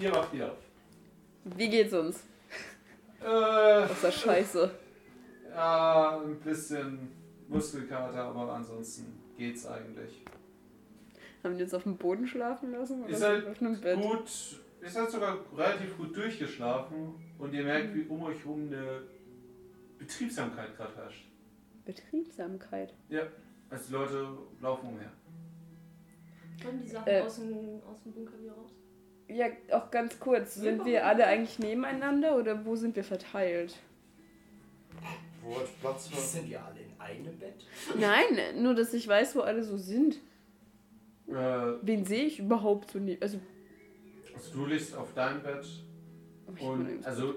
Ihr wacht wieder auf. Wie geht's uns? Äh, Außer Scheiße. ja, ein bisschen Muskelkater, aber ansonsten geht's eigentlich. Haben die uns auf dem Boden schlafen lassen? Oder Ihr seid auf einem Bett? gut, ihr seid sogar relativ gut durchgeschlafen und ihr merkt, wie um euch herum eine Betriebsamkeit gerade herrscht. Betriebsamkeit. Also die Leute laufen umher. Kommen die Sachen Äh. aus, dem, aus dem Bunker wieder raus? Ja, auch ganz kurz. Sind wir alle eigentlich nebeneinander oder wo sind wir verteilt? Wo hat Platz für? Sind wir alle in einem Bett? Nein, nur dass ich weiß, wo alle so sind. Äh, Wen sehe ich überhaupt so nie? Also, also du liegst auf deinem Bett oh, ich bin und übrigens- also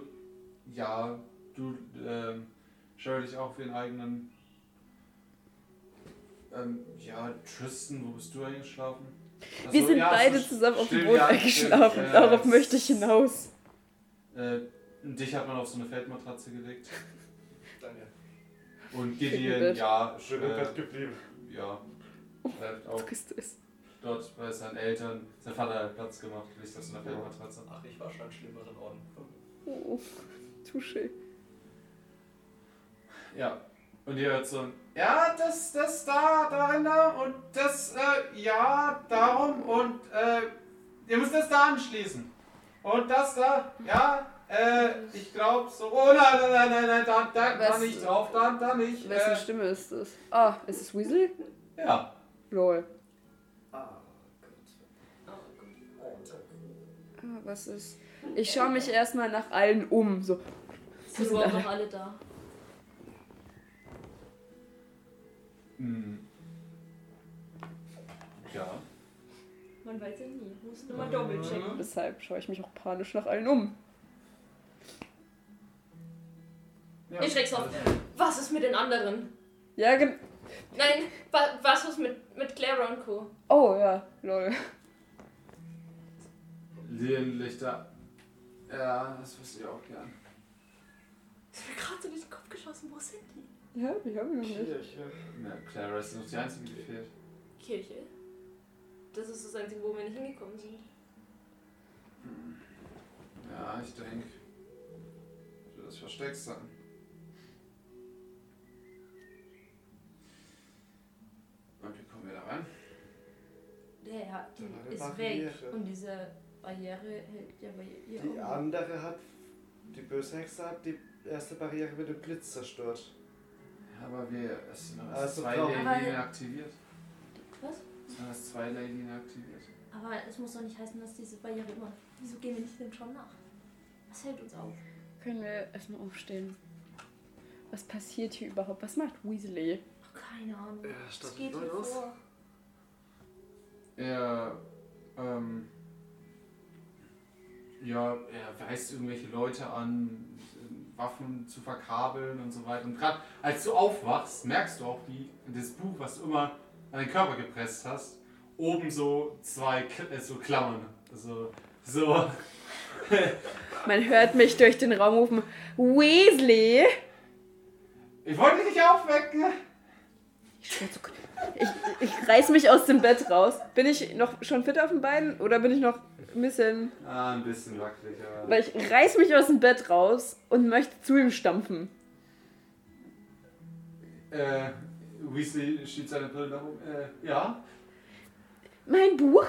ja, du ähm, stell dich auch für den eigenen. Ähm, ja, Tristan, wo bist du eingeschlafen? Ach wir so, sind ja, beide zusammen auf dem Boden ja, eingeschlafen. äh, Darauf möchte ich hinaus. Äh, dich hat man auf so eine Feldmatratze gelegt. Danke. Und Gideon, ja, Schön im äh, Bett geblieben. ja, bleibt auch es. dort bei seinen Eltern. Sein Vater hat Platz gemacht, liegt auf so einer Feldmatratze. Ach, ich war schon an schlimmeren Orten. Oh, touché. Ja. Und ihr hört so ein, ja, das, das da, dahinter und das, äh, ja, darum und, äh, ihr müsst das da anschließen. Und das da, ja, äh, ich glaube so, oh nein, nein, nein, nein, nein, da, da, da nicht drauf, da, da nicht. Wessen Äh, Stimme ist das? Ah, ist es Weasley? ja. Lol. Ah. Ah, was ist. Ich schaue mich erstmal nach allen um. So. Sind überhaupt noch alle da? Ja. Man weiß ja nie. Muss nur mal doppelt checken. Deshalb schaue ich mich auch panisch nach allen um. ja. Ich schreck's auf. Was ist mit den anderen? Ja, gen Nein, wa was ist mit, mit Clara und Co.? Oh ja, lol. Lilienlichter. Ja, das wüsste ich auch gern. Ist mir gerade so durch den Kopf geschossen. Wo sind die? Ja, die haben wir noch nicht. Kirche. Ja, Clara ist noch die einzige, die fehlt. Kirche. Das ist das Einzige, wo wir nicht hingekommen sind. Ja, ich denke, das versteckt sein. Und wie kommen wir da rein? Der, ja, Da die eine ist Barriere. weg. Und diese Barriere hält ja bei ihr Die auch. andere hat, die böse Hexe hat die erste Barriere mit dem Blitz zerstört. Aber wir, es sind noch erst Also zwei Leylinien aktiviert. Was? Es sind erst zwei Leylinien aktiviert. Aber es muss doch nicht heißen, dass diese Barriere immer. Wieso gehen wir nicht dem schon nach? Was hält uns auf? Können wir erstmal aufstehen? Was passiert hier überhaupt? Was macht Weasley? Ach, keine Ahnung. Ja, Was geht hier aus. vor? Er, ähm, ja, er weist irgendwelche Leute an, Waffen zu verkabeln und so weiter. Und gerade als du aufwachst, merkst du auch, wie das Buch, was du immer an den Körper gepresst hast, oben so zwei äh, so Klammern. Also, so. Man hört mich durch den Raum rufen. Weasley! Ich wollte dich nicht aufwecken. Ich, schwör zu Gott. Ich, ich reiß mich aus dem Bett raus. Bin ich noch schon fit auf den Beinen oder bin ich noch ein bisschen. Ah, ein bisschen wackelig, aber. Weil ich reiß mich aus dem Bett raus und möchte zu ihm stampfen. Äh, Weasley schiebt seine Brille nach oben. Äh, ja. Mein Buch?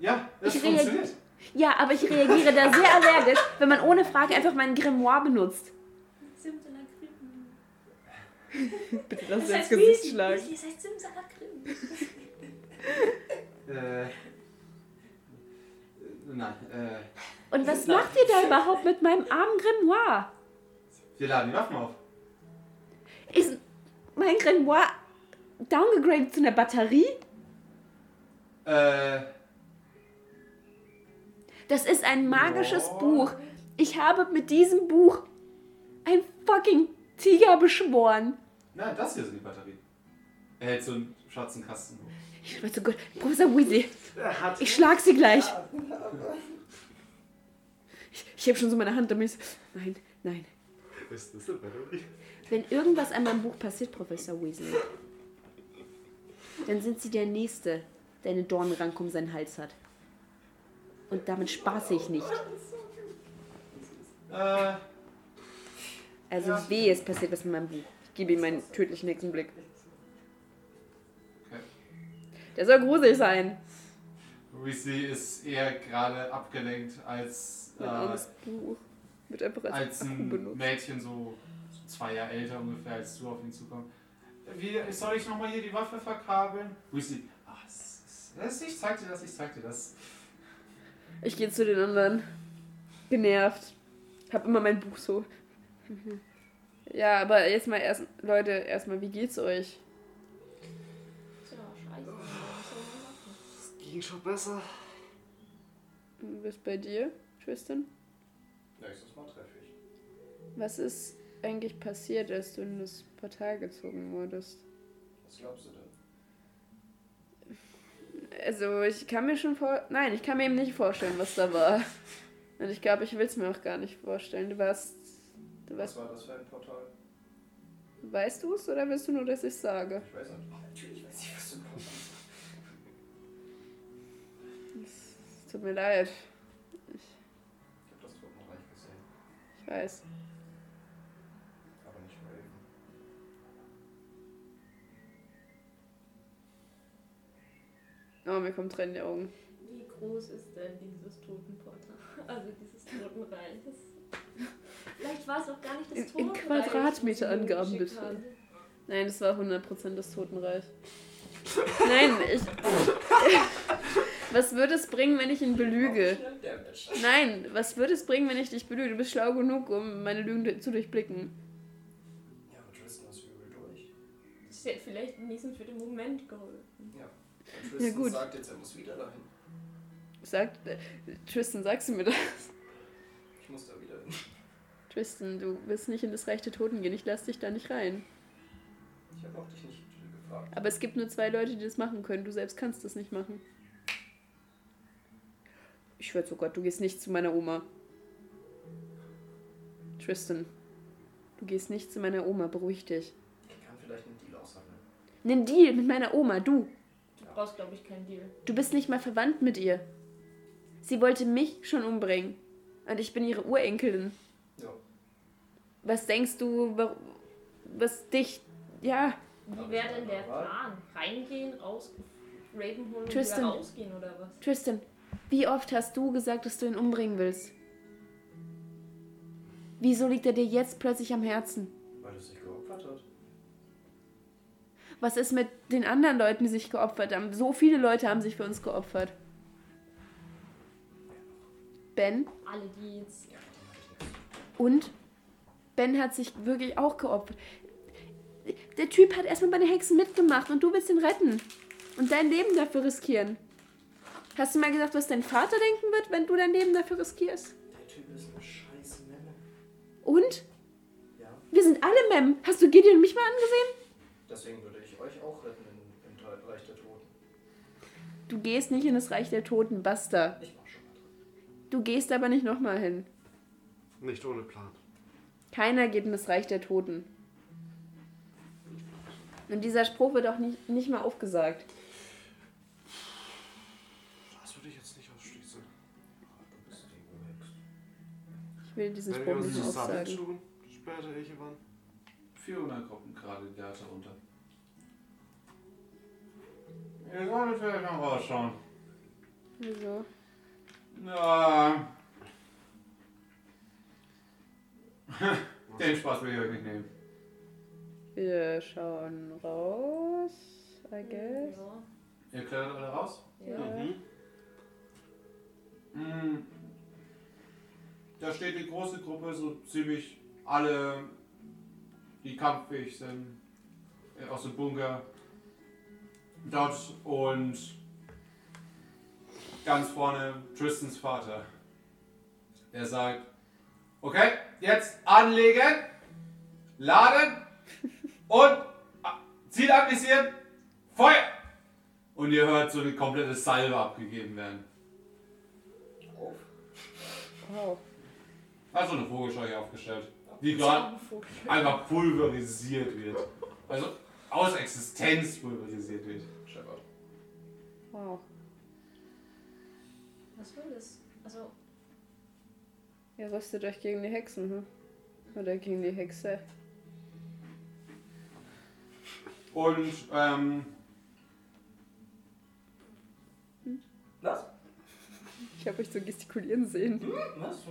Ja, das Ich funktioniert. Ja, aber ich reagiere da sehr allergisch, wenn man ohne Frage einfach meinen Grimoire benutzt. Bitte lass Das ins heißt Gesicht Weasley. schlagen. Weasley, das heißt Simsalakrim. Äh. Nein, äh. Und was macht ihr da überhaupt mit meinem armen Grimoire? Wir laden die Waffen auf. Ist mein Grimoire downgegradet zu einer Batterie? Äh. Das ist ein magisches Ja. Buch. Ich habe mit diesem Buch ein fucking Tiger beschworen. Nein, das hier sind die Batterien. Er hält so einen schwarzen Kasten hoch. Ich schwör zu Gott, Professor Weasley, ich schlag sie gleich. Ich, ich heb schon so meine Hand, damit ich... Nein, nein. Ist das eine Batterie? Wenn irgendwas an meinem Buch passiert, Professor Weasley, dann sind Sie der Nächste, der eine Dornenranke um seinen Hals hat. Und damit spaße ich nicht. Äh, Also Ja. weh, es passiert was mit meinem Buch. Ich gebe ihm meinen tödlichen Hexenblick. Okay. Der soll gruselig sein. Weasley ist eher gerade abgelenkt, als, äh, als, ein. Mädchen so zwei Jahre älter ungefähr, als du auf ihn zukommst. Wie, soll ich nochmal hier die Waffe verkabeln? Weasley, ach, es- ich zeig dir das, ich zeig dir das. Ich gehe zu den anderen. Genervt. Hab immer mein Buch so. Ja, aber jetzt mal erst, Leute, erstmal, wie geht's euch? Tja, scheiße. Machen? Es ging schon besser. Was bei dir, Tristan? Nächstes Mal treffe ich. Was ist eigentlich passiert, als du in das Portal gezogen wurdest? Was glaubst du denn? Also, ich kann mir schon vor. Nein, ich kann mir eben nicht vorstellen, was da war. Und ich glaube, ich will es mir auch gar nicht vorstellen. Du warst. Du Was war das für ein Portal? Weißt du es oder willst du nur, dass ich sage? Ich weiß nicht. Natürlich weiß ich, was du brauchst. Es tut mir leid. Ich habe das Totenreich gesehen, Ich weiß. aber nicht Raven. Oh, mir kommt Tränen in die Augen. Wie groß ist denn dieses Totenportal? Also dieses Totenreich. Vielleicht war es auch gar nicht das In- in Totenreich. Quadratmeterangaben, bitte. haben. Nein, das war 100% das Totenreich. Nein, ich. Was würde es bringen, wenn ich ihn belüge? Nein, was würde es bringen, wenn ich dich belüge? Du bist schlau genug, um meine Lügen zu durchblicken. Ja, aber Tristan ist übel durch. Das hätte vielleicht wenigstens für den Moment geholfen. Ja. Und Tristan gut. sagt jetzt, er muss wieder dahin. Sagt, äh, Tristan, sagst du mir das? Ich muss da wieder hin. Tristan, du willst nicht in das Reich der Toten gehen. Ich lass dich da nicht rein. Ich habe auch dich nicht gefragt. Aber es gibt nur zwei Leute, die das machen können. Du selbst kannst das nicht machen. Ich schwör zu Gott, du gehst nicht zu meiner Oma. Tristan, du gehst nicht zu meiner Oma. Beruhig dich. Ich kann vielleicht einen Deal aushandeln. Nimm Deal mit meiner Oma, du. Du brauchst, glaube ich, keinen Deal. Du bist nicht mal verwandt mit ihr. Sie wollte mich schon umbringen. Und ich bin ihre Urenkelin. Was denkst du, wa- was dich. Ja, Wie wäre denn der Plan? Reingehen, raus, Raven holen und Tristan. wieder rausgehen oder was? Tristan, wie oft hast du gesagt, dass du ihn umbringen willst? Wieso liegt er dir jetzt plötzlich am Herzen? Weil es sich geopfert hat. Was ist mit den anderen Leuten, die sich geopfert haben? So viele Leute haben sich für uns geopfert. Ben Alle, die jetzt. Und Ben hat sich wirklich auch geopfert. Der Typ hat erstmal bei den Hexen mitgemacht und du willst ihn retten. Und dein Leben dafür riskieren. Hast du mal gesagt, was dein Vater denken wird, wenn du dein Leben dafür riskierst? Der Typ ist eine scheiß Memme. Und? Ja. Wir sind alle Mem. Hast du Gideon mich mal angesehen? Deswegen würde ich euch auch retten in, im Reich der Toten. Du gehst nicht in das Reich der Toten, basta. Ich war schon mal drin. Du gehst aber nicht nochmal hin. Nicht ohne Plan. Keiner geht in das Reich der Toten. Und dieser Spruch wird auch nicht, nicht mal aufgesagt. Das würde ich jetzt nicht ausschließen. Ich will diesen Wenn Spruch nicht mehr aufsagen. später irgendwann. 400 Gruppen gerade die Data runter. Ihr solltet vielleicht noch rausschauen. Also, Ja. Den Spaß will ich euch nicht nehmen. wir schauen raus, I guess. Ja. Ihr klettert alle raus? ja. Mhm. Mm. Da steht die große Gruppe, so ziemlich alle, die kampffähig sind, äh, aus dem Bunker. Dort und ganz vorne Tristans Vater. Der sagt, okay, jetzt anlegen, laden und Ziel anvisieren, Feuer! Und ihr hört so eine komplette Salve abgegeben werden. Auf. Wow. Also eine Vogelscheuche aufgestellt, die gerade einfach pulverisiert wird. Also aus Existenz pulverisiert wird. Shepard. Wow. Was soll das? Also, Ihr rüstet euch gegen die Hexen, hm? Oder gegen die Hexe. Und ähm, Was? Ich habe euch so gestikulieren sehen. Was?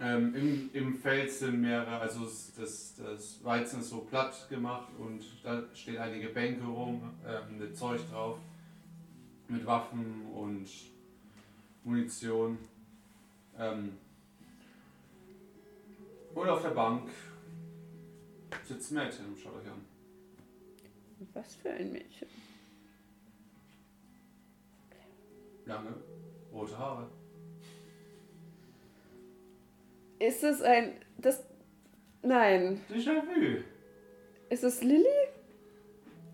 ähm, im, im Feld sind mehrere, also das, das Weizen ist so platt gemacht und da stehen einige Bänke rum, ähm, mit Zeug drauf, mit Waffen und Munition. Ähm, und auf der Bank sitzt ein Mädchen und schaut euch an. Was für ein Mädchen. Lange, rote Haare. Ist es ein. Das. Nein. Déjà-vu. Ist es Lilly?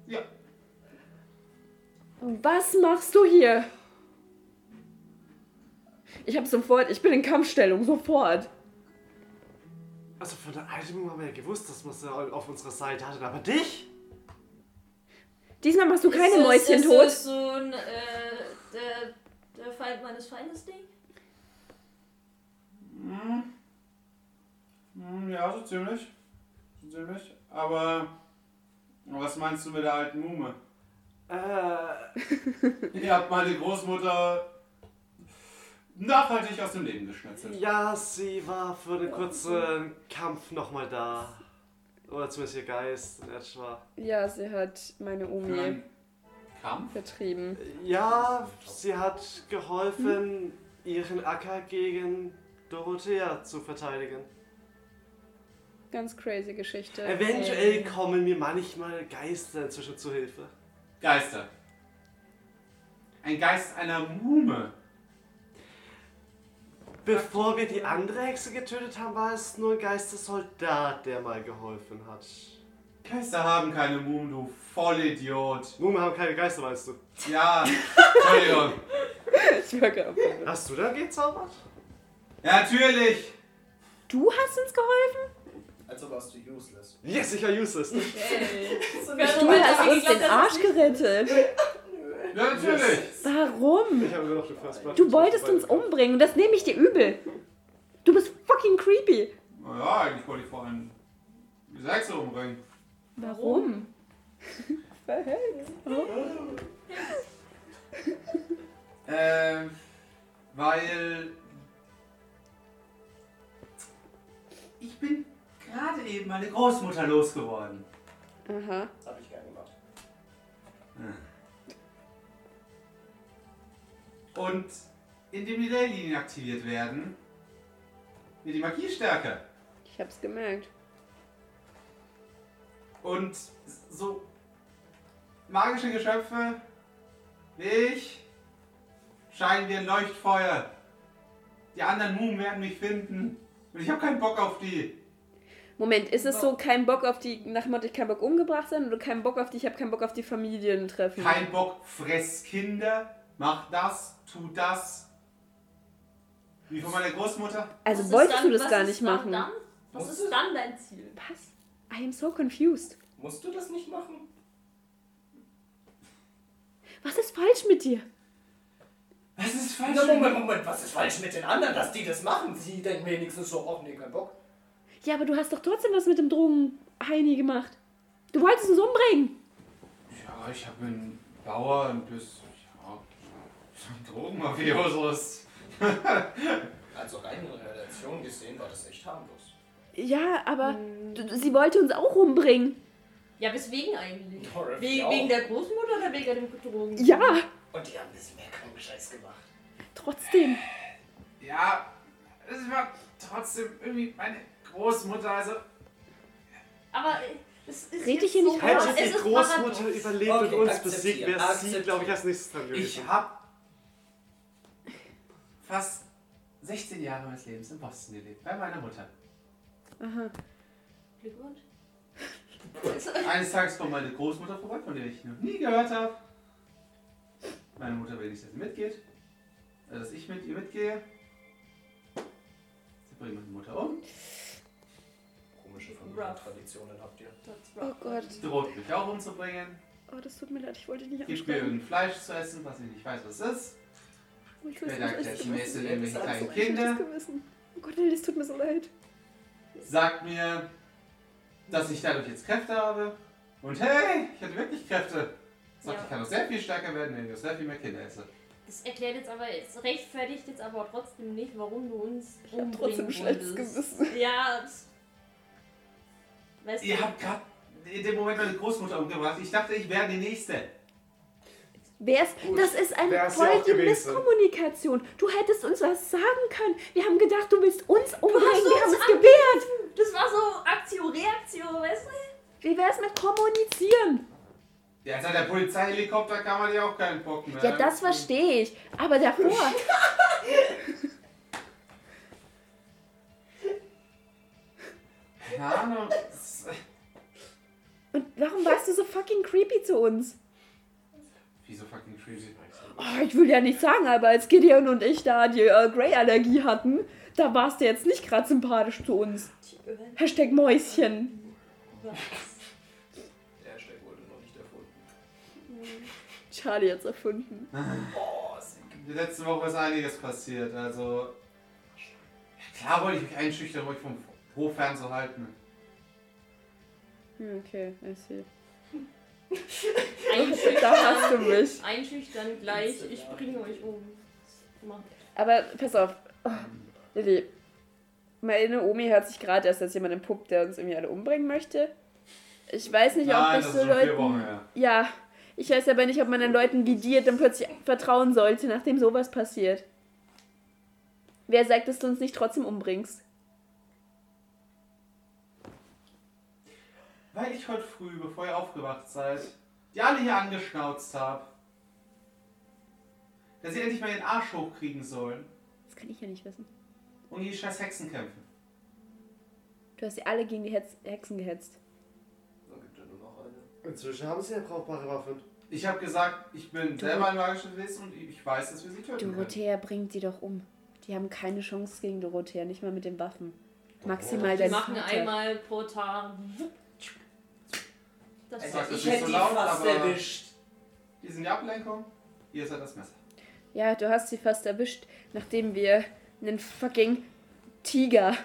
Ja. Was machst du hier? Ich habe sofort. Ich bin in Kampfstellung, sofort. Also von der Alten haben wir ja gewusst, dass wir sie auf unserer Seite hatten, aber dich? Diesmal machst du keine ist Mäuschen ist tot. das so ein, äh, der, der Feind meines Feindes Ding? Hm. Hm, Ja, so ziemlich. So ziemlich. Aber was meinst du mit der alten Mume? Äh, Ihr habt meine Großmutter nachhaltig aus dem Leben geschnetzelt. ja, sie war für einen kurzen Kampf nochmal da. Oder zumindest ihr Geist in etwa. Ja, sie hat meine Für Omi einen Kampf? vertrieben. Ja, sie hat geholfen, ihren Acker gegen Dorothea zu verteidigen. Ganz crazy Geschichte. Eventuell kommen mir manchmal Geister inzwischen zu Hilfe. Geister. Ein Geist einer Mume. Bevor wir die andere Hexe getötet haben, war es nur ein Geistersoldat, der mal geholfen hat. Geister haben keine Mumen, du Vollidiot. Mumen haben keine Geister, meinst du? Ja, Entschuldigung. Ich war gerade- Hast du da gezaubert? Ja, natürlich. Du hast uns geholfen? Also warst du useless. Yes, ich war useless. Hey. Du hast uns den Arsch gerettet. Ja, natürlich. Warum? Ich habe den First Blood. Du wolltest uns umbringen und das nehme ich dir übel. Du bist fucking creepy. Naja, eigentlich wollte ich vor allem die Sechse umbringen. Warum? Verhext. Ähm, weil ich bin gerade eben meine Großmutter losgeworden. Aha. Hab ich gern gemacht. Und indem die Leylinien aktiviert werden, wird die Magie stärker. Ich hab's gemerkt. Und so magische Geschöpfe wie ich scheinen wie ein Leuchtfeuer. Die anderen Mumen werden mich finden. Und ich habe keinen Bock auf die. Moment, ist es so kein Bock auf die, nach dem Motto, ich kein Bock umgebracht sein oder kein Bock auf die, ich habe keinen Bock auf die Familientreffen? Kein Bock, fress Kinder, mach das, tu das. Wie von meiner Großmutter. Also Was wolltest dann- du das gar nicht dann machen? Dann? Was Muss ist dann dein Ziel? Was? I am so confused. Musst du das nicht machen? Was ist falsch mit dir? Was ist falsch? Na, Moment, Moment, was ist falsch mit den anderen, dass die das machen? Sie denken wenigstens so, ach nee, kein Bock. Ja, aber du hast doch trotzdem was mit dem Drogen-Heini gemacht. Du wolltest uns umbringen. Ja, ich habe einen Bauer und bis. Drogenmafiosos. Also rein in Relation gesehen war das echt harmlos. Ja, aber du, sie wollte uns auch umbringen. Ja, weswegen eigentlich? Dorothy We auch. wegen der Großmutter oder wegen dem Drogen? Ja, Und die haben ein bisschen mehr kranken Scheiß gemacht. trotzdem. Ja, es war trotzdem irgendwie meine Großmutter, also. Aber äh, es ist Red dich hier nicht so es Hätte die ist Großmutter überlebt Okay, und uns besiegt, wäre sie, glaube ich, als nächstes dran gewesen. Ich habe fast 16 Jahre meines Lebens in Boston gelebt, bei meiner Mutter. Aha. Glückwunsch. Eines Tages kommt meine Großmutter vorbei, von der ich noch nie gehört habe. Meine Mutter will nicht, dass sie mitgeht. äh, Dass ich mit ihr mitgehe. Sie bringt meine Mutter um. Komische Familientraditionen habt ihr. Oh Gott. Droht mich auch umzubringen. Oh, das tut mir leid, ich wollte dich nicht Gibt mir ansprechen. irgendein Fleisch zu essen, was ich nicht weiß, was es ist. Oh, ich weiß sagt nicht, ich schlechtes Kinder? Gewissen. Oh Gott, es tut mir so leid. Sagt mir, dass ich dadurch jetzt Kräfte habe. Und hey, ich hatte wirklich Kräfte. Sagt, Ja. ich kann noch sehr viel stärker werden, wenn ich noch sehr viel mehr Kinder esse. Das erklärt jetzt aber, es rechtfertigt jetzt aber trotzdem nicht, warum du uns Ich hab umbringen trotzdem ein schlechtes wolltest. Gewissen. Ja. das- Weißt Ihr du, habt gerade in dem Moment meine Großmutter umgebracht. Ich dachte, ich wäre die Nächste. Wer ist, Gut, das ist eine wär's voll. Misskommunikation. Du hättest uns was sagen können. Wir haben gedacht, du willst uns umbringen. hast Wir haben uns es gewehrt. das war so Aktion, Reaktion, weißt du? Wie wär's mit kommunizieren? Ja, seit der Polizeihelikopter kann man ja auch keinen Bock mehr. Ja, das verstehe ich. Aber davor. Keine Ahnung. Und warum warst du so fucking creepy zu uns? Wieso fucking creepy? Oh, ich will ja nicht sagen, aber als Gideon und ich da die äh, Grey-Allergie hatten, da warst du jetzt nicht gerade sympathisch zu uns. Hashtag Mäuschen. Der Hashtag wurde noch nicht erfunden. Charlie hat's erfunden. Oh, Die letzte Woche ist einiges passiert. Also. Klar wollte ich mich einschüchtern, um euch vom Hof fernzuhalten. Hm, Okay, I see. Einschüchtern, Da hast du mich. einschüchtern gleich, ich bringe euch um. Mach. Aber pass auf. Oh, Lilly, meine Omi hört sich gerade erst als jemand entpuppt, der uns irgendwie alle umbringen möchte. Ich weiß nicht, ob Nein, ich das so Leuten. Wochen her. Ja, ich weiß aber nicht, ob man den Leuten wie dir dann plötzlich vertrauen sollte, nachdem sowas passiert. Wer sagt, dass du uns nicht trotzdem umbringst? Weil ich heute früh, bevor ihr aufgewacht seid, die alle hier angeschnauzt habe. Dass sie endlich mal ihren Arsch hochkriegen sollen Das kann ich ja nicht wissen. und gegen die scheiß Hexen kämpfen. Du hast sie alle gegen die Hetz Hexen gehetzt. Dann gibt ja nur noch eine. Inzwischen haben sie ja brauchbare Waffen. Ich habe gesagt, ich bin selber ein magisches Wesen und ich weiß, dass wir sie töten können. Dorothea bringt die doch um. Die haben keine Chance gegen Dorothea, nicht mal mit den Waffen. Maximal Wir dein machen Vater. einmal pro Tag. Das Sag ist das ich nicht hätte so die laut, fast aber- erwischt. Die sind die Ablenkung, ihr seid das Messer. Ja, du hast sie fast erwischt, nachdem wir einen fucking Tiger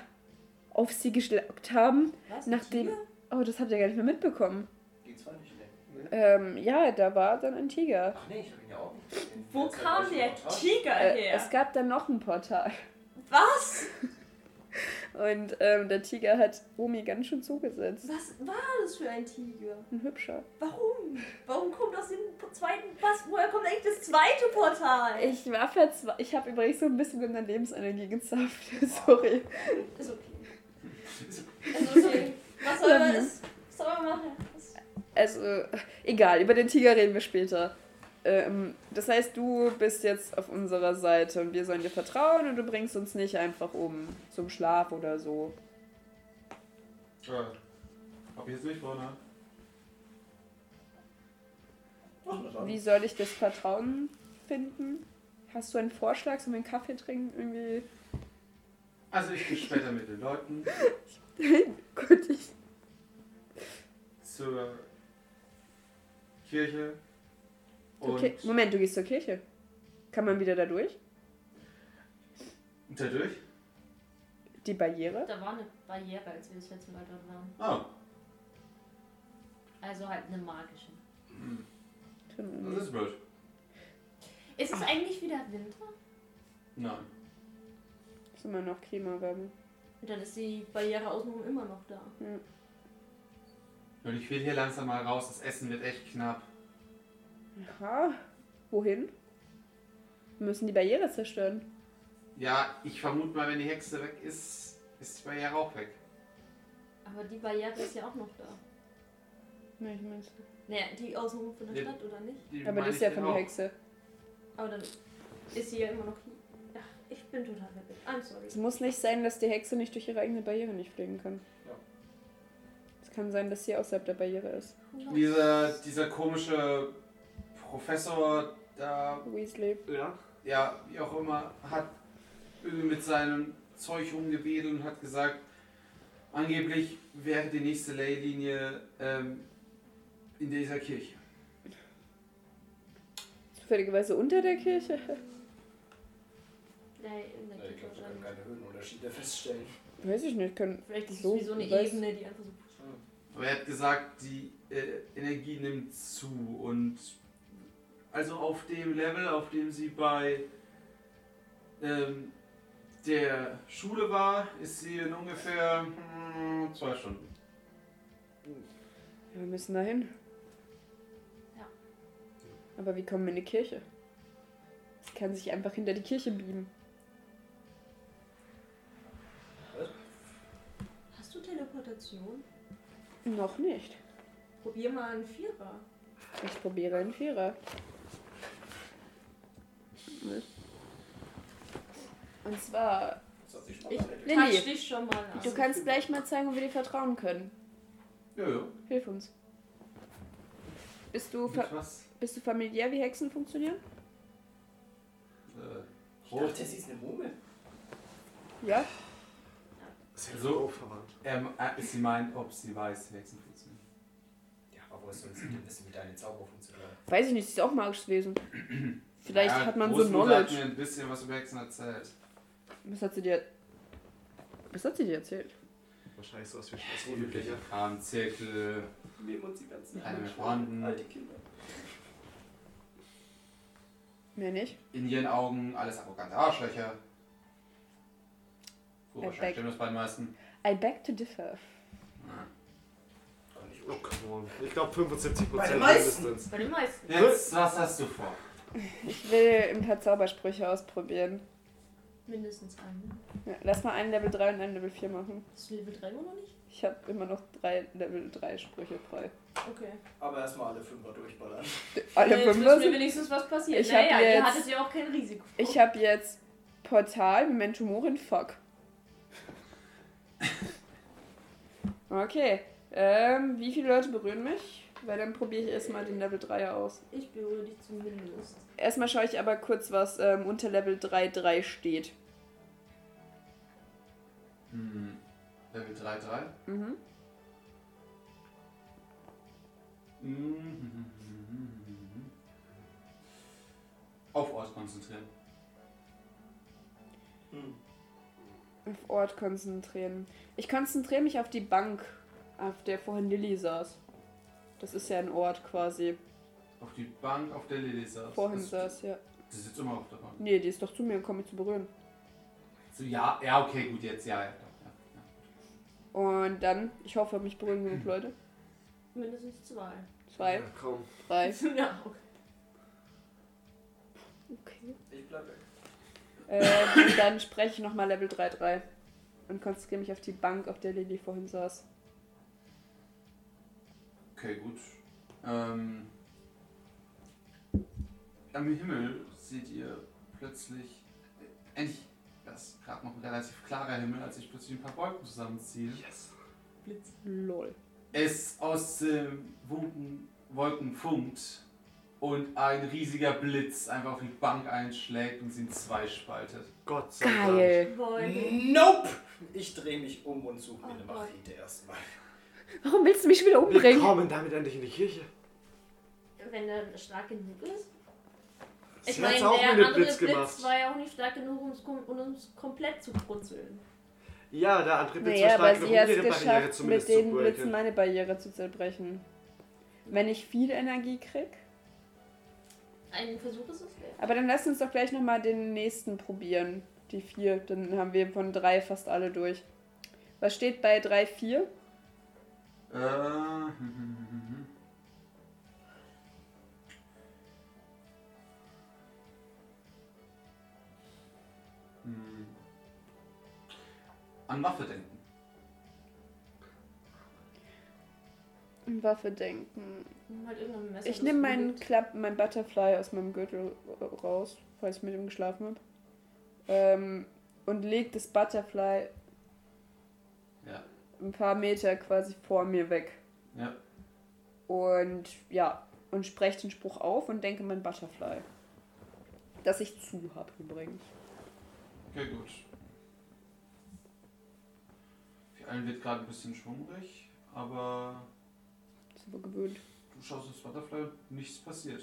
auf sie geschlagt haben. Was? Nachdem. Tiger? Oh, das habt ihr gar nicht mehr mitbekommen. Die zwei nicht, ne? Ähm, ja, da war dann ein Tiger. Ach nee, ich hab ihn ja auch nicht gesehen. Wo kam er der. Tiger Äh, her? es gab dann noch ein Portal. Was? Und ähm, der Tiger hat Omi ganz schön zugesetzt. Was war das für ein Tiger? Ein hübscher. Warum? Warum kommt aus dem zweiten. Was? Woher kommt eigentlich das zweite Portal? Ich war verzweifelt. Ich habe übrigens so ein bisschen in der Lebensenergie gezapft. Sorry. Ist okay. Ist okay. Was soll man, ist, was soll man machen? Also, egal, über den Tiger reden wir später. Ähm, das heißt, du bist jetzt auf unserer Seite und wir sollen dir vertrauen und du bringst uns nicht einfach um zum Schlaf oder so. Ja. Hab ich jetzt nicht vor, ne? Mach das an. Wie soll ich das Vertrauen finden? Hast du einen Vorschlag, so einen Kaffee trinken irgendwie? Also ich gehe später mit den Leuten Gut, ich. zur Kirche. Und Okay, Moment, du gehst zur Kirche. Kann man wieder da durch? dadurch. Die Barriere? Da war eine Barriere, als wir das letzte Mal dort waren. Oh, Also halt eine magische. das ist blöd. Ist es eigentlich wieder Winter? Nein. Ist immer noch Klimawärme. Und dann ist die Barriere außenrum immer noch da. Und ich will hier langsam mal raus. Das Essen wird echt knapp. Aha. Wohin? Wir müssen die Barriere zerstören. Ja, ich vermute mal, wenn die Hexe weg ist, ist die Barriere auch weg. Aber die Barriere ist ja auch noch da. Nee, ich mein's Naja, die außenrum von der Ja. Stadt, oder nicht? Die Aber das ist ja von der. Hexe. Aber dann ist sie ja immer noch hier. Ach, ich bin total verwirrt. I'm sorry. Es muss nicht sein, dass die Hexe nicht durch ihre eigene Barriere nicht fliegen kann. Ja. Es kann sein, dass sie außerhalb der Barriere ist. Dieser, dieser komische Professor da, Weasley. Ja. ja, wie auch immer, hat irgendwie mit seinem Zeug rumgewedelt und hat gesagt, angeblich wäre die nächste Leylinie ähm, in dieser Kirche. Zufälligerweise unter der Kirche. der in der Ja, ich glaube, wir können keine Höhenunterschiede feststellen. Weiß ich nicht, können. Vielleicht ist So, es wie so eine weiß- Ebene, die einfach so. Aber er hat gesagt, die äh, Energie nimmt zu und also auf dem Level, auf dem sie bei ähm, der Schule war, ist sie in ungefähr hm, zwei Stunden. Ja, wir müssen da hin. Ja. Aber wie kommen wir in die Kirche? Sie kann sich einfach hinter die Kirche beamen. Hast du Teleportation? Noch nicht. Probier mal einen Vierer. Ich probiere einen Vierer. Und zwar, Ich. Lilly. dich schon mal an. du kannst gleich mal zeigen, ob wir dir vertrauen können. Ja, ja. Hilf uns. Bist du, fa Mit was? bist du familiär, wie Hexen funktionieren? Äh, Ich dachte, sie ist eine Mummel. Ja? Sehr So. so verwandt. ähm, äh, sie meint, ob sie weiß, wie Hexen funktionieren. Ja, aber woher soll sie denn wissen, wie deine Zauber funktionieren? Weiß ich nicht, sie ist auch magisches Wesen. Vielleicht Ja, hat man so Großmutter hat Knowledge. mir ein bisschen was über Hexen erzählt. Was hat sie dir. Was hat sie dir erzählt? Wahrscheinlich so was wie Schlossrote übliche Kram, Zirkel, Nehmen uns die ganzen Keine mehr vorhanden. alte Kinder. Mehr nicht? in ihren Augen alles arrogante Arschlöcher. Äh, wahrscheinlich stimmt das bei den meisten. I beg to differ. Oh, come on. Ich glaube 75% Bei den meisten. Bei den meisten. Jetzt, was hast du vor? Ich will ein paar Zaubersprüche ausprobieren. Mindestens einen. Ja, lass mal einen Level 3 und einen Level 4 machen. Hast du Level 3 immer noch nicht? Ich habe immer noch drei Level 3 Sprüche frei. Okay. Aber erstmal alle Fünfer durchballern. Alle Jetzt fünf wissen wir wenigstens, was passiert. Ich hab naja, ihr jetzt- hattet ja auch kein Risiko. Ich habe jetzt Portal, Memento Morin, Fuck. Okay. Ähm, wie viele Leute berühren mich? Weil dann probiere ich erstmal den Level 3 aus. Ich berühre dich zumindest. Erstmal schaue ich aber kurz, was ähm, unter Level 3 3 steht. Hm. Level 3, 3. Mhm. Mhm. Auf Ort konzentrieren. Hm. Auf Ort konzentrieren. Ich konzentriere mich auf die Bank, auf der vorhin Lilly saß. Das ist ja ein Ort quasi. Auf die Bank, auf der Lilly saß. Vorhin das, saß, ja. Die sitzt immer auf der Bank. Nee, die ist doch zu mir gekommen, mich zu berühren. So, ja, ja, okay, gut, jetzt, ja, ja. ja, ja. Und dann, ich hoffe, mich berühren genug Leute. Mindestens zwei. Zwei, Ja, komm. drei. ja, okay. Okay. Ich bleib weg. Und dann spreche ich nochmal Level 3-3 und konzentriere mich auf die Bank, auf der Lilly vorhin saß. Okay, gut. Ähm, am Himmel seht ihr plötzlich, äh, endlich, das ist gerade noch ein relativ klarer Himmel, als sich plötzlich ein paar Wolken zusammenziehen. Yes. Lol. Es aus den Wolken, Wolken funkt und ein riesiger Blitz einfach auf die Bank einschlägt und sie in zwei spaltet. Gott sei Dank. Geil. Wollen. Nope! Ich drehe mich um und suche mir eine Oh. Machete erstmal. Warum willst du mich wieder Wir umbringen? kommen damit endlich in die Kirche. Wenn er stark genug ist. Ich meine, der andere Blitz Blitz, war ja auch nicht stark genug, um es um uns komplett zu brutzeln. Ja, der andere Blitz Naja, war aber stark genug, sie um hat es ihre Barriere geschafft, mit zumindest den zu Blitzen meine Barriere zu zerbrechen. Wenn ich viel Energie krieg. Ein Versuch ist es wert. Aber dann lass uns doch gleich nochmal den nächsten probieren. Die vier. Dann haben wir von drei fast alle durch. Was steht bei 3, 4? Äh, hm, hm, hm, hm. Hm. An Waffe denken. An Waffe denken. Halt. Ich nehme meinen. Klapp, mein Butterfly aus meinem Gürtel raus, falls ich mit ihm geschlafen habe. Ähm, und leg das Butterfly. Ein paar Meter quasi vor mir weg. Ja. Und ja, und spreche den Spruch auf und denke mein Butterfly. Das ich zu habe übrigens. Okay, gut. Für allen wird gerade ein bisschen schwummrig, aber Ist aber gewöhnt. du schaust aufs Butterfly, nichts passiert.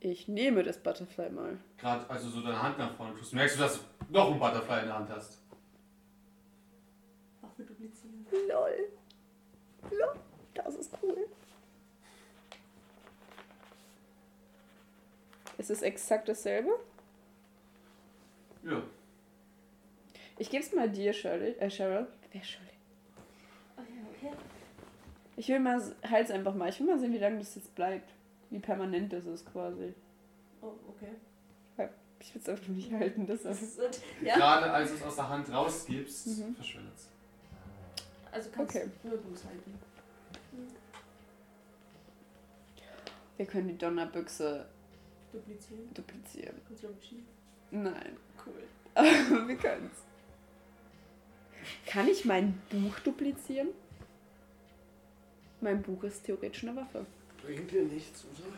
Ich nehme das Butterfly mal. Gerade, also so deine Hand nach vorne tust, merkst du, dass du noch ein Butterfly in der Hand hast. Waffe duplizieren. Lol. Lol. Das ist cool. Ist es exakt dasselbe? Ja. Ich gebe es mal dir, Shirley. Äh, Cheryl. Wer ist Shirley? Oh ja, okay. Ich will mal, halt's einfach mal. Ich will mal sehen, wie lange das jetzt bleibt. Wie permanent das ist quasi. Oh, okay. Ich will es einfach nicht halten, das Das ist. ist, äh, ja, Gerade als du es aus der Hand rausgibst, Mhm. verschwindet es. also kannst Okay. nur du es halten. Wir können die Donnerbüchse Duplizieren. duplizieren. Kannst du? Nein. Cool. Aber wir können's. Kann ich mein Buch duplizieren? Mein Buch ist theoretisch eine Waffe. Bringt dir nichts, oder?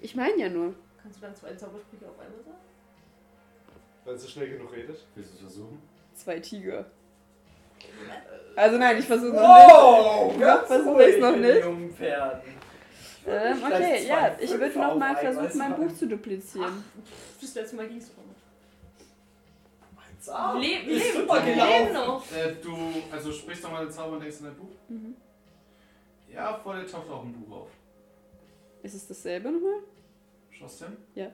Ich meine ja nur. Kannst du dann zwei Zaubersprüche auf einmal sagen? Wenn sie schnell genug redet. Willst du es versuchen? Zwei Tiger. Also nein, ich versuche noch Oh, Ja, ganz versuch ruhig ich's noch nicht. den jungen Pferden. nicht. Ähm, okay, ja, ich würde Fünfer noch auf mal einmal versuchen, mein. Buch zu duplizieren. Das letzte Mal ging es noch. Ah, Leben, leben, leben noch. Äh, du, also sprichst doch mal den Zauber und denkst in dein Buch? Mhm. Ja, vor dir taucht auch ein Buch auf. Ist es dasselbe nochmal? Schaust du hin? Ja.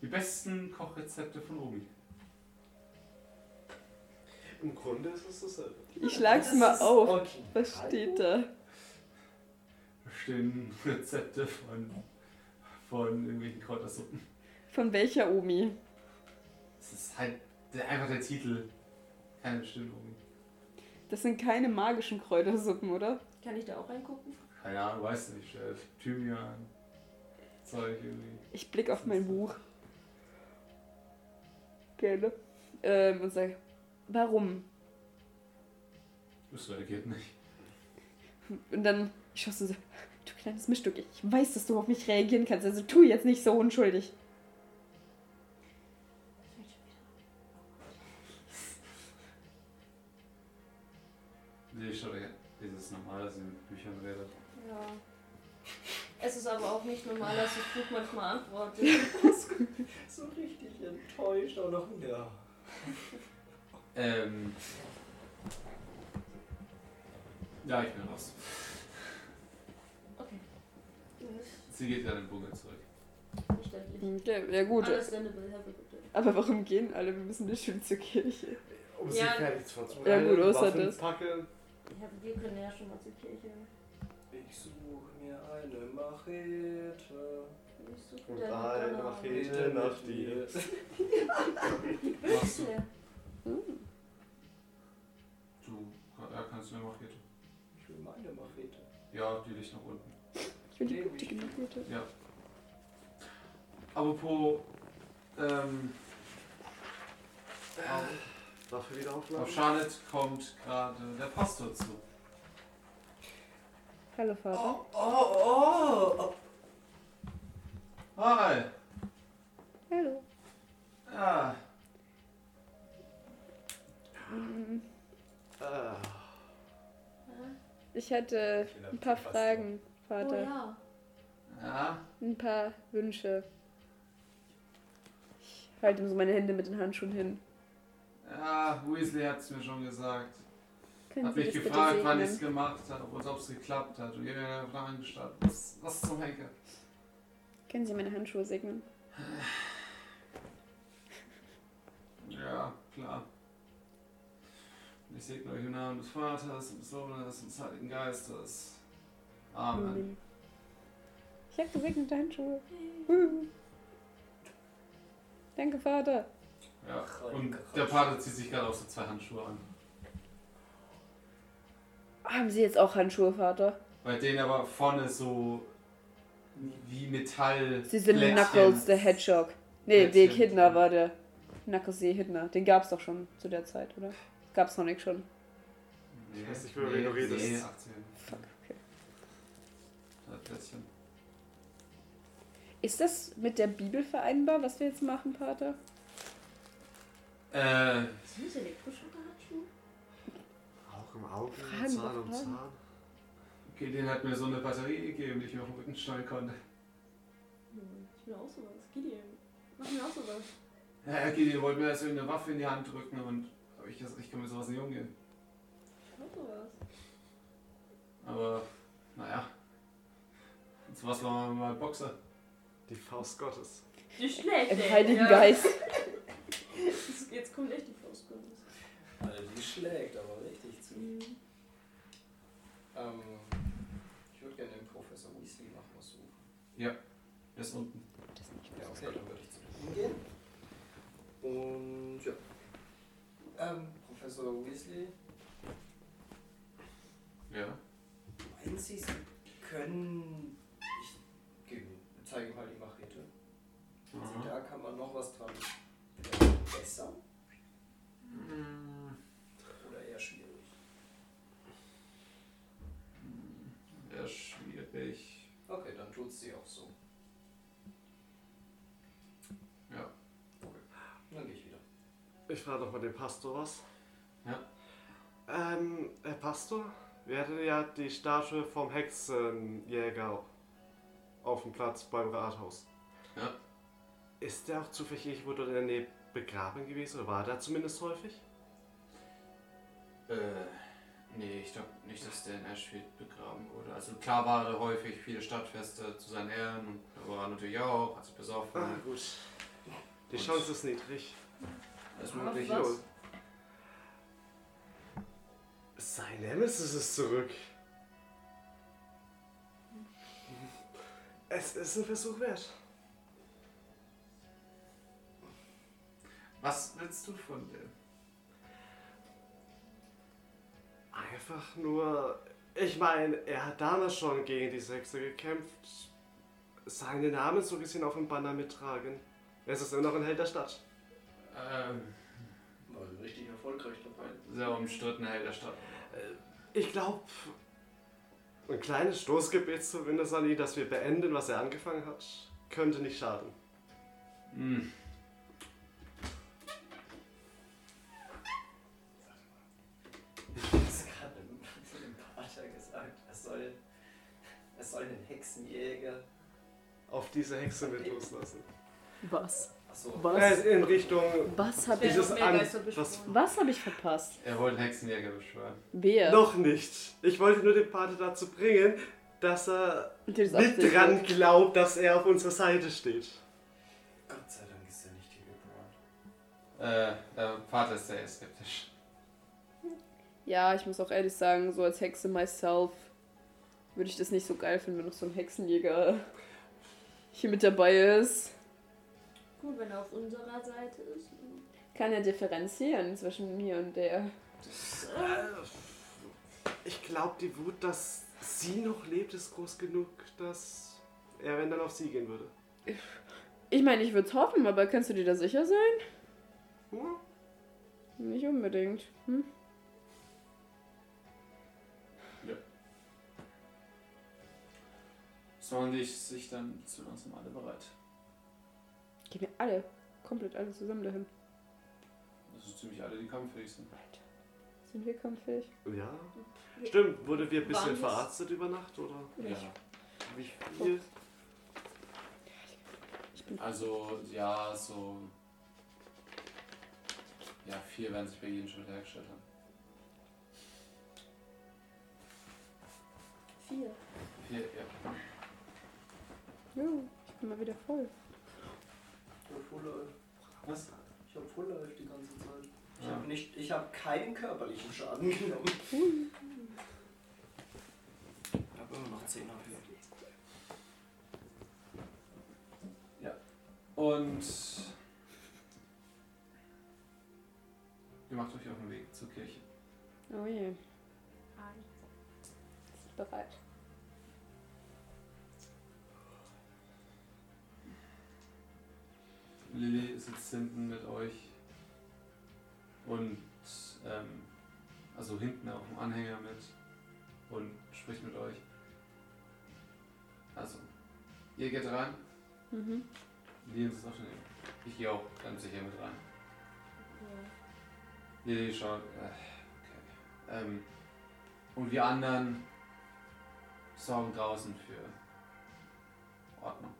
Die besten Kochrezepte von Omi. Im Grunde ist es dasselbe. Ich schlag's Das mal auf. okay. Was steht da? Da stehen Rezepte von, von irgendwelchen Kräutersuppen. Von welcher Omi? Das ist halt der, einfach der Titel. Keine bestimmte Omi. Das sind keine magischen Kräutersuppen, oder? Kann ich da auch reingucken? Keine Ahnung, weiß nicht. Äh, Thymian. Zeug irgendwie. Ich blick auf mein Buch. Gerne. Ähm, und sag, warum? Das reagiert nicht. Und dann, ich schaue so, du kleines Mischstück, ich weiß, dass du auf mich reagieren kannst, also tu jetzt nicht so unschuldig. Es ist aber auch nicht normal, dass das Buch manchmal antwortet. So richtig enttäuscht auch noch. Ja. Ähm. Ja, ich bin raus. Okay. Sie geht ja den Bogen zurück. Verständlich. Okay, ja gut. Aber warum gehen alle? Wir müssen bestimmt zur Kirche. Um sie Ja. fertig zu machen. Ja, gut, außer das. Packen. Ja, wir können ja schon mal zur Kirche. Ich suche mir eine Machete. Ich suche Und deine eine Machete nach dir. Machst du? Ja. Du ja, kannst du eine Machete. Ich will meine Machete. Ja, die liegt nach unten. Ich will die gute Machete. Ja. Apropos, ähm, Waffe wieder auf aufladen. Charlotte kommt gerade der Pastor zu. Hallo Vater. Oh, oh, oh. Hi! Hallo. Ja, Mm, Ah, Ich bin ein paar Fragen, Oh Vater. ja. ja, Ein paar Wünsche. Ich halte ihm so meine Hände mit den Handschuhen hin. ja, Weasley hat's mir schon gesagt. Können Hat Sie mich gefragt, wann ich es gemacht habe und ob es geklappt hat. Und jeder hat Fragen gestellt. Was, was zum Henker? Können Sie meine Handschuhe segnen? Ja, klar. Ich segne euch im Namen des Vaters und des Sohnes und des Heiligen Geistes. Amen. Ich habe gesegnete Handschuhe. Danke, Vater. Ja, und der Pater zieht sich gerade auch so zwei Handschuhe an. Haben Sie jetzt auch Handschuhe, Vater? Bei denen aber vorne so wie Metall. Sie sind Plättchen. Knuckles the Hedgehog. Nee, der Plättchen. Hidner war der. Knuckles the Hidner. Den gab's doch schon zu der Zeit, oder? Gab's Sonic schon. Nee, Ich weiß nicht, worüber du redest. Nee, 18. Fuck, okay. Drei Plättchen. Ist das mit der Bibel vereinbar, was wir jetzt machen, Pater? Äh, Sind das elektrische Handschuhe? Auge um Auge, Fragen Zahn um. Zahn. okay, den hat mir so eine Batterie gegeben, die ich mir auf den Rücken steuern konnte. Ich will auch sowas. Gideon. Mach mir auch sowas. Ja, Herr Gideon wollte mir erst irgendeine Waffe in die Hand drücken und ich ich kann mit sowas nicht umgehen. Ich will auch sowas. Aber, naja. Und sowas war mal Boxer. Die Faust Gottes. Die schlägt Im. Heiligen Ja. Geist. Jetzt- Jetzt kommt echt die Faust Gottes. Also die schlägt aber richtig. Mhm. Ähm, ich würde gerne den Professor Weasley noch was suchen. Der ist unten. Ja, okay, dann würde ich zu ihm gehen. Und ja. Ähm, Professor Weasley, Ja. meinen Sie, Sie können. Ich gebe, zeige mal die Machete. Aha. Da kann man noch was dran vielleicht besser Hm, oder eher schwierig. Wäre schwierig. Okay, dann tut sie auch so. Ja. Dann gehe ich wieder. Ich frage noch mal den Pastor was. Ja. Ähm, Herr Pastor, wir hatten ja die Statue vom Hexenjäger auf dem Platz beim Rathaus. Ja. Ist der auch zufällig irgendwo dort in der Nähe begraben gewesen oder war der zumindest häufig? Äh, nee, ich glaube nicht, dass der in Ashfield begraben wurde. Also klar war er häufig viele Stadtfeste zu seinen Ehren und da war er natürlich auch, hat sich besoffen. Ah, gut. Die Chance ist niedrig. Das ist Aber möglich. was? Sein Nemesis ist zurück. Es ist ein Versuch wert. Was willst du von dem? Einfach nur. Ich meine, er hat damals schon gegen die Sechse gekämpft. Seinen Namen so gesehen auf dem Banner mittragen. Es ist immer noch ein Held der Stadt. Ähm, War richtig erfolgreich dabei. sehr umstritten Held der Stadt. Ich glaube, ein kleines Stoßgebet zumindest an ihn, dass wir beenden, was er angefangen hat, könnte nicht schaden. Hm. Ich habe es gerade dem, dem Pater gesagt. Er soll, er soll den Hexenjäger. Auf diese Hexe mit loslassen. Was? Was? Äh, in Richtung Was habe ich, was was hab ich verpasst? Er wollte einen Hexenjäger beschwören. Wer? Noch nicht. Ich wollte nur den Pater dazu bringen, dass er das mit dran glaubt, dass er auf unserer Seite steht. Gott sei Dank ist er nicht hier geboren. Äh, der Vater ist sehr skeptisch. Ja, ich muss auch ehrlich sagen, so als Hexe myself würde ich das nicht so geil finden, wenn noch so ein Hexenjäger hier mit dabei ist. Gut, wenn er auf unserer Seite ist. Kann ja differenzieren zwischen mir und der. Äh, Ich glaube, die Wut, dass sie noch lebt, ist groß genug, dass er, wenn dann auf sie gehen würde. Ich meine, ich würde es hoffen, aber kannst du dir da sicher sein? Hm? Nicht unbedingt. Hm? Sollen dich sich dann zu uns alle bereit? Gehen wir alle, komplett alle zusammen dahin. Das sind ziemlich alle, die kampffähig sind. Sind wir kampffähig? Ja. Stimmt, wurde wir ein bisschen verarztet über Nacht, oder? Ja. Wie viel? Ich bin Also, ja, so. Ja, vier werden sich bei jedem schon wieder hergestellt haben. Vier. Vier, ja. Jo, ich bin mal wieder voll. Ich hab Full Life. Was? Ich hab Full Life die ganze Zeit. Ich Ja. habe nicht, ich habe keinen körperlichen Schaden genommen. Ich habe immer noch 10 HP. Und. Ihr macht euch auf den Weg zur Kirche. Oh je, ist bereit. Lilly sitzt hinten mit euch und ähm, also hinten auf dem Anhänger mit und spricht mit euch. Also, ihr geht rein, Mhm. Lilly ist auch schon hier. Ich gehe auch ganz sicher mit rein. Ja. Lilly schaut, äh, okay. Ähm, und wir anderen sorgen draußen für Ordnung.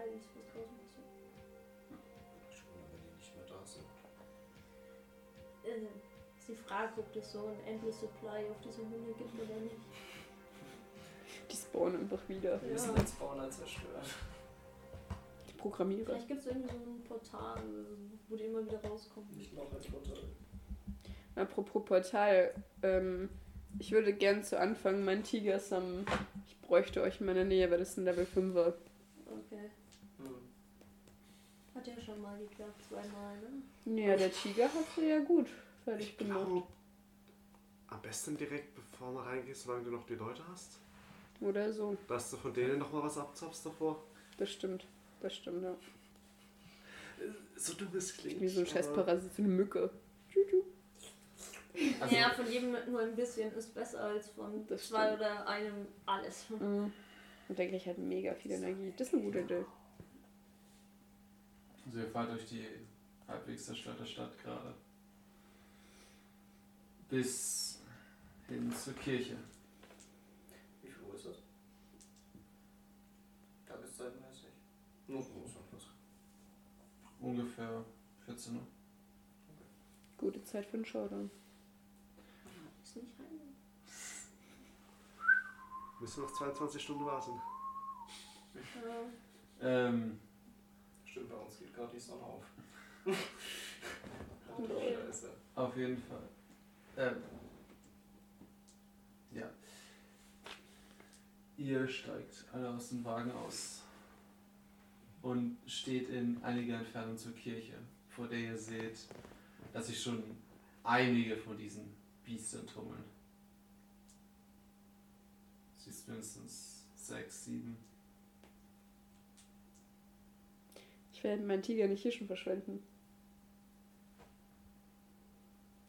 Tiles, was draußen passiert. Schon, wenn die nicht mehr da sind. Äh, ist die Frage, ob das so ein endless Supply auf diese Hunde gibt oder nicht. Die spawnen einfach wieder. Wir müssen den Spawner zerstören. Die Programmierer. Vielleicht gibt es irgendwie so ein Portal, wo die immer wieder rauskommen. Nicht noch ein Portal. Apropos Portal, ähm, ich würde gern zu Anfang meinen Tiger sammeln. Ich bräuchte euch in meiner Nähe, weil das ein Level 5er. Okay. Hat ja schon mal geklappt, zweimal, ne? Ja, der Tiger hat sie ja gut fertig Ich gemacht. glaube, am besten direkt bevor man reingeht, solange du noch die Leute hast, Oder so. dass du von denen nochmal was abzapfst davor. Das stimmt. Das stimmt, ja. So dumm es klingt. Wie so ein Scheißparasit, so eine Mücke. Also, ja, von jedem nur ein bisschen ist besser als von zwei stimmt. oder einem alles. Mhm. Und der kriegt halt mega viel Energie. Das ist eine gute Idee. Also ihr fahrt durch die halbwegs zerstörte Stadt gerade. Bis hin zur Kirche. Wie viel Uhr ist das? Tageszeitmäßig? Nur so was. Ungefähr 14 Uhr. Gute Zeit für einen Showdown. Ist nicht rein. Müssen noch 22 Stunden warten. Ja. Ähm, Stimmt, bei uns gerade die Sonne auf. Okay. Scheiße. auf jeden Fall. Ähm, ja. Ihr steigt alle aus dem Wagen aus und steht in einiger Entfernung zur Kirche, vor der ihr seht, dass sich schon einige von diesen Biestern tummeln. Siehst mindestens sechs, sieben. Ich werde meinen Tiger nicht hier schon verschwenden.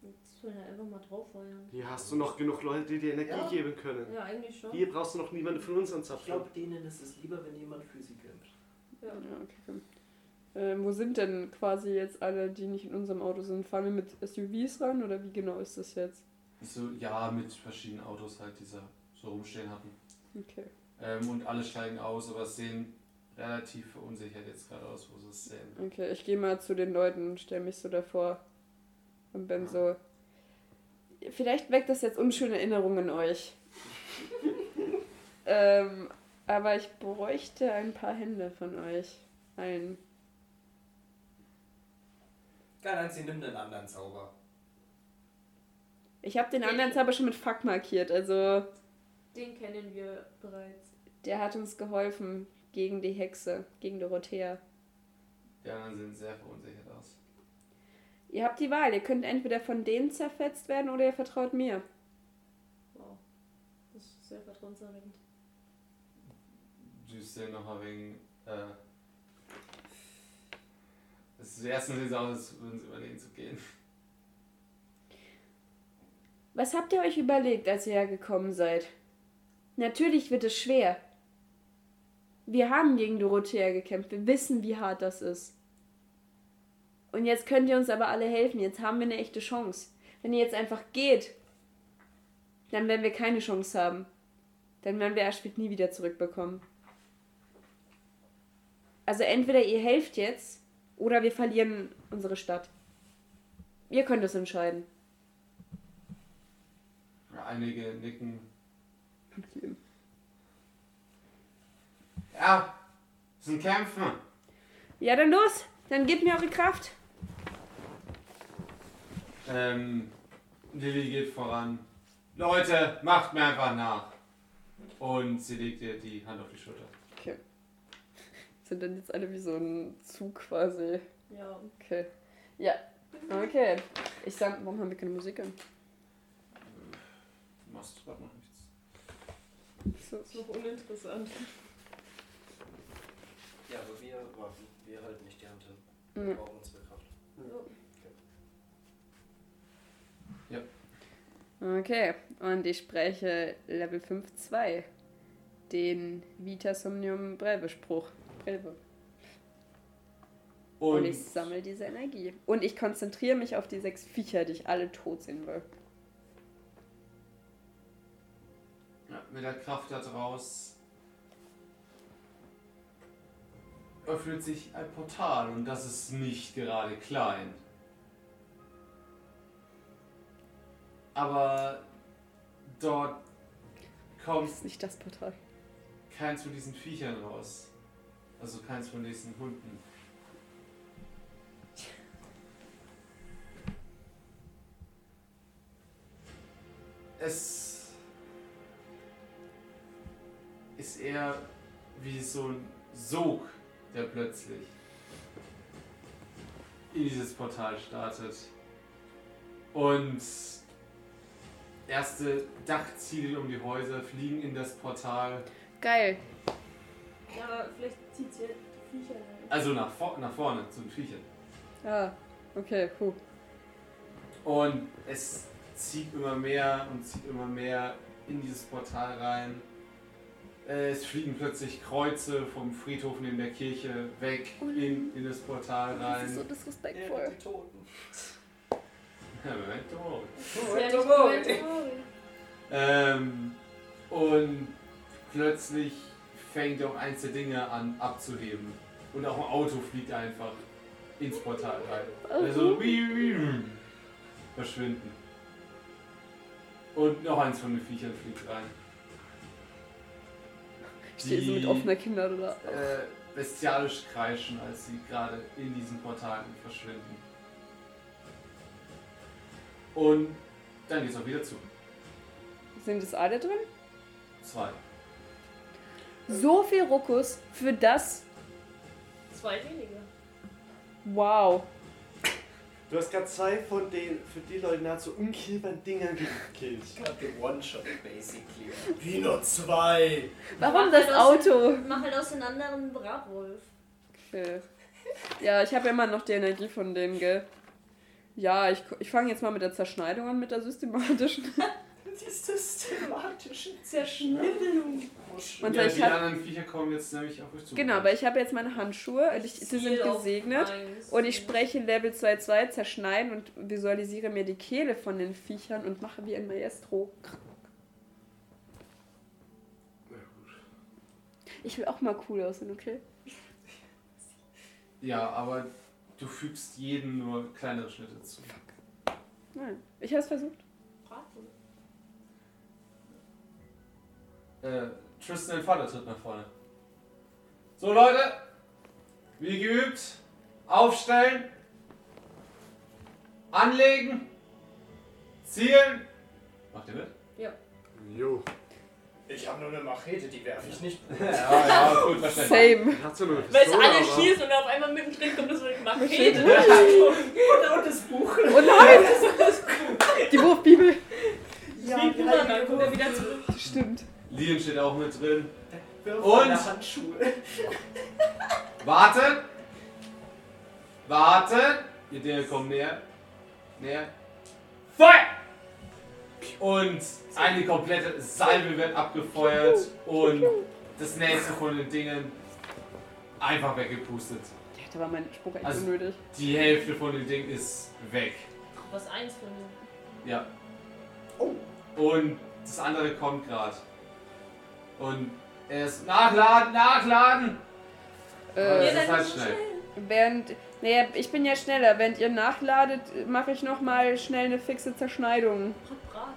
Jetzt will er einfach mal drauf feuern. Hier hast du noch genug Leute, die dir Energie Ja. geben können. Ja, eigentlich schon. Hier brauchst du noch niemanden von uns Ich anzapfen. glaube, denen ist es lieber, wenn jemand für sie kämpft. Ja. Ja, okay, komm. Ähm, wo sind denn quasi jetzt alle, die nicht in unserem Auto sind? Fahren wir mit SUVs ran oder wie genau ist das jetzt? So, ja, mit verschiedenen Autos halt, die sie so rumstehen hatten. Okay. Ähm, und alle steigen aus, aber es sehen relativ verunsichert jetzt gerade aus, wo sie es sehen. Okay, ich gehe mal zu den Leuten und stelle mich so davor und bin so. Vielleicht weckt das jetzt unschöne Erinnerungen in euch. ähm, aber ich bräuchte ein paar Hände von euch. Ein. Sie nimmt einen anderen Zauber. Ich habe den anderen aber schon mit Fuck markiert, also Den kennen wir bereits. der hat uns geholfen gegen die Hexe, gegen Dorothea. Die anderen sehen sehr verunsichert aus. Ihr habt die Wahl, ihr könnt entweder von denen zerfetzt werden oder ihr vertraut mir. Wow. Das ist sehr vertrauenserregend. Sie sehen noch ein wenig. Äh, das erste sehen sie aus, als würden sie überlegen zu gehen. Was habt ihr euch überlegt, als ihr hergekommen seid? Natürlich wird es schwer. Wir haben gegen Dorothea gekämpft. Wir wissen, wie hart das ist. Und jetzt könnt ihr uns aber alle helfen. Jetzt haben wir eine echte Chance. Wenn ihr jetzt einfach geht, dann werden wir keine Chance haben. Dann werden wir Ashfield nie wieder zurückbekommen. Also entweder ihr helft jetzt oder wir verlieren unsere Stadt. Ihr könnt es entscheiden. Einige nicken. Ja, es sind Kämpfen. Ja, dann los. Dann gebt mir eure Kraft. Ähm, Lilly geht voran. Leute, macht mir einfach nach. Und sie legt ihr die Hand auf die Schulter. Okay. Sind dann jetzt alle wie so ein Zug quasi. Ja. Okay. Ja. Okay. Ich sag, warum haben wir keine Musik an? Du machst gerade noch nichts. So. Ist noch uninteressant. Ja, aber wir. Wir halten nicht die Hand hin. Wir Mhm. brauchen unsere Kraft. Okay. Und ich spreche Level 5.2. Den Vita Somnium Breve Spruch. Breve. Und, Und ich sammle diese Energie. Und ich konzentriere mich auf die sechs Viecher, die ich alle tot sehen will. ja, mit der Kraft da draus öffnet sich ein Portal und das ist nicht gerade klein. Aber dort Das kommt ist nicht das Portal. keins von diesen Viechern raus. Also keins von diesen Hunden. Es ist eher wie so ein Sog, der plötzlich in dieses Portal startet. Und erste Dachziegel um die Häuser fliegen in das Portal. Geil. Ja, aber vielleicht zieht sie die Viecher rein. Also nach, vor, nach vorne zu den Viechern. Ja, okay, cool. Und es zieht immer mehr und zieht immer mehr in dieses Portal rein. Es fliegen plötzlich Kreuze vom Friedhof neben der Kirche weg in, in das Portal Das ist so rein. disrespektvoll. die Toten. Ja, Moment, oh. Das ist ja nicht Moment Story. ähm, und plötzlich fängt auch eins der Dinge an abzuheben. Und auch ein Auto fliegt einfach ins Portal rein. Also verschwinden. Und noch eins von den Viechern fliegt rein. Ich stehe so mit offener Kinder oder. Äh, bestialisch kreischen, als sie gerade in diesen Portalen verschwinden. Und dann geht's auch wieder zu. Sind das alle drin? Zwei. So viel Ruckus für das. Zwei weniger. Wow. Du hast gerade zwei von den für die Leute nahezu unkillbaren Dingern gekillt. Ich hab den One-Shot, basically. Wie nur zwei? Warum das halt Auto? Mach halt aus den anderen Bratwolf. Okay. Ja, ich habe ja immer noch die Energie von denen, gell? Ja, ich, ich fange jetzt mal mit der Zerschneidung an, mit der systematischen. Die systematischen Zerschnibbelung. Und ja, ich die hab- anderen Viecher kommen jetzt nämlich auf euch zu. Genau, aber ich habe jetzt meine Handschuhe, und ich, sie sind gesegnet. Und ich spreche Level 2.2, zerschneiden und visualisiere mir die Kehle von den Viechern und mache wie ein Maestro. Na gut. Ich will auch mal cool aussehen, okay? Ja, aber du fügst jedem nur kleinere Schnitte zu. Nein. Ich habe es versucht. Äh, Tristan Vater tritt nach vorne. So Leute, wie geübt, aufstellen, anlegen, zielen. Macht ihr mit? Jo. Ich habe nur eine Machete, die werfe ich nicht. Ja, ja, gut, verständlich. Same. Eine Weil es alle schießen und auf einmal mittendrin kommt so eine Machete. Machete. Und, und das Buch. Oh nein! Die Wurfbibel. Ja, Wie Bumerang kommt er wieder zurück. Stimmt. Lian steht auch mit drin. Und? Handschuhe. Warten! Warten! Ihr Dinge kommen näher. Näher. Feuer! Und eine komplette Salve wird abgefeuert und das nächste von den Dingen einfach weggepustet. Da war mein Spruch echt Also- unnötig. Die Hälfte von den Dingen ist weg. Was eins von den. Ja. Oh. Und das andere kommt gerade. Und er ist nachladen, nachladen! Äh, Das ist halt schnell. während. Naja, ich bin ja schneller. Während ihr nachladet, mache ich nochmal schnell eine fixe Zerschneidung.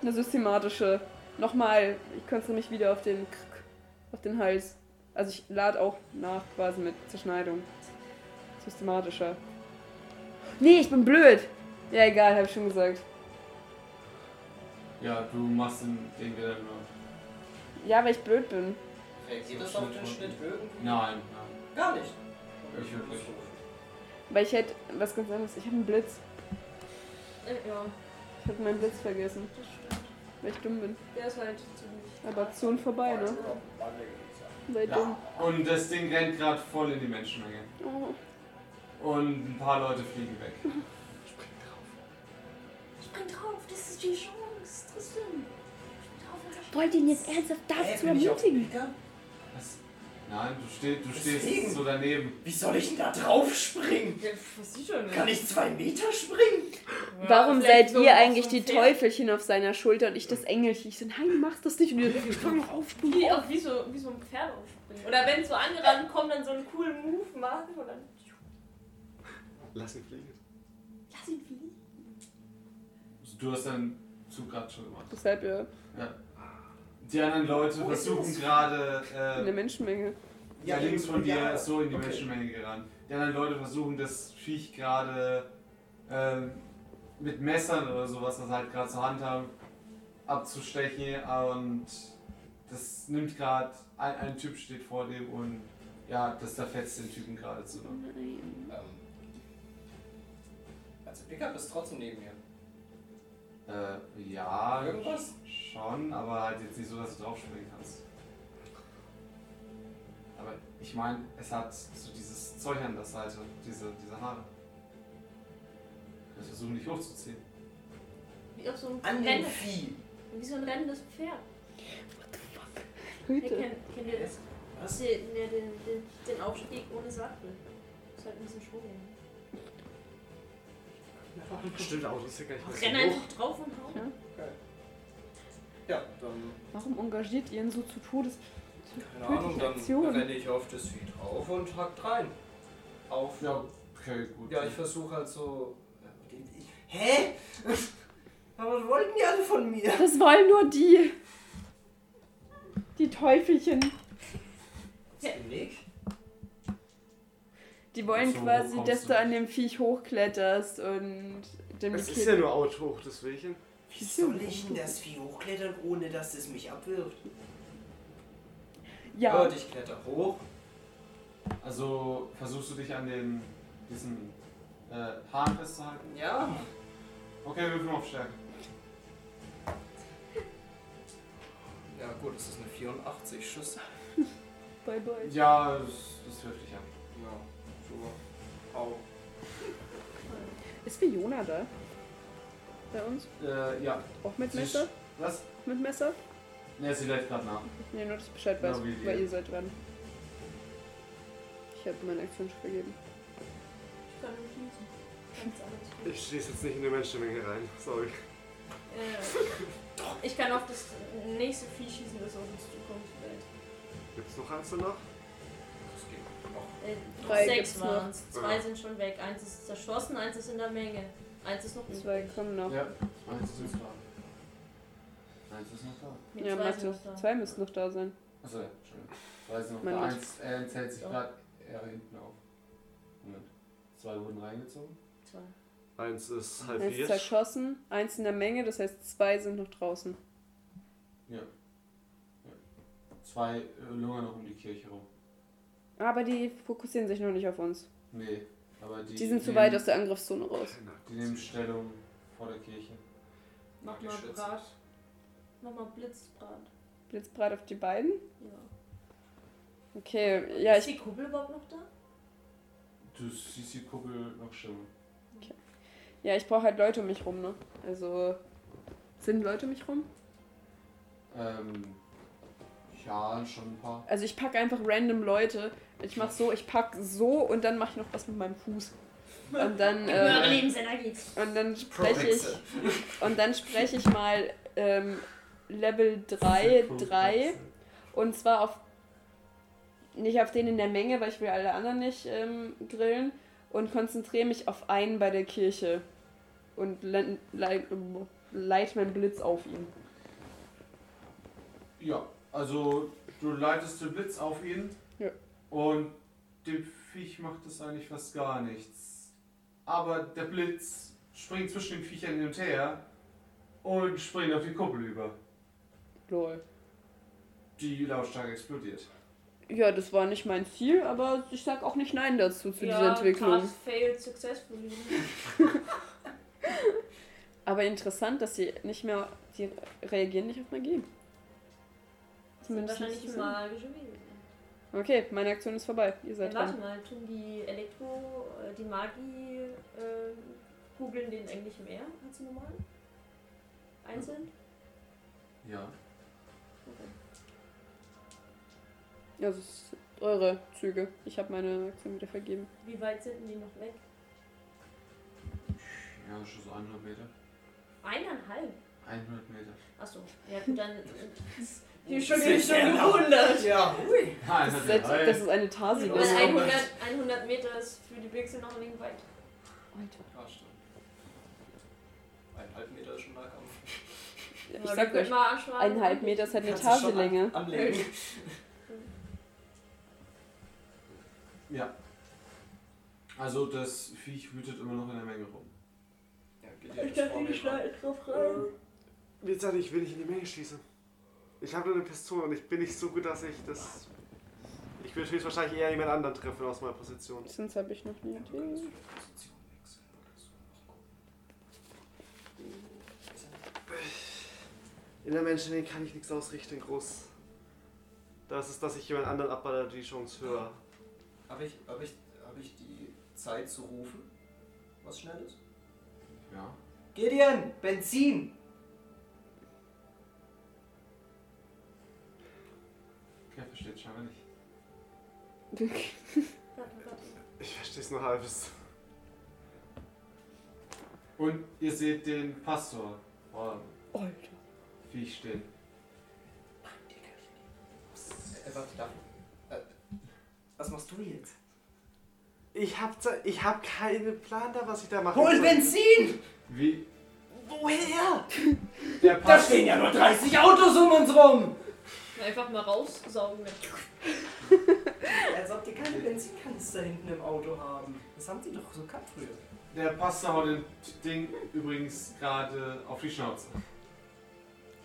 Eine systematische. Nochmal. Ich konzentriere mich wieder auf den Krk, auf den Hals. Also ich lade auch nach quasi mit Zerschneidung. Systematischer. Nee, ich bin blöd. Ja, egal, habe ich schon gesagt. Ja, du machst den Ding wieder nur. Ja, weil ich blöd bin. Reagiert das auf den Schnitt irgendwie? Nein, nein. Gar nicht. Nicht wirklich. Weil ich hätte was ganz anderes. Ich habe einen Blitz. Äh, ja, Ich habe meinen Blitz vergessen, das stimmt. weil ich dumm bin. Der ist halt ziemlich. Aber Aktion vorbei, ne? Weil dumm. Ja. Und das Ding rennt gerade voll in die Menschenmenge. Oh. Und ein paar Leute fliegen weg. Spring drauf, das ist die Chance, Tristan. Spring drauf, das ist die Wollt ihr ihn jetzt ernsthaft dazu auch ermutigen? Nein, du, steh, du stehst so daneben. Wie soll ich denn da drauf springen? Kann ich zwei Meter springen? Ja, Warum seid so ihr auf eigentlich so die Pferd. Teufelchen auf seiner Schulter und ich das Engelchen? Ich so, nein, du machst das nicht. Und ihr, ich kann noch aufspringen. Wie, auch wie, so, wie so ein Pferd aufspringen. Oder wenn so angerannt kommen, dann so einen coolen Move machen und dann. Lass ihn fliegen. Lass ihn fliegen. Du hast deinen Zug gerade schon gemacht. Deshalb ja Ja. Die anderen Leute Wo ist versuchen das? gerade. in der Äh, Menschenmenge. ja, links von dir Ja, ist so in die okay. Menschenmenge gerannt. Die anderen Leute versuchen das Viech gerade ähm, mit Messern oder sowas, was sie halt gerade zur Hand haben, abzustechen. Und das nimmt gerade. Ein, ein Typ steht vor dem und ja, das zerfetzt den Typen gerade zu. Nein. Ähm, also Pickup ist trotzdem neben mir. Äh, ja, Irgendwas? schon, aber halt jetzt nicht so, dass du draufspringen kannst. Aber ich meine, es hat so dieses Zeug an der Seite, diese, diese Haare. Wir versuchen dich hochzuziehen. Wie auf so ein An dem Rennen- Vieh. Wie so ein rennendes Pferd. Hey, kennt, kennt ihr das? Was? Den, den, den, den Aufstieg ohne Sattel. Ist halt ein bisschen Schwung. Stimmt auch, das ist ja gar nicht mehr Renn so hoch. einfach drauf und hau. Ja. Ja, dann, Warum engagiert ihr ihn so zu Todes? keine Ahnung, dann Aktion. renne ich auf das Vieh drauf und hackt rein. Auf. Ja, okay, gut. Ja, ich versuche halt so. Hä? Aber was wollten die alle von mir? Das wollen nur die. Die Teufelchen. Nick? Die wollen So, quasi, dass du an dem Viech hochkletterst und dem Es ist ja nur Out hoch, deswegen. Wie soll ich denn das Vieh hochklettern, ohne dass es mich abwirft? Ja, Gut, ich kletter hoch. Also versuchst du dich an den diesen äh, Haaren festzuhalten? Ja. Okay, mal auf Stärke. Ja, gut, es ist eine 84 Schuss. bye bye. Ja, das, das wirft dich an. Ja, so. Au. Ist Fiona da? Bei uns? Äh, ja. Auch mit Sie Messer? Was? Mit Messer? Ne, sie lädt gerade nach. Nee, nur dass ich Bescheid weiß, die- weil ihr seid dran. Ich habe meine Aktion schon vergeben. Ich kann nicht schießen. Ich schließe jetzt nicht in die Menschenmenge rein. Sorry. Äh, ich kann auf das nächste Vieh schießen, das auf uns zukommt. Gibt's noch eins danach? Äh, Drei sechs waren es. Zwei Ja. sind schon weg. Eins ist zerschossen, eins ist in der Menge. Eins ist noch Zwei übrig. kommen noch. Ja, eins ist noch da. Eins ist noch da. Nee, Ja, zwei Mathe. noch da. Zwei müssen noch da sein. Achso, ja, Entschuldigung. Zwei sind noch Mein da. Eins, äh, hält sich So. gerade eher hinten auf. Moment. Zwei wurden reingezogen. Zwei. Eins ist Eins halbiert. zerschossen, eins in der Menge, das heißt zwei sind noch draußen. Ja. ja. Zwei äh, lungern noch um die Kirche rum. Aber die fokussieren sich noch nicht auf uns. Nee, aber die. Die sind zu weit aus der Angriffszone raus. Die nehmen Stellung vor der Kirche. Mach mal. Brat. Mach mal Blitzbrat. Blitzbrat auf die beiden. Ja. Okay, ja, ist ich. die Kuppel überhaupt noch da? Du siehst die Kuppel noch schimmern. Ja, ich brauche halt Leute um mich rum, ne? Also. Sind Leute um mich rum? Ähm. Ja, schon ein paar. Also ich packe einfach random Leute. Ich mach so, ich pack so und dann mache ich noch was mit meinem Fuß. Und dann, Höhere äh, Lebensenergie. und dann spreche ich. Und dann spreche ich mal ähm, Level 3, 3. Und zwar auf. Nicht auf den in der Menge, weil ich will alle anderen nicht ähm, grillen. Und konzentriere mich auf einen bei der Kirche. Und le le leite meinen Blitz auf ihn. Ja, also du leitest den Blitz auf ihn. Ja. Und dem Viech macht es eigentlich fast gar nichts. Aber der Blitz springt zwischen den Viechern hin und her und springt auf die Kuppel über, Lol. die lautstark explodiert. Ja, das war nicht mein Ziel, aber ich sag auch nicht Nein dazu zu dieser Entwicklung. Task failed successfully. Aber interessant, dass sie nicht mehr. Die reagieren nicht auf Magie. Das sind Zumindest wahrscheinlich magische Wesen. Okay, meine Aktion ist vorbei. Ihr Ja, seid warte dran. mal, tun die Elektro, äh, die Magie, äh, Kugeln den eigentlich mehr als die normalen? Einzeln? Ja. Okay. Also es ist eure Züge. Ich habe meine Aktion wieder vergeben. Wie weit sind denn die noch weg? Ja, schon so 100 Meter. Eineinhalb. 100 Meter. Achso, ja gut, dann. Die Sehr schon mich schon genau. gewundert. Ja, ui. Das ist, jetzt, das ist eine Tasi. Das ist 100, 100 Meter ist für die Büchse noch ein wenig weit. Ja, stimmt. Eineinhalb Meter ist schon Nahkampf. Ich Aber wir sag euch, mal anschlagen. eineinhalb Meter ist halt eine schon Anlegen. Ja. Also das Viech wütet immer noch in der Menge rum. Ja, geht ja das vor mir dran. drauf rein. Wie gesagt, ich will nicht in die Menge schießen. Ich habe nur eine Pistole und ich bin nicht so gut, dass ich das. Ich würde höchstwahrscheinlich eher jemand anderen treffen aus meiner Position. Sonst habe ich noch nie. Gucken. In der Menschenmenge kann ich nichts ausrichten, groß. Das ist, dass ich jemand anderen abballer, die Chance höher. Habe ich, hab ich, hab ich die Zeit zu rufen? Was schnell ist? Ja. Gideon, Benzin! Okay, versteht scheinbar nicht. Ich verstehe es nur halbes. Und ihr seht den Pastor dem Alter. Viech stehen. Äh, warte, darf äh, Was machst du jetzt? Ich hab, ich hab keinen Plan da, was ich da mache. Hol Benzin! Wie Woher? der Da stehen ja nur 30 Autos um uns rum! Einfach mal raussaugen. Als ob die keine Benzinkanister hinten im Auto haben. Das haben die doch so gehabt früher. Der Pastor haut dem Ding übrigens gerade auf die Schnauze.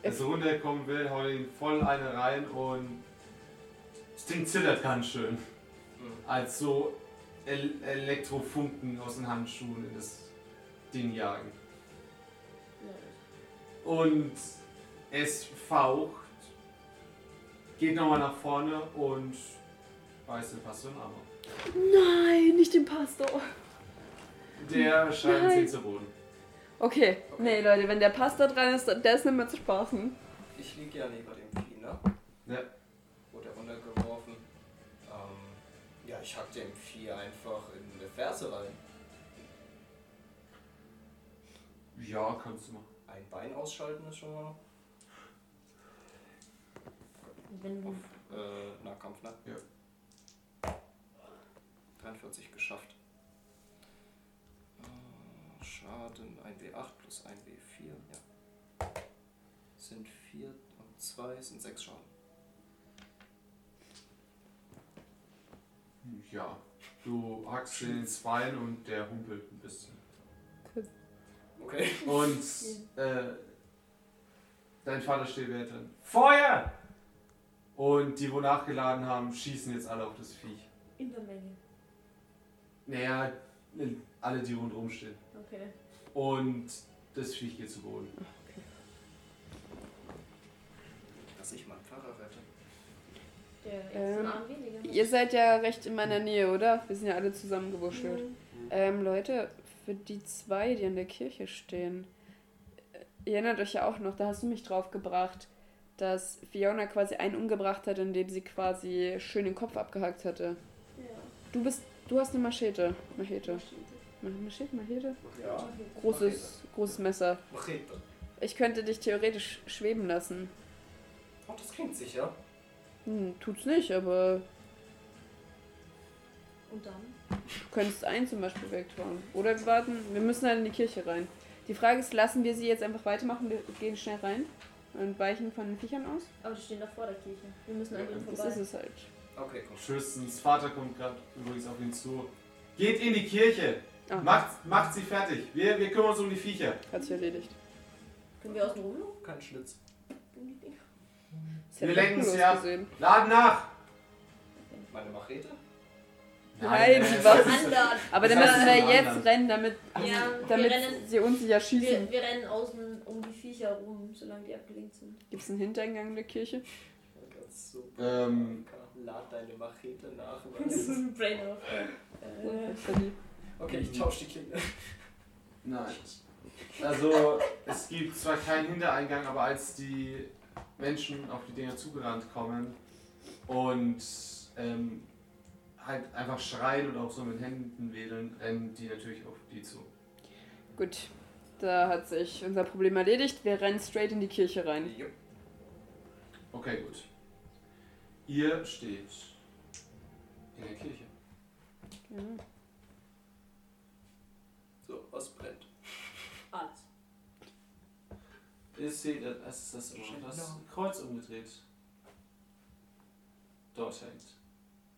Als er runterkommen will, haut er ihm voll eine rein und das Ding zittert ganz schön. Als so El Elektrofunken aus den Handschuhen in das Ding jagen. Und es faucht, geht nochmal nach vorne und beißt den Pastor in den Arm. Nein, nicht den Pastor. Der Nein. ihn zu Boden. Okay, nee, Leute, wenn der Pastor dran ist, der ist nicht mehr zu spaßen. Ich lieg ja neben dem Vieh, ne? Ja. Wurde runtergeworfen. Ähm, ja, ich hack dem Vieh einfach in eine Ferse rein. Ja, kannst du machen. Ein Bein ausschalten ist schon mal Wenn du. auf äh, Nahkampf, ne? Ja. 43 geschafft. Äh, Schaden 1W8 plus 1W4, ja. Sind 4 und 2 sind 6 Schaden. Ja. Du hackst ins Bein und der humpelt ein bisschen. Okay. Und äh, dein Vater steht wieder drin. Feuer! Und die, wo nachgeladen haben, schießen jetzt alle auf das Viech. In der Menge. Naja, alle, die rundherum stehen. Okay. Und das Viech geht zu Boden. Dass ich meinen Pfarrer rette. Der Ähm, weniger. Ihr seid ja recht in meiner Nähe, oder? Wir sind ja alle zusammengewuschelt. Mhm. Ähm, Leute, für die zwei, die an der Kirche stehen, äh, ihr erinnert euch ja auch noch, da hast du mich drauf gebracht, dass Fiona quasi einen umgebracht hat, indem sie quasi schön den Kopf abgehackt hatte. Ja. Du bist, du hast eine Machete. Machete. Ma- Machete, Machete? Ja. Großes, großes Messer. Machete. Ich könnte dich theoretisch schweben lassen. Oh, das klingt sicher. Hm, tut's nicht, aber Und dann? du könntest einen zum Beispiel wegtun. Oder wir warten, wir müssen halt in die Kirche rein. Die Frage ist, lassen wir sie jetzt einfach weitermachen, wir gehen schnell rein und weichen von den Viechern aus? Aber die stehen da vor der Kirche. Wir müssen an ihnen Das vorbei. ist es halt. Okay, komm. Schüssens Vater kommt gerade übrigens auf ihn zu. Geht in die Kirche! Ah, Macht, macht sie fertig! Wir, wir kümmern uns um die Viecher. hat sich erledigt. Können wir außen rumlaufen? Kein Schlitz. Das Wir lenken sie ab. ausgesehen. Laden nach! Meine Machete? Nein, die. Anderen. Aber dann müssen wir jetzt anderen. rennen, damit, Ja, damit rennen. sie uns nicht erschießen. Wir, wir rennen außen um die Viecher rum, solange die abgelenkt sind. Gibt es einen Hintereingang der Kirche? Ganz super. Ähm, Lad deine Machete nach. Das ist ein Brain off. Äh, Okay, ich tausche die Klinge. Nein. Also, es gibt zwar keinen Hintereingang, aber als die Menschen auf die Dinger zugerannt kommen und ähm, halt einfach schreien und auch so mit Händen wedeln, rennen die natürlich auf die zu. Gut, da hat sich unser Problem erledigt. Wir rennen straight in die Kirche rein. Jupp. Okay, gut. Ihr steht in der Kirche. Ja. So, was brennt? Alles. Ihr seht, das ist das, immer das Kreuz umgedreht. Dort hängt.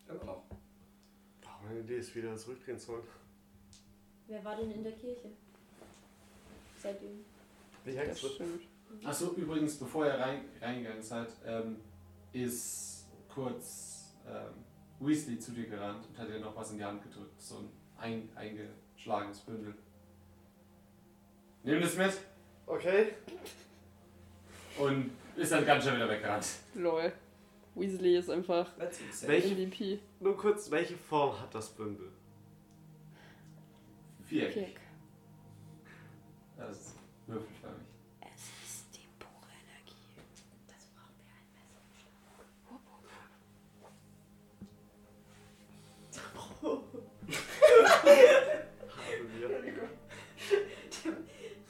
Immer noch. Hätten die es wieder zurückdrehen sollen? Wer war denn in der Kirche? Seitdem. Wie Das stimmt. Achso, übrigens, bevor ihr rein, reingegangen seid, ähm, ist kurz ähm, Weasley zu dir gerannt und hat dir noch was in die Hand gedrückt. So ein ein, eingeschlagenes Bündel. Nimm das mit Okay. und ist dann ganz schnell wieder weggerannt. Lol. Weasley ist einfach. Welche- MVP. Nur kurz, welche Form hat das Bündel? Viereck. Viereck. Das ist würfelförmig. Es ist die pure Energie. Das brauchen wir ein Messer.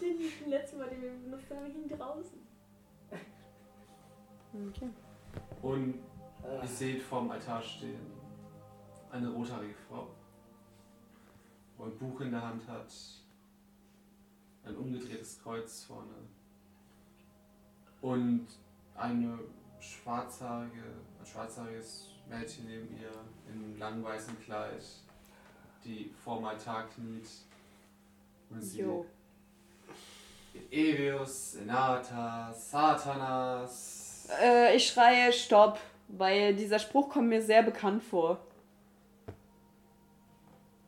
Den, den letzten Mal, den wir benutzt haben, hing draußen. Okay. Und ihr seht vorm Altar stehen eine rothaarige Frau, wo ein Buch in der Hand hat, ein umgedrehtes Kreuz vorne und eine schwarzhaarige, ein schwarzhaariges Mädchen neben ihr in einem langen weißen Kleid, die vorm Altar kniet und sie Jo. Evius, Senata, Satanas. Äh, ich schreie Stopp, weil dieser Spruch kommt mir sehr bekannt vor.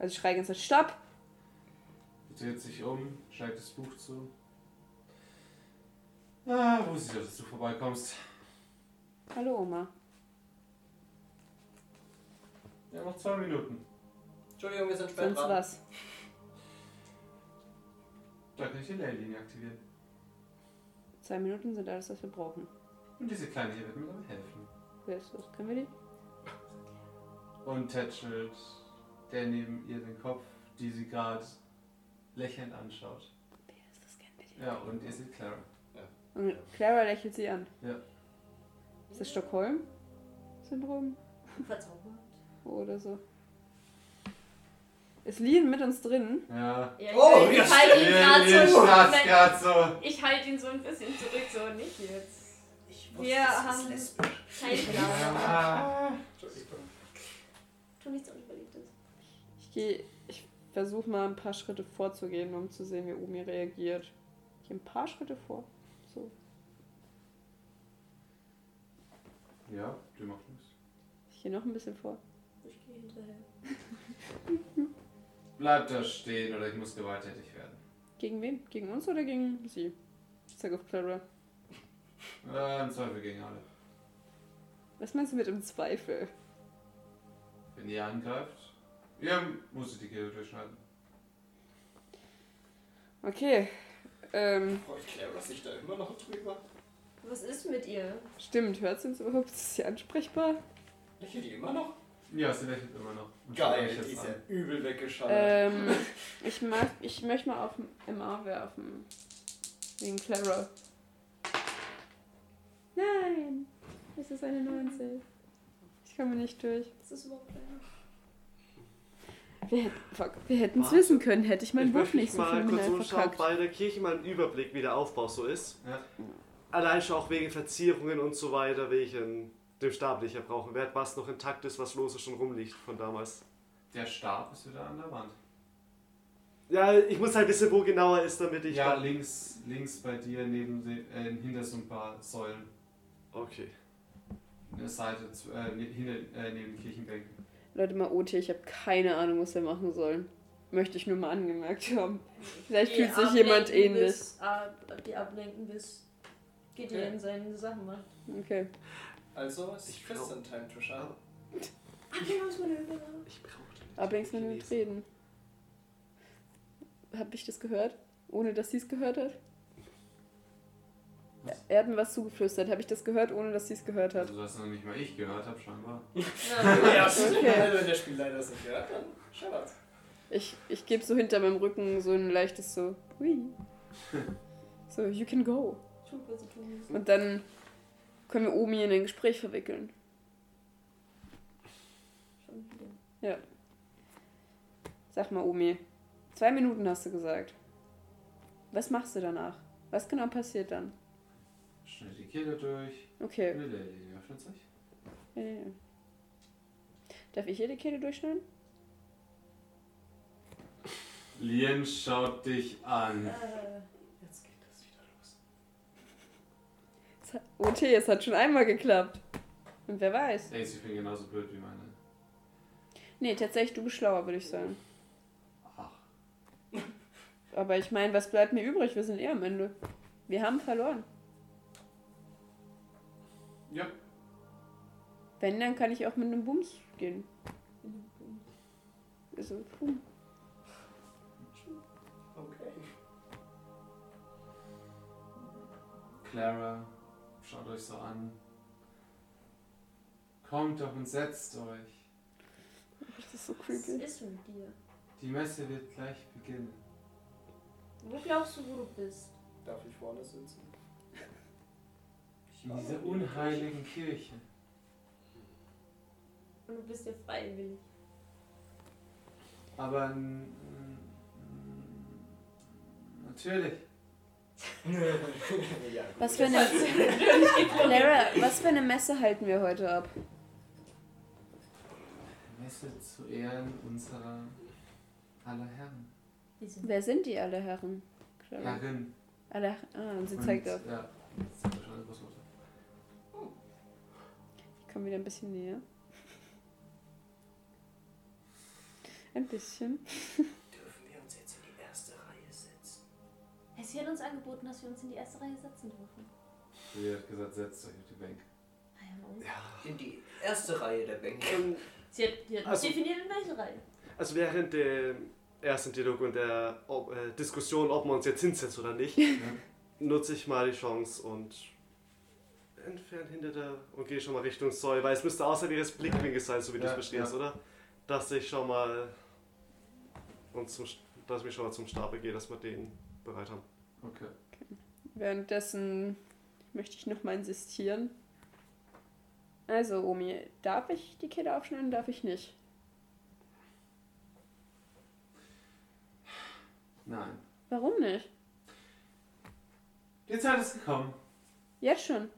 Also ich schreie ganz laut Stopp. Sie dreht sich um, schlägt das Buch zu. Ah, wusste ich doch, dass du vorbeikommst. Hallo Oma. Ja, noch zwei Minuten. Entschuldigung, wir sind spät Sonst dran. was? Da kann ich die Leylinie aktivieren. Zwei Minuten sind alles, was wir brauchen. Und diese Kleine hier wird mir dabei helfen. Wer ist das? Können wir die? Und tätschelt der neben ihr den Kopf, die sie gerade lächelnd anschaut. Wer ist das? Wir die? Ja, und ihr seht Clara. Und Clara lächelt sie an. Ja. Ist das Stockholm-Syndrom? Verzaubert. Oder so? Ist Lien mit uns drin? Ja. Ja, Oh, ich ja, halte ihn gerade Ihr so. so. Ich halte ihn so ein bisschen zurück, so nicht jetzt. Ich Wir das haben- ist lesbisch. Plan. Ah. Entschuldigung. Tu nichts. Ich gehe. Ich versuche mal ein paar Schritte vorzugehen, um zu sehen, wie Omi reagiert. Ich gehe ein paar Schritte vor. So. Ja, du machst nichts. Ich gehe noch ein bisschen vor. Ich gehe hinterher. Bleib da stehen oder ich muss gewalttätig werden. Gegen wen? Gegen uns oder gegen sie? Ich sag auf Clara. Äh, Im Zweifel gegen alle. Was meinst du mit im Zweifel? Wenn ihr angreift, ihr musstet die Kehle durchschneiden. Okay. Ähm, Freut Clara sich da immer noch drüber? Was ist mit ihr? stimmt, hört sie uns überhaupt? Ist sie ansprechbar? Lächelt die immer noch? Ja, sie lächelt immer noch. Und schaut Geil, euch die ist ja an. übel weggeschallert. Ähm, ich, mag, ich möchte mal auf MA werfen. Wegen Clara. Nein! Es ist eine 19. Ich komme nicht durch. Was ist überhaupt eine? Wir, wir hätten es wissen können, hätte ich meinen ich Wurf nicht so mal kurz umschauen, verkackt. bei der Kirche mal einen Überblick, wie der Aufbau so ist. Ja. Allein schon auch wegen Verzierungen und so weiter, wegen dem Stab, den ich ja brauchen werde, was noch intakt ist, was lose schon rumliegt von damals. Der Stab ist wieder an der Wand. Ja, ich muss halt wissen, wo genauer ist, damit ich. ja, links, links bei dir neben den, äh, hinter so ein paar Säulen. Okay. Der Seite, zu, äh, ne- hinter, äh, neben den Kirchenbänken. Leute, mal OT, ich habe keine Ahnung, was wir machen sollen. Möchte ich nur mal angemerkt haben. Vielleicht Die fühlt sich jemand ähnlich. Bis, ab, die ablenken, bis Gideon seine Sachen macht. Okay. also, es Ich ist Tristan Time to shine. Überraschung. Ich wenn wir reden. Hab ich das gehört? Ohne dass sie es gehört hat? Er hat mir was zugeflüstert. Habe ich das gehört, ohne dass sie es gehört hat? Also, dass noch nicht mal ich gehört habe, scheinbar. Ja. ja, stimmt. Okay. Also, wenn der Spielleiter das nicht hört, dann schauert's. Ich, ich gebe so hinter meinem Rücken so ein leichtes so, hui. So, you can go. Und dann können wir Omi in ein Gespräch verwickeln. Schon wieder. Sag mal, Omi. Zwei Minuten hast du gesagt. Was machst du danach? Was genau passiert dann? Schnitt die Kehle durch. Okay. Öffnet sich. Ja, ja, ja. Darf ich hier die Kehle durchschneiden? Lien schaut dich an. Äh, Jetzt geht das wieder los. Es hat- OT, es hat schon einmal geklappt. Und wer weiß. Ey, ich bin genauso blöd wie meine. Nee, tatsächlich, du bist schlauer, würde ich sagen. Ach. Aber ich meine, was bleibt mir übrig? Wir sind eh am Ende. Wir haben verloren. Ja. Wenn, dann kann ich auch mit einem Bums gehen. Also, boom. Okay. Clara, schaut euch so an. Kommt doch und setzt euch. Das ist so was creepy. ist mit dir? Die Messe wird gleich beginnen. Wo glaubst du, wo du bist? Darf ich vorne sitzen? In dieser unheiligen Kirche. Und du bist ja freiwillig. Aber natürlich. Was für eine. Clara, was für eine Messe halten wir heute ab? Messe zu Ehren unserer aller Herren. Wer sind die alle Herren? Herrin. Alle. Ah, und sie zeigt Und, auf. Ja, das zeigt schon eine Komme wieder ein bisschen näher. Ein bisschen. Dürfen wir uns jetzt in die erste Reihe setzen? Sie hat uns angeboten, dass wir uns in die erste Reihe setzen dürfen. Sie hat gesagt, setzt euch auf die Bank. Ah ja. In die erste Reihe der Bänke. Ähm, Sie hat, die hat Also- definiert, in welche Reihe. Also während dem ersten Dialog und der ob, äh, Diskussion, ob man uns jetzt hinsetzt oder nicht, Ja. nutze ich mal die Chance und entferne hinter der und gehe schon mal Richtung Säule, weil es müsste außerhalb ihres Blickwinkels sein, so wie du Ja, es beschreibst, ja. oder? Dass ich schon mal und zum, dass ich schon mal zum Stapel gehe, dass wir den bereit haben. Okay. Währenddessen möchte ich nochmal insistieren. Also, Omi, darf ich die Kette aufschneiden, darf ich nicht? Nein. Warum nicht? Die Zeit ist gekommen. Jetzt schon.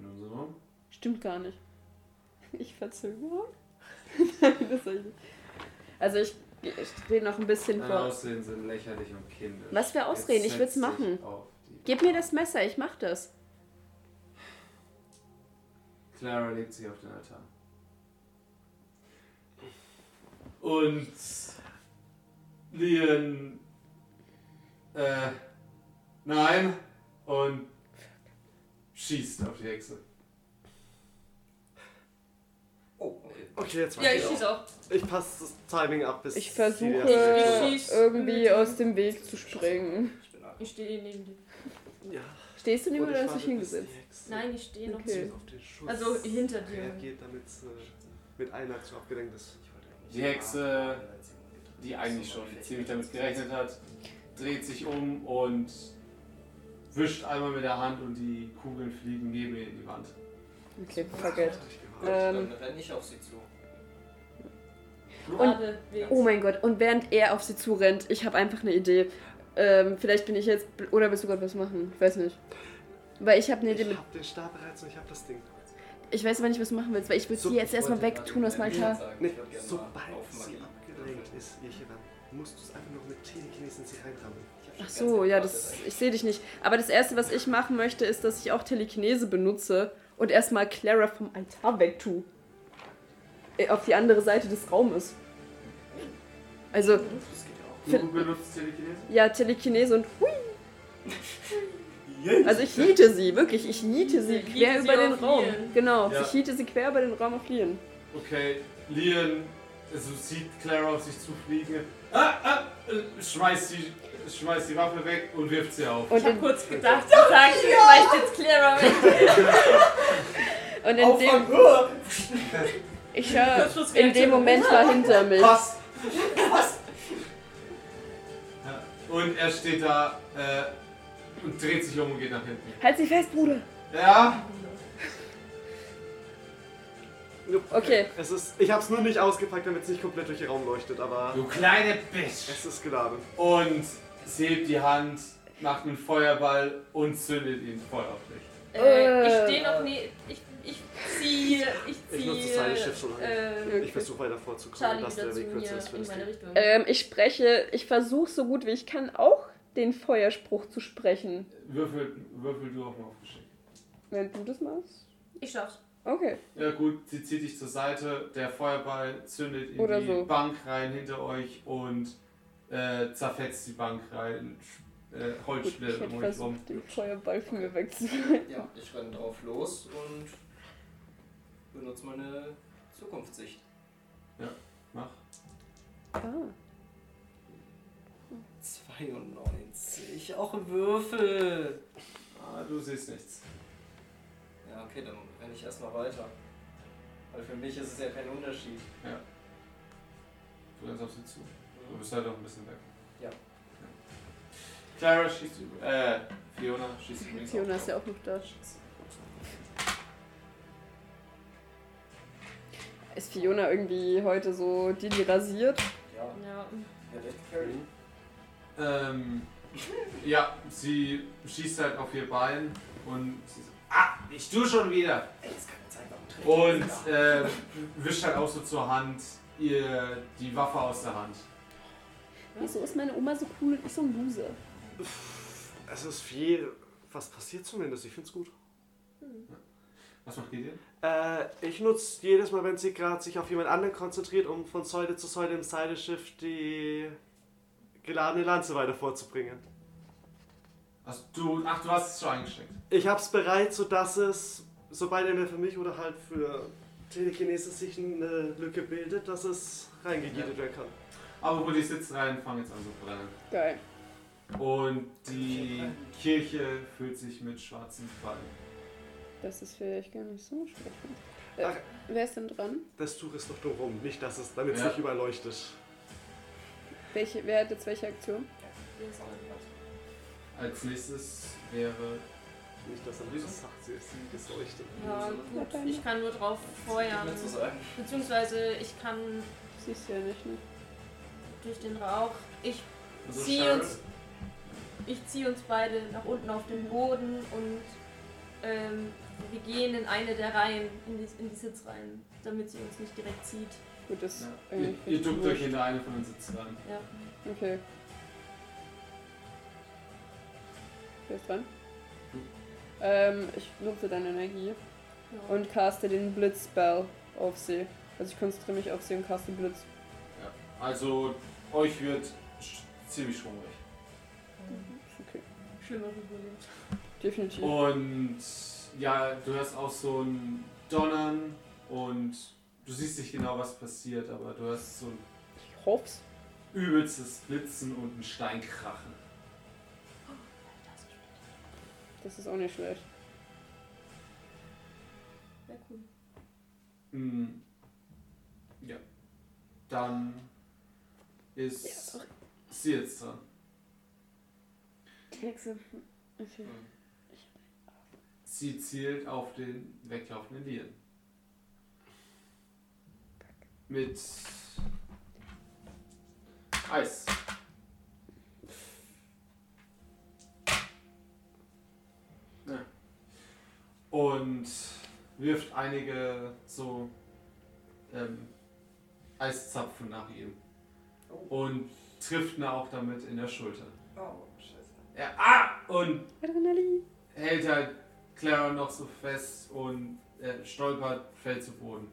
Sind rum. Stimmt gar nicht. Ich verzögere? Nein, das soll ich nicht. Also ich, ich drehe noch ein bisschen Deine vor. Ausreden sind lächerlich und kindisch. Was für Ausreden? Jetzt Ich will's setz machen. Gib mir das Messer, ich mach das. Clara legt sich auf den Altar. Und Lian. Äh. Nein. Und schießt auf die Hexe. Oh, okay. Okay, jetzt Ja, weiß ich schieße auch. Ich passe das Timing ab, bis Ich die versuche erste Ich schieß irgendwie aus dem Weg zu springen. Ich bin. Ich stehe neben dir. Ja. Stehst du neben oder ich hast du dich hingesetzt? Nein, ich stehe noch. Okay. auf den Schuss Also hinter dir. reagiert, damit es äh, mit einer Aktion abgelenkt ist. Die Hexe, Die eigentlich schon ziemlich damit gerechnet hat, dreht sich um und wischt einmal mit der Hand und die Kugeln fliegen neben ihr in die Wand. Okay, fuck it. Gut, Ähm. dann renne ich auf sie zu. Wegen- Oh mein Gott, und während er auf sie zurennt, ich habe einfach eine Idee. Ähm, vielleicht bin ich jetzt. bl- Oder willst du gerade was machen? Ich weiß nicht. Weil ich habe eine Idee Ich hab den Stab bereits und ich hab das Ding. Ich weiß aber nicht, was du machen willst, weil ich würde So, sie jetzt Ich erstmal wollte wegtun aus dem gerade Altar. sagen, Nee, ich würd gerne sobald mal auf sie Magie abgelenkt ist, Jechiran, musst du es einfach nur mit Telekinesen in sie reinrammen. Ich Ach so, ja, das, ich sehe dich nicht. Aber das Erste, was ich machen möchte, ist, dass ich auch Telekinese benutze und erstmal Clara vom Altar wegtue. Äh, Auf die andere Seite des Raumes. Also, Das geht ja auch. Du benutzt Telekinese? ja, Telekinese und hui. Also ich hiete sie, wirklich, ich hiete sie Hiete quer sie über den auf Raum. Lien. Genau, Ja. ich hiete sie quer über den Raum auf Lien. Okay, Lian also sieht Clara auf sich zufliegen. Ah, ah, äh, schmeißt die schmeißt die Waffe weg und wirft sie auf. Und Ich hab in, kurz gedacht, du sagst, du weißt jetzt Clara weg. und in dem, Aufwand, ich höre, in dem Moment war hinter mich. Was? Was? Ja, und er steht da äh, und dreht sich um und geht nach hinten. Halt sie fest, Bruder. Ja, Okay. Es ist, ich hab's nur nicht ausgepackt, damit es nicht komplett durch den Raum leuchtet, aber du kleine Bitch. es ist geladen. Und hebt die Hand, macht einen Feuerball und zündet ihn voll auf dich. Äh, ich Äh. stehe noch nie. Ich, ich ziehe. Ich Ich nutze ziehe. seine Schiff so lange. äh, Ich versuche weiter vorzukommen, dass der Weg kürzer ist für das. Ähm, ich spreche, ich versuche so gut wie ich kann auch den Feuerspruch zu sprechen. Würfel, würfel du auch mal auf Geschick. Wenn du das machst. ich schaff's. Okay. Ja gut, sie zieht dich zur Seite, der Feuerball zündet in Oder die so. Bank rein hinter euch und äh, zerfetzt die Bank rein. Äh, hätte um euch rum. den Feuerball von mir wegzuhalten. Ja, ich renne drauf los und benutze meine Zukunftssicht. Mach. Ah. 92. Auch ein Würfel. Ah, du siehst nichts. Ja, okay, dann renne ich erstmal weiter. Weil für mich ist es ja kein Unterschied. Du rennst auf sie zu. Du bist halt auch ein bisschen weg. Ja. Clara schießt über. Äh, Fiona schießt übrigens Fiona auch ist ja auch noch da. Ist Fiona irgendwie heute so die, die rasiert? Ja, Ja. carry. Ähm, ja, sie schießt halt auf ihr Bein und sie so, ah, ich tu schon wieder. Ey, ist keine Zeit, Und äh, wischt halt auch so zur Hand ihr die Waffe aus der Hand. Wieso ist meine Oma so cool und ich so ein Loser? Es ist viel, was passiert zumindest, ich find's gut. Was macht Gideon? Äh, ich nutze jedes Mal, wenn sie gerade sich auf jemand anderen konzentriert, um von Säule zu Säule im Seileschiff die geladene Lanze weiter vorzubringen. Also du, ach, du hast es schon eingesteckt. Ich hab's bereit, sodass es, sobald er mir für mich oder halt für Telekinese sich eine Lücke bildet, dass es reingegietet werden kann. Aber wo die Sitzreihen fangen jetzt an zu brennen. Geil. Und die Kirche füllt sich mit schwarzen Quallen. Das ist vielleicht gar nicht so schlecht. Äh, Ach. wer ist denn dran? Das Tuch ist noch drumherum, nicht dass es, damit es Ja. nicht überall leuchtet. Welche, wer hat jetzt welche Aktion? Die ist auch nicht was. Als nächstes wäre. Nicht, dass er das sagt, sie ist sie ist leuchtet. Ja, gut. Ich kann nur drauf feuern. Beziehungsweise ich kann Siehst du ja nicht, ne? Durch den Rauch. Ich Also Zieh Cheryl, uns- ich ziehe uns beide nach unten auf den Boden und ähm, wir gehen in eine der Reihen, in die, in die Sitzreihen, damit sie uns nicht direkt zieht. Gut, das ist Ja. Ihr, eigentlich ihr recht duckt euch in eine von den Sitzreihen. Ja. Okay. Wer ist dran? Du. Ähm, ich nutze deine Energie Ja. und caste den Blitzspell auf sie. Also ich konzentriere mich auf sie und caste Blitz. Ja. Also euch wird sch- ziemlich schwungrig. Okay. Schlimmer überlebt. Definitiv. Und ja, du hörst auch so ein Donnern und du siehst nicht genau, was passiert, aber du hörst so ein Ich hoff's. übelstes Blitzen und ein Steinkrachen. Das ist auch nicht schlecht. Sehr cool. Mm, Ja. Dann Ja, ist sorry. sie jetzt dran. Hexe. Okay. Sie zielt auf den weglaufenden Lian. Mit Eis. Ja. Und wirft einige so ähm, Eiszapfen nach ihm. Und trifft ihn auch damit in der Schulter. Oh, scheiße. Er, ah! Und Adrenalin. hält halt Clara noch so fest und er stolpert, fällt zu Boden.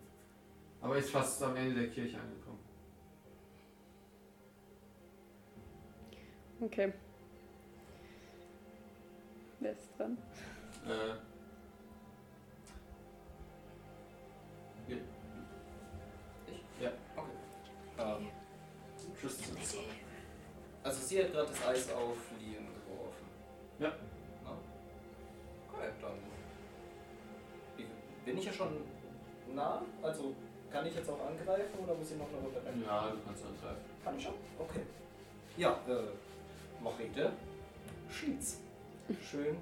Aber ist fast am Ende der Kirche angekommen. Okay. Wer ist dran? Äh, Ähm, Tristan. Also sie hat gerade das Eis auf Liam geworfen. Ja. Ah. Okay, dann. Bin ich ja schon nah? Also kann ich jetzt auch angreifen oder muss ich noch eine Runde rennen? Ja, du kannst angreifen. Kann ich schon? Okay. Ja, äh, Machete. Schieß. Schön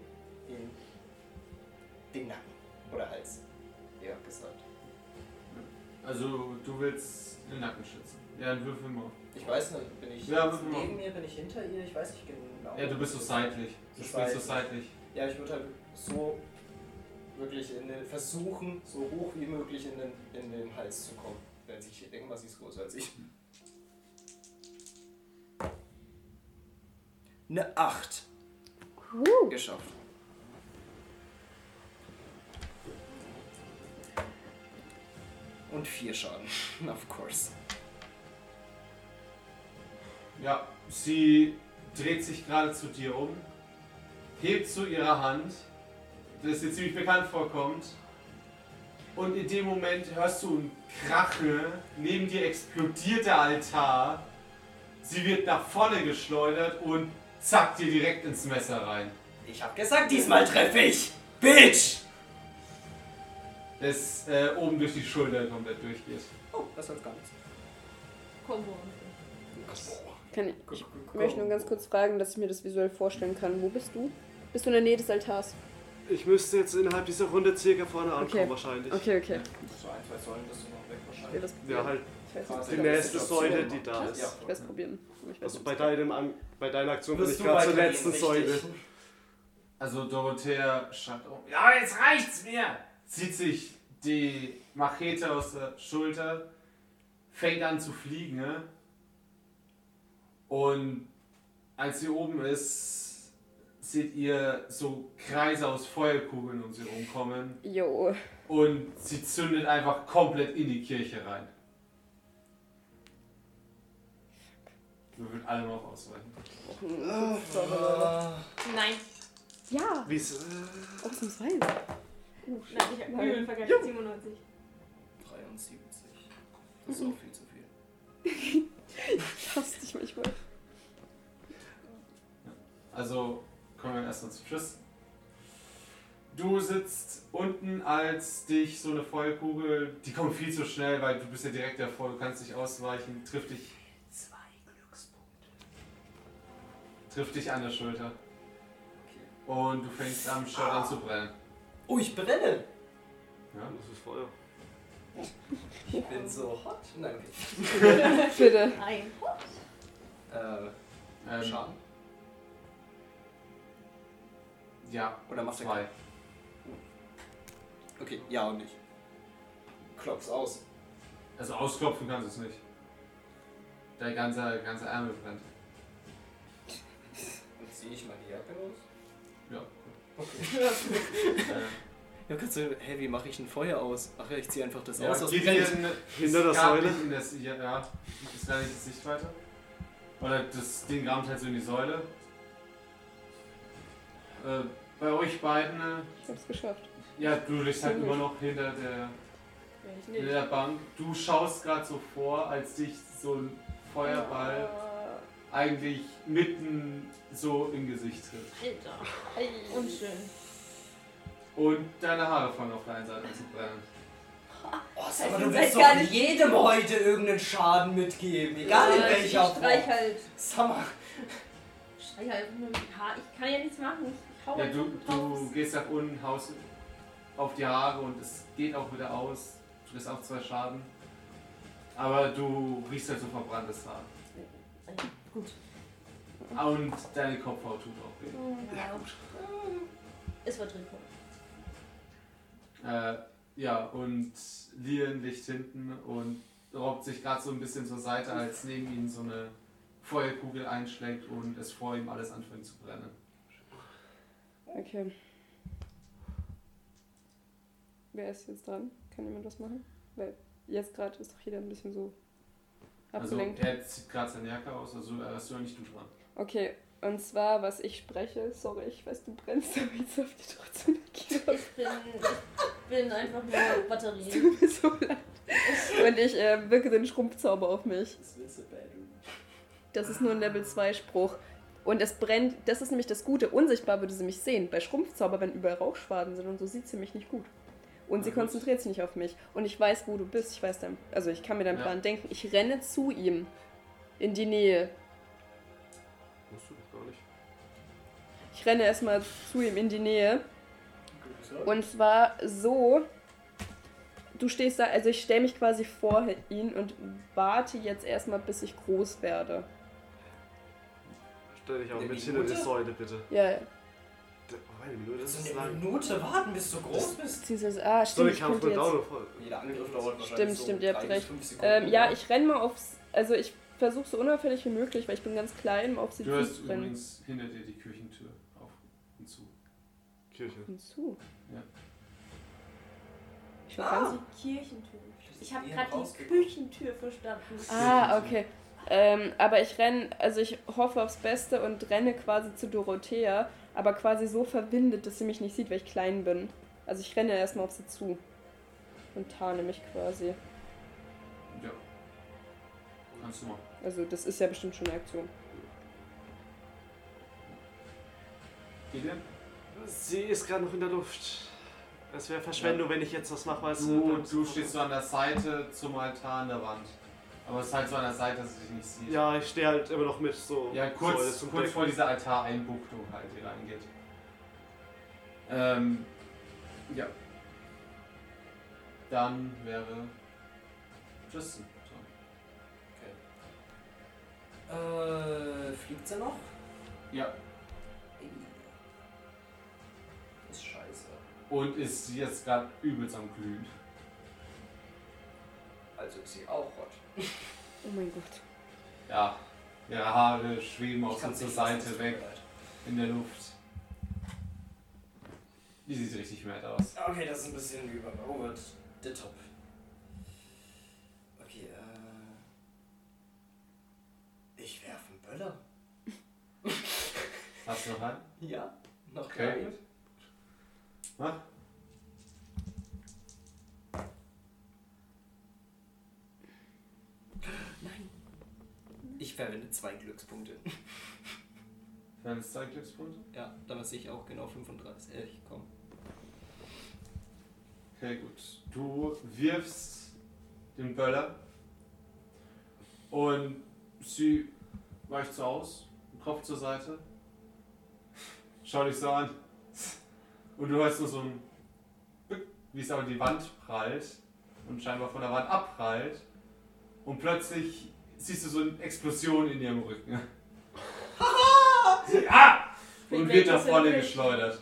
in den Nacken. Oder Hals. Ja, gesagt. Also, du willst den Nacken schützen. Ja, dann würfel mal. Ich weiß nicht, bin ich Ja, jetzt würfel mal. neben mir, bin ich hinter ihr? Ich weiß nicht genau. Ja, du bist so seitlich. Du spielst so seitlich. Ja, ich würde halt so wirklich in den, versuchen, so hoch wie möglich in den, in den Hals zu kommen. Wenn sie, ich denke mal, sie ist größer als ich. Eine 8. Uh, Geschafft. Und vier Schaden, of course. Ja, sie dreht sich gerade zu dir um, hebt zu ihrer Hand, das dir ziemlich bekannt vorkommt. Und in dem Moment hörst du ein Krache, neben dir explodiert der Altar, sie wird nach vorne geschleudert und zack dir direkt ins Messer rein. Ich hab gesagt, diesmal treffe ich! Bitch! Das äh, oben durch die Schulter komplett durchgeht. Oh, das hat's gar nichts. Kombo. Kann ich, möchte nur ganz kurz fragen, dass ich mir das visuell vorstellen kann. Wo bist du? Bist du in der Nähe des Altars? Ich müsste jetzt innerhalb dieser Runde circa vorne ankommen, Okay. wahrscheinlich. Okay, okay. So ein, zwei Säulen bist du noch weg wahrscheinlich. das Ja, halt weiß die Ja, nächste Säule, die da Ja. ist. ich werde es probieren. Ich Also bei, deinem An bei deiner Aktion bin ich gerade zur letzten? Säule. Also Dorothea schaut um. Ja, jetzt reicht's mir! Zieht sich die Machete aus der Schulter, fängt an zu fliegen. ne? Und als sie oben ist, seht ihr so Kreise aus Feuerkugeln um sie rumkommen. Jo. Und sie zündet einfach komplett in die Kirche rein. Wir würden alle noch ausweichen. Nein. Ja, Wie's, äh, ausnahmsweise. Nein, ich hab Nein. Übel vergessen. 97. 73. Das ist auch viel zu viel. Ich hasse dich manchmal. Also kommen wir erstmal zum Tschüss. Du sitzt unten, als dich so eine Feuerkugel, die kommt viel zu schnell, weil du bist ja direkt davor, du kannst nicht ausweichen, trifft dich, Zwei Glückspunkte. trifft dich an der Schulter. Und du fängst am Shirt an zu brennen. Oh, ich brenne! Ja? das ist Feuer. Ich bin so hot. Nein, okay. Bitte. Nein. Äh, Ähm, Schaden? Ja, Oder machst du zwei. Okay, ja und nicht. Klopf's aus. Also ausklopfen kannst du es nicht. Der ganze, ganze Ärmel brennt. Und ziehe ich meine Jacke los? Ja. Okay. Äh, Ja, kannst du, hä, wie mache ich ein Feuer aus? Ach ja, ich ziehe einfach das ja, aus. aus geht hier in, Hinter der Säule? In das, ja, ja, ist gar nicht die Sichtweite. Oder das Ding rammt halt so in die Säule. Äh, bei euch beiden, äh, Ich hab's geschafft. ja, du liegst halt immer noch hinter der, hinter der Bank. Du schaust gerade so vor, als dich so ein Feuerball eigentlich mitten so im Gesicht trifft. Alter. Unschön. Und deine Haare fangen auf der einen Seite an zu brennen. Oh, heißt, aber du willst gar doch nicht- jedem heute irgendeinen Schaden mitgeben. Egal in welcher Ich streich Form. halt. Summer. Streich halt mit dem Haar. Ich kann ja nichts machen. Ich hau Ja, halt du, du gehst nach unten, haust auf die Haare und es geht auch wieder aus. Du kriegst auch zwei Schaden. Aber du riechst halt so verbranntes Haar. Gut. Und deine Kopfhaut tut auch weh. Ja, gut. Es wird drin. Äh, ja, und Lian liegt hinten und robbt sich gerade so ein bisschen zur Seite, als neben ihm so eine Feuerkugel einschlägt und es vor ihm alles anfängt zu brennen. Okay. Wer ist jetzt dran? Kann jemand was machen? Weil jetzt gerade ist doch jeder ein bisschen so Also abgelenkt. er zieht gerade seine Jacke aus, also äh, hast du ja nicht du dran. Okay, und zwar, was ich spreche, sorry, ich weiß, du brennst, aber jetzt auf die trotzdem Kino. Ich bin, ich bin einfach nur Batterie. Tut mir so leid. Und ich äh, wirke den Schrumpfzauber auf mich. Das ist nur ein Level 2 Spruch. Und es brennt, das ist nämlich das Gute. Unsichtbar würde sie mich sehen. Bei Schrumpfzauber, wenn überall Rauchschwaden sind und so, sieht sie mich nicht gut. Und sie konzentriert sich nicht auf mich. Und ich weiß, wo du bist. Ich weiß dein, also ich kann mir deinen Ja. Plan denken. Ich renne zu ihm. In die Nähe. Renne erstmal zu ihm in die Nähe. Und zwar so. Du stehst da, also ich stelle mich quasi vor ihn und warte jetzt erstmal, bis ich groß werde. Stell dich auch Eine mit hinter die? Säule, bitte. Ja, D- Oh, eine Minute, das So ist eine lang. Minute warten, bis du groß bist. beziehungsweise, ah, So stimmt, eine ich mit jetzt. Jeder Angriff dauert wahrscheinlich Stimmt, so stimmt, ihr habt recht. Ähm, ja, ich renne mal aufs. Also ich versuche so unauffällig wie möglich, weil ich bin ganz klein, auf sie Du hörst zu rennen. übrigens hinter dir die Küchentür. Kirche. Hinzu. Ja. Ich war Ah, ganz. die Kirchentür. Ich habe gerade die. Küchentür verstanden. Ah, okay. Ähm, aber ich renne, also ich hoffe aufs Beste und renne quasi zu Dorothea, aber quasi so verwindet, dass sie mich nicht sieht, weil ich klein bin. Also ich renne erstmal auf sie zu und tarne mich quasi. Ja. Kannst du mal. Also das ist ja bestimmt schon eine Aktion. Gideon? Sie ist gerade noch in der Luft. Es wäre Verschwendung, wenn ich jetzt was mache, weißt Du, du stehst so an der Seite zum Altar an der Wand. Aber es ist halt so an der Seite, dass sie dich nicht sieht. Ja, ich stehe halt immer noch mit so. Ja, kurz, zum kurz vor dieser Altareinbuchtung halt, die reingeht. Ähm, ja. Dann wäre Tristan. dran. Äh, fliegt sie noch? Ja, und ist jetzt gerade übelst am Glühen. Also ist sie auch hot. Oh mein Gott. Ja, ihre Haare schweben auch so zur Seite weg in der Luft. Die sieht richtig mad aus. Okay, das ist ein bisschen über over the top. Okay, äh. Ich werfe einen Böller. Hast du noch einen? Ja, noch Okay, drei. Mach. Nein. Ich verwende zwei Glückspunkte. Ist zwei Glückspunkte. Ja, damit sehe ich auch genau 35. Äh, ich komm. Okay, gut. Du wirfst den Böller und sie weicht so aus, Kopf zur Seite, schau dich so an und du hörst nur so ein wie es an die Wand prallt und scheinbar von der Wand abprallt und plötzlich siehst du so eine Explosion in ihrem Rücken. Ah! Und wird nach vorne geschleudert.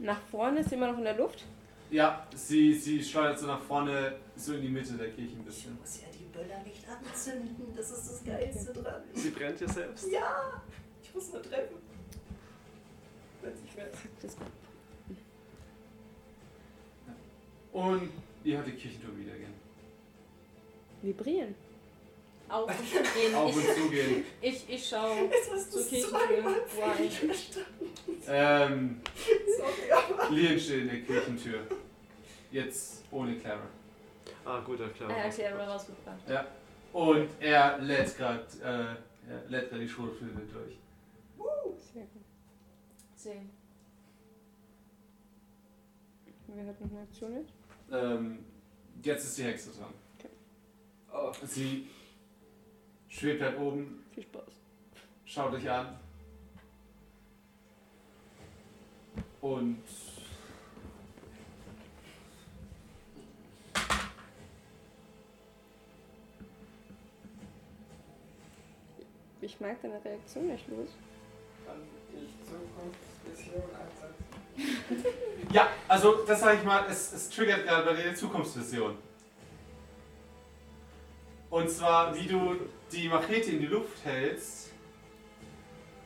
Nach vorne ist sie immer noch in der Luft. Ja, sie, sie schleudert so nach vorne, so in die Mitte der Kirche ein bisschen. muss ja die Böller nicht anzünden. Das ist das Geilste dran. Sie brennt ja selbst. Ja! Ich muss nur treffen. Wenn ich will. Und ihr hört die Kirchentür wieder gehen. vibrieren. Auf und zu gehen. Auf und zu gehen. Ich, ich, ich schau Jetzt hast du zur Kirchentür. Ähm, Sorry, aber. Lian steht in der Kirchentür. Jetzt ohne Clara. Ah, gut, ja klar. Ah, erkläre rausgebracht. Ja. Und er lädt gerade äh, er lädt grad die Schrotflinte durch. Sehr gut. Zehn. Wer hat noch eine Aktion jetzt? Ähm, jetzt ist die Hexe dran. Oh, Sie schwebt halt oben, Viel Spaß. schaut dich an. Und Ich mag deine Reaktion nicht los. kann ich Zukunftsvision einsetzen? Ja, also das sage ich mal, es, es triggert gerade bei dir eine Zukunftsvision. Und zwar, wie du die Machete in die Luft hältst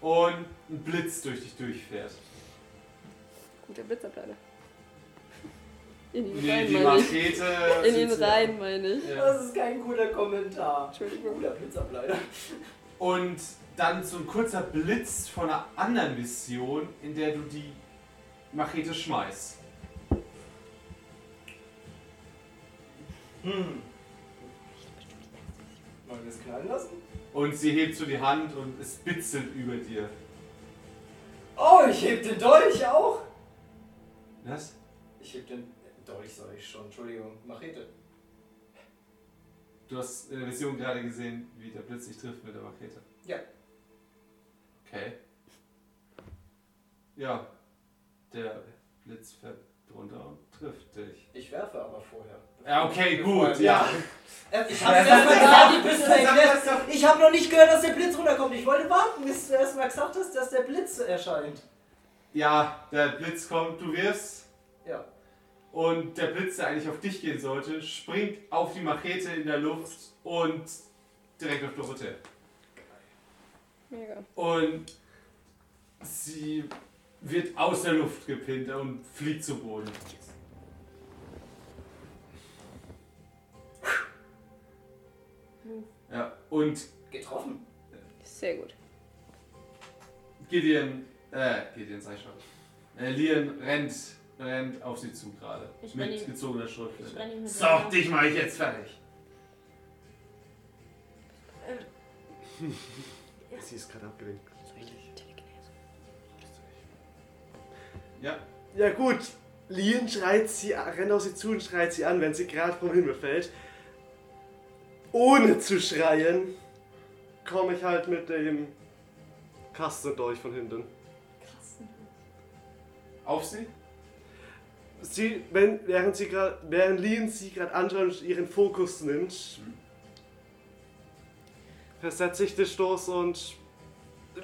und ein Blitz durch dich durchfährt. Guter Blitzableiter. In ihn Nee, rein, die meine ich. Machete. In ihn rein, meine ich. Ja. Das ist kein guter Kommentar. Entschuldigung. Guter Blitzableiter. Und dann so ein kurzer Blitz von einer anderen Mission, in der du die Machete schmeißt. Hm. Mal wir es knallen lassen? Und sie hebt so die Hand und es bitzelt über dir. Oh, ich heb den Dolch auch! Was? Ich heb den Dolch, sag ich schon. Entschuldigung, Machete. Du hast in der Vision gerade gesehen, wie der Blitz dich trifft mit der Machete. Ja. Okay. Ja. Der Blitz fährt drunter und trifft dich. Ich werfe aber vorher. Ja, okay, gut, ja. Äh, Ich habe erstmal erklärt. sag- sag- Ich habe noch nicht gehört, dass der Blitz runterkommt. Ich wollte warten, bis du erstmal gesagt hast, dass der Blitz erscheint. Ja, der Blitz kommt, du wirfst Ja. und der Blitz, der eigentlich auf dich gehen sollte, springt auf die Machete in der Luft und direkt auf Dorothea. Mega. Und sie wird aus der Luft gepinnt und fliegt zu Boden. Ja, und Getroffen. Sehr gut. Gideon, äh, Gideon sag ich schon. Äh, Lian rennt, rennt auf sie zu gerade. Mit ihm- gezogener mit So, dich mache ich jetzt fertig. Sie ist gerade abgelenkt. Ja, Ja gut, Lien schreit sie, rennt auf sie zu und schreit sie an, wenn sie gerade vom Himmel fällt. Ohne zu schreien, komme ich halt mit dem Kasten durch von hinten. Krass. auf sie. Sie, wenn, während sie gerade, während Lien sie gerade anschaut und ihren Fokus nimmt, versetze ich den Stoß und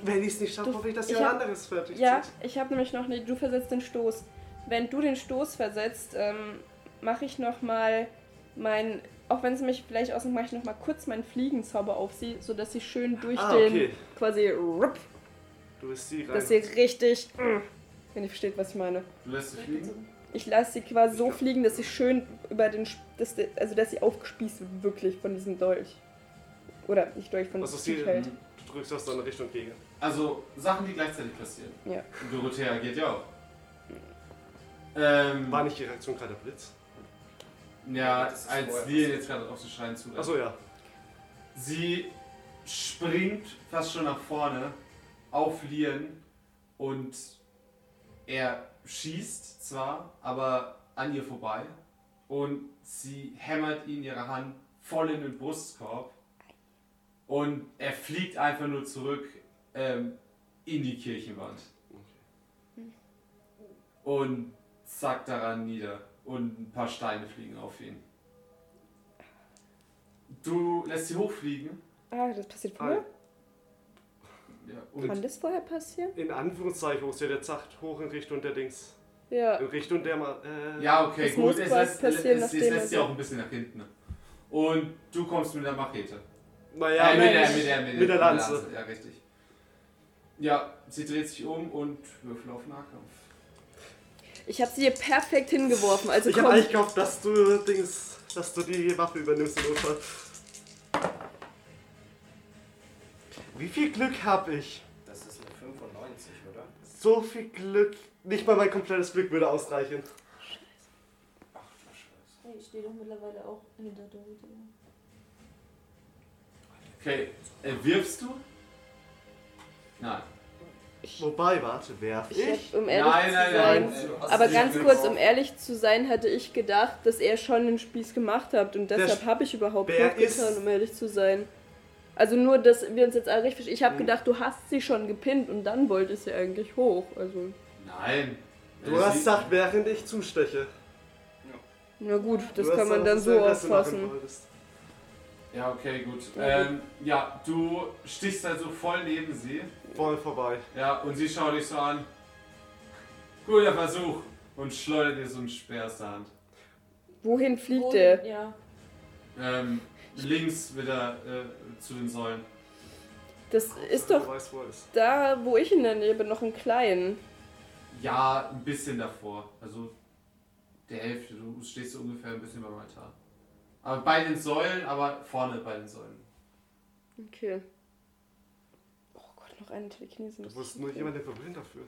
wenn ich es nicht schaffe, hoffe ich, dass ich jemand anderes fertig Ja, zieht. ich habe nämlich noch nicht. Du versetzt den Stoß. Wenn du den Stoß versetzt, ähm, mache ich nochmal mein. Auch wenn es mich vielleicht ausmacht, mache ich nochmal kurz meinen Fliegenzauber auf sie, sodass sie schön durch Ah, den. okay. quasi. Rupp, Du bist sie rein. dass sie richtig. mm, Wenn ihr versteht, was ich meine. Du lässt sie fliegen. Ich lasse sie quasi so fliegen, dass sie schön über den. Sp- Dass, die- also, dass sie aufgespießt wird, wirklich von diesem Dolch. Oder nicht Dolch, von diesem sie, Viech halt. du drückst aus deiner Richtung gegen. Also Sachen, die gleichzeitig passieren. Ja. Dorothea geht ja auch. Ähm, War nicht die Reaktion gerade der Blitz? ja, als passiert. jetzt gerade auf zu schreien zu. Achso, ja. Sie springt fast schon nach vorne auf Lian und er schießt zwar, aber an ihr vorbei und sie hämmert ihn ihre Hand voll in den Brustkorb und er fliegt einfach nur zurück ähm, in die Kirchenwand und zackt daran nieder und ein paar Steine fliegen auf ihn. Du lässt sie hochfliegen. Ah, das passiert Ah, vorher? Ja, und Kann das vorher passieren? In Anführungszeichen, wo sie der zacht, hoch in Richtung der Dings. Ja. In Richtung der mal. Äh, Ja, okay, Das gut. muss Es lässt, es, lässt sie auch ein bisschen nach hinten. Und du kommst mit der Machete. Naja, äh, mit, der, Mensch. mit, der, mit, Mit der Lanze. Ja, richtig. Ja, sie dreht sich um und würfel auf Nahkampf. Ich habe sie hier perfekt hingeworfen. Also ich habe eigentlich gehofft, dass du Dings, dass du die Waffe übernimmst im Notfall. Wie viel Glück habe ich? Das ist eine 95, oder? So viel Glück. Nicht mal mein komplettes Glück würde ausreichen. Ach du Scheiße. Hey, ich stehe doch mittlerweile auch hinter Dorothea. Okay, äh, wirfst du? Nein. Wobei, warte, werf Ich ich? hab, um ehrlich Nein, zu nein, sein. nein. hast Aber ganz kurz, um ehrlich zu sein, hatte ich gedacht, dass er schon den Spieß gemacht hat und deshalb habe ich überhaupt hochgetan, um ehrlich zu sein. Also nur, dass wir uns jetzt alle richtig verstehen. Ich habe Hm. gedacht, du hast sie schon gepinnt und dann wolltest sie eigentlich hoch. Also, Nein. Du hast gesagt, während ich zusteche. na gut, das Du kann man dann so auffassen. Ja, okay, gut. Ja, Ähm, ja, du stichst also voll neben sie. Voll vorbei. Ja, und sie schaut dich so an. Guter Versuch. Und schleudert dir so einen Speer aus der Hand. Wohin fliegt Wo- der? Ja. Ähm, links wieder äh, zu den Säulen. Das ist doch weißt, wo ist. da, wo ich in der Nähe bin, noch ein kleinen. Ja, ein bisschen davor. Also der Hälfte. Du stehst so ungefähr ein bisschen beim Altar. Aber bei den Säulen, aber vorne bei den Säulen. Okay. Oh Gott, noch eine Telekinese. Du muss musst nur jemanden berühren dafür.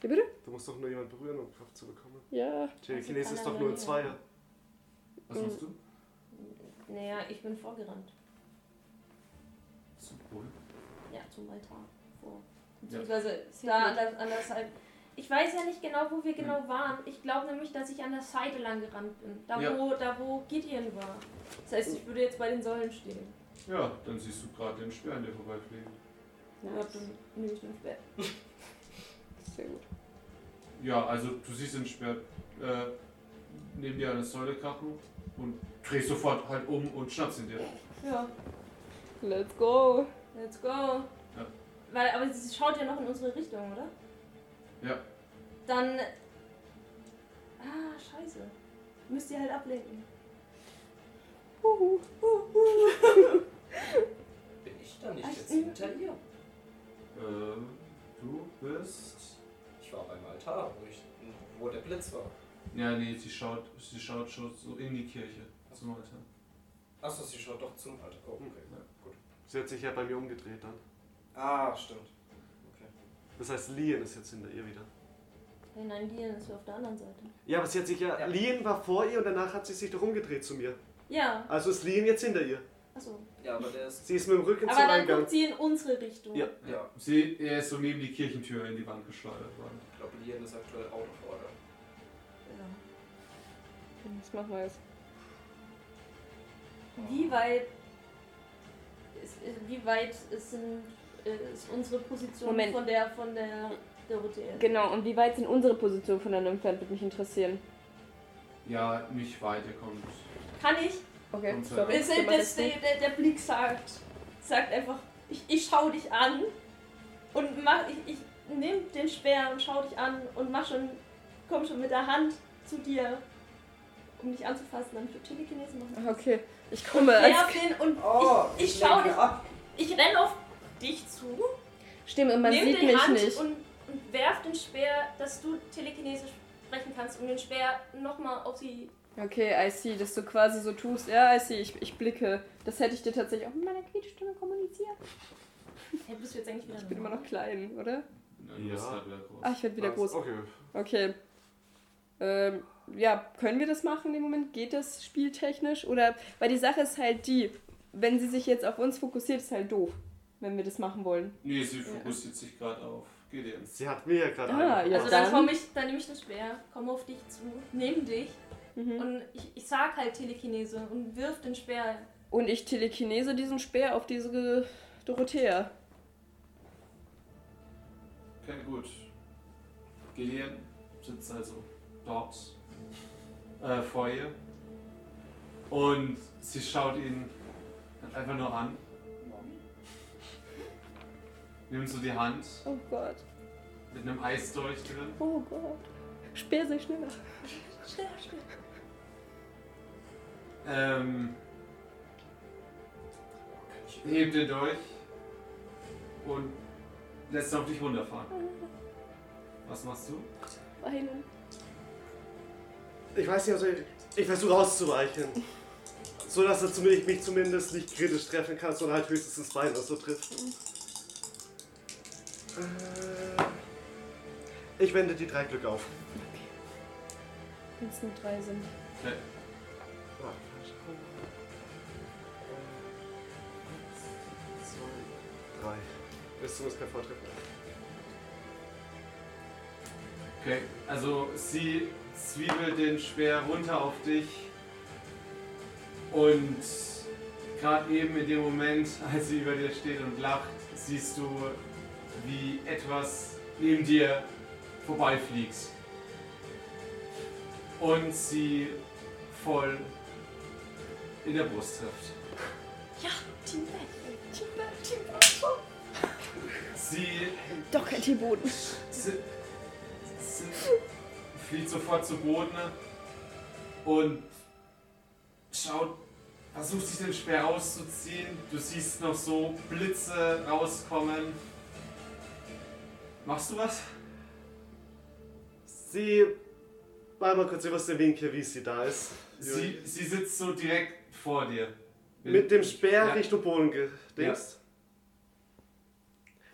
Wie bitte? Du musst doch nur jemanden berühren, um Kraft zu bekommen. Ja. Telekinese kann ist doch nur ein. Zweier. Was Mhm. machst du? Naja, ich bin vorgerannt. Zum Brunnen. Ja, zum Altar vor. Ja. Beziehungsweise Sehr da an der, an der Seite. Ich weiß ja nicht genau, wo wir genau waren. Ich glaube nämlich, dass ich an der Seite lang gerannt bin. Da, Ja. wo, da wo Gideon war. Das heißt, ich würde jetzt bei den Säulen stehen. Ja, dann siehst du gerade den Speer an dir vorbeifliegen. Ja, dann nehme ich den Speer. Sehr gut. Ja, also du siehst den Speer äh, neben dir eine Säule krachen und drehst sofort halt um und schnappst ihn dir. Ja, Let's go. let's go. Weil, aber sie schaut ja noch in unsere Richtung, oder? Ja. Dann. Ah, scheiße. Müsst ihr halt ablenken. Bin ich da nicht jetzt hinter ihr? Äh, du bist. Ich war beim Altar, wo, ich, wo der Blitz war. Ja, nee, sie schaut, sie schaut schon so in die Kirche. Zum Altar. Achso, sie schaut doch zum Altar. Oh, okay. Ja. Gut. Sie hat sich ja bei mir umgedreht dann. Ah, stimmt. Okay. Das heißt, Lien ist jetzt hinter ihr wieder. Hey, nein, Gideon ist auf der anderen Seite. Ja, aber sie hat sich ja. Ja. Lien war vor ihr und danach hat sie sich doch umgedreht zu mir. Ja, Also ist Lien jetzt hinter ihr. achso. Ja, aber der ist. Sie ist mit dem Rücken Aber zum dann Eingang. guckt sie in unsere Richtung. Ja. Ja, Sie, er ist so neben die Kirchentür in die Wand geschleudert worden. ich glaube, Lien ist aktuell out of order. Ja. Was machen wir jetzt? Wie weit ist, wie weit ist, sind, äh, ist unsere Position Moment. von der von der Dorothea? Genau, und wie weit sind unsere Positionen voneinander entfernt, würde mich interessieren. Ja, nicht weit, er kommt. Kann ich? Okay, Und, sorry. Das, das, der, nicht. der, Blick sagt, sagt einfach, ich, ich schau dich an und mach, ich, ich nimm den Speer und schau dich an und mach schon, komm schon mit der Hand zu dir, um dich anzufassen, damit du Telekinese machen Okay, ich komme als. Werf den und Oh, ich, ich schau dich, ab. ich renn auf dich zu, Stimmt, und man nimm sieht die mich Hand nicht. Und, und werf den Speer, dass du Telekinese sprechen kannst, um den Speer nochmal auf sie Okay, I see, dass du quasi so tust. Ja, I see, ich, ich blicke. Das hätte ich dir tatsächlich auch mit meiner Quietschstimme kommuniziert. Hey, bist du jetzt eigentlich wieder Ich bin immer noch klein, oder? Du Ja. bist halt wieder groß. Ah, ich werde wieder Was? groß. Okay. Okay. Ähm, ja, können wir das machen in dem Moment? Geht das spieltechnisch? Oder, weil die Sache ist halt die, wenn sie sich jetzt auf uns fokussiert, ist halt doof, wenn wir das machen wollen. Nee, sie fokussiert sich gerade auf Gideon. Sie hat mir ja gerade Ah, ja. also dann, dann- komm ich, dann nehme ich den Speer, komme auf dich zu, nehme dich Mhm. und ich, ich sag halt Telekinese und wirf den Speer. Und ich telekinese diesen Speer auf diese Dorothea. Okay, gut. Gideon sitzt also dort äh, vor ihr. Und sie schaut ihn einfach nur an. Nimmt so die Hand Oh Gott. mit einem Eisdolch drin. Oh Gott. Speer sei schneller. Speer, Speer. Ähm, hebt den Dolch und lässt ihn auf dich runterfahren. Was machst du? Weinen. Ich weiß nicht, also ich, ich versuche auszuweichen. So dass er zumindest, mich zumindest nicht kritisch treffen kann, sondern halt höchstens ins Bein oder so trifft. Äh, ich wende die drei Glück auf. Wenn es nur drei sind. Okay. Warte, 3. Das ist zumindest kein Vortritt. Okay, also sie zwiebelt den Speer runter auf dich und gerade eben in dem Moment, als sie über dir steht und lacht, siehst du, wie etwas neben dir vorbeifliegt. Und sie voll in der Brust trifft. Ja, die Welt. Sie Doch kein Tierboden. Sie, sie fliegt sofort zu Boden und schaut, versucht sich den Speer auszuziehen. Du siehst noch so Blitze rauskommen. Machst du was? Sie. Mal mal kurz über den Winkel, wie sie da ist. Sie, sie sitzt so direkt vor dir. Mit dem Speer Ja. Richtung Boden gedingst.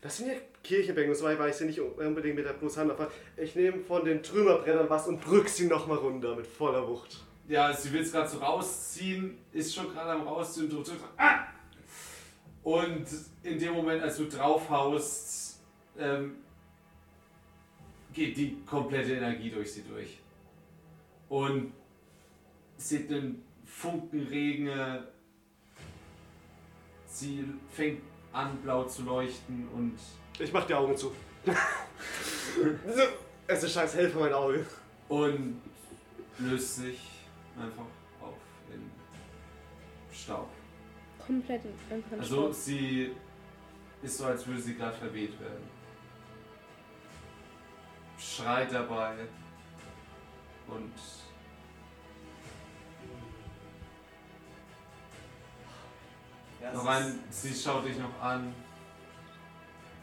Das sind ja Kirchenbänke, so weit weiß ich nicht unbedingt mit der. Aber ich nehme von den Trümmerbrennern was und drück sie nochmal runter mit voller Wucht. Ja, sie will es gerade so rausziehen, ist schon gerade am rausziehen und drückt ah! Und in dem Moment, als du draufhaust, ähm, geht die komplette Energie durch sie durch. Und seht einen Funkenregen. äh, Sie fängt an, blau zu leuchten und Ich mach die Augen zu. es ist scheiß hell vor meinen Augen. und löst sich einfach auf in Staub. Komplett in- einfach in Also Staub. sie ist so, als würde sie gerade verweht werden. Schreit dabei und noch ein, sie schaut dich noch an.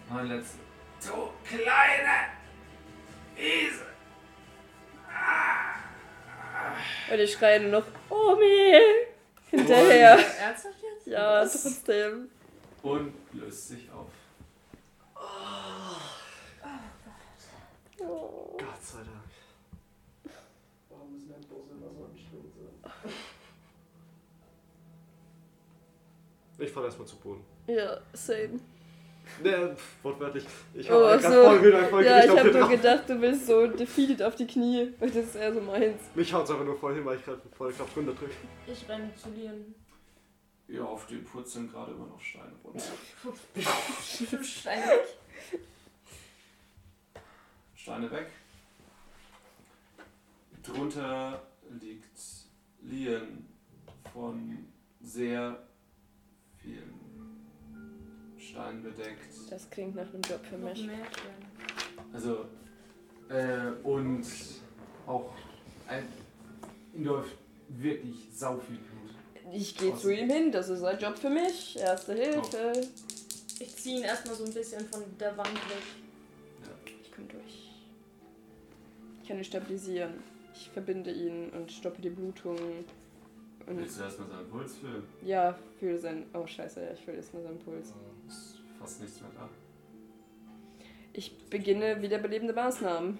Noch ein letztes. Du kleine Wiese! Und ich schreie nur noch, Omi! Hinterher. Ernsthaft jetzt? Ja, Was? trotzdem. Und löst sich auf. Oh. Gott sei Dank. Warum müssen dein Busse immer so anstrengend sein? Ich fall erstmal zu Boden. Ja, same. Ne, wortwörtlich. Ich Oh, hab so. voll wieder voll Ja, ich Gewicht auf hab den nur gedacht, du bist so defeated auf die Knie, weil das ist eher so meins. Mich haut's aber nur voll hin, weil ich gerade voll Kraft runter drücke. Ich renne zu Lian. Ja, auf den purzeln gerade immer noch Steine runter. Stein weg. Steine weg. Drunter liegt Lien von sehr vielen Steinen bedeckt. Das klingt nach einem Job für mich. Also, äh, und auch ein, ihm läuft wirklich sau viel Blut. Ich gehe zu ihm hin, das ist ein Job für mich. Erste Hilfe. Ich ziehe ihn erstmal so ein bisschen von der Wand weg. Ich komme durch. Ich kann ihn stabilisieren. Ich verbinde ihn und stoppe die Blutung. Und Willst du erstmal seinen Puls fühlen? ja, fühle sein. Oh scheiße, ja, ich fühle jetzt nur seinen Puls. Ist fast nichts mehr da. Ich beginne wiederbelebende Maßnahmen.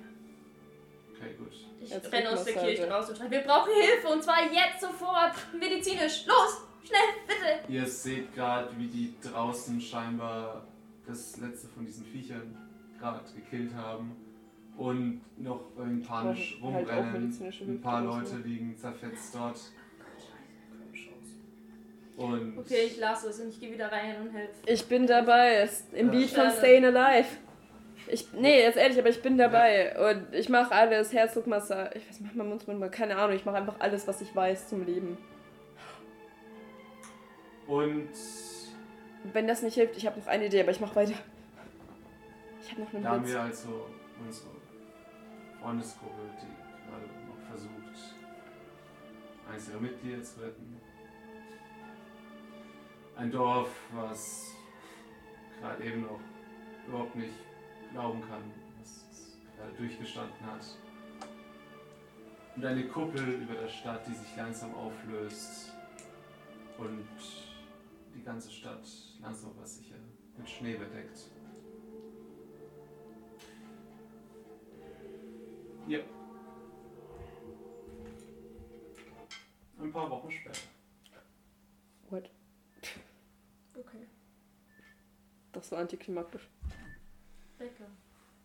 Okay, gut. Ich Als renne aus der. Kirche raus und schreie, wir brauchen Hilfe und zwar jetzt sofort, medizinisch. Los, schnell, bitte. Ihr seht gerade, wie die draußen scheinbar das letzte von diesen Viechern gerade gekillt haben und noch irgendwie panisch halt rumrennen. Ein paar. Leute liegen zerfetzt dort. Und Okay, ich lasse es und ich gehe wieder rein und helfe. Ich bin dabei. Ist Im Ja. Beat von Schade. Stayin' Alive. Ich, nee, jetzt ehrlich, aber ich bin dabei. Und ich mache alles. Herzdruckmassage. Ich weiß, mach mal Mundspinne, keine Ahnung. Ich mache einfach alles, was ich weiß zum Leben. und Wenn das nicht hilft, ich habe noch eine Idee, aber ich mache weiter. Ich habe noch einen da haben Blitz. wir also unsere Freundesgruppe, die gerade noch versucht, eines ihrer Mitglieder zu retten. Ein Dorf, was gerade eben noch überhaupt nicht glauben kann, was es gerade durchgestanden hat. Und eine Kuppel über der Stadt, die sich langsam auflöst und die ganze Stadt langsam aber sicher mit Schnee bedeckt. Ja. Ein paar Wochen später. What? Okay, Das war antiklimaktisch. lecker.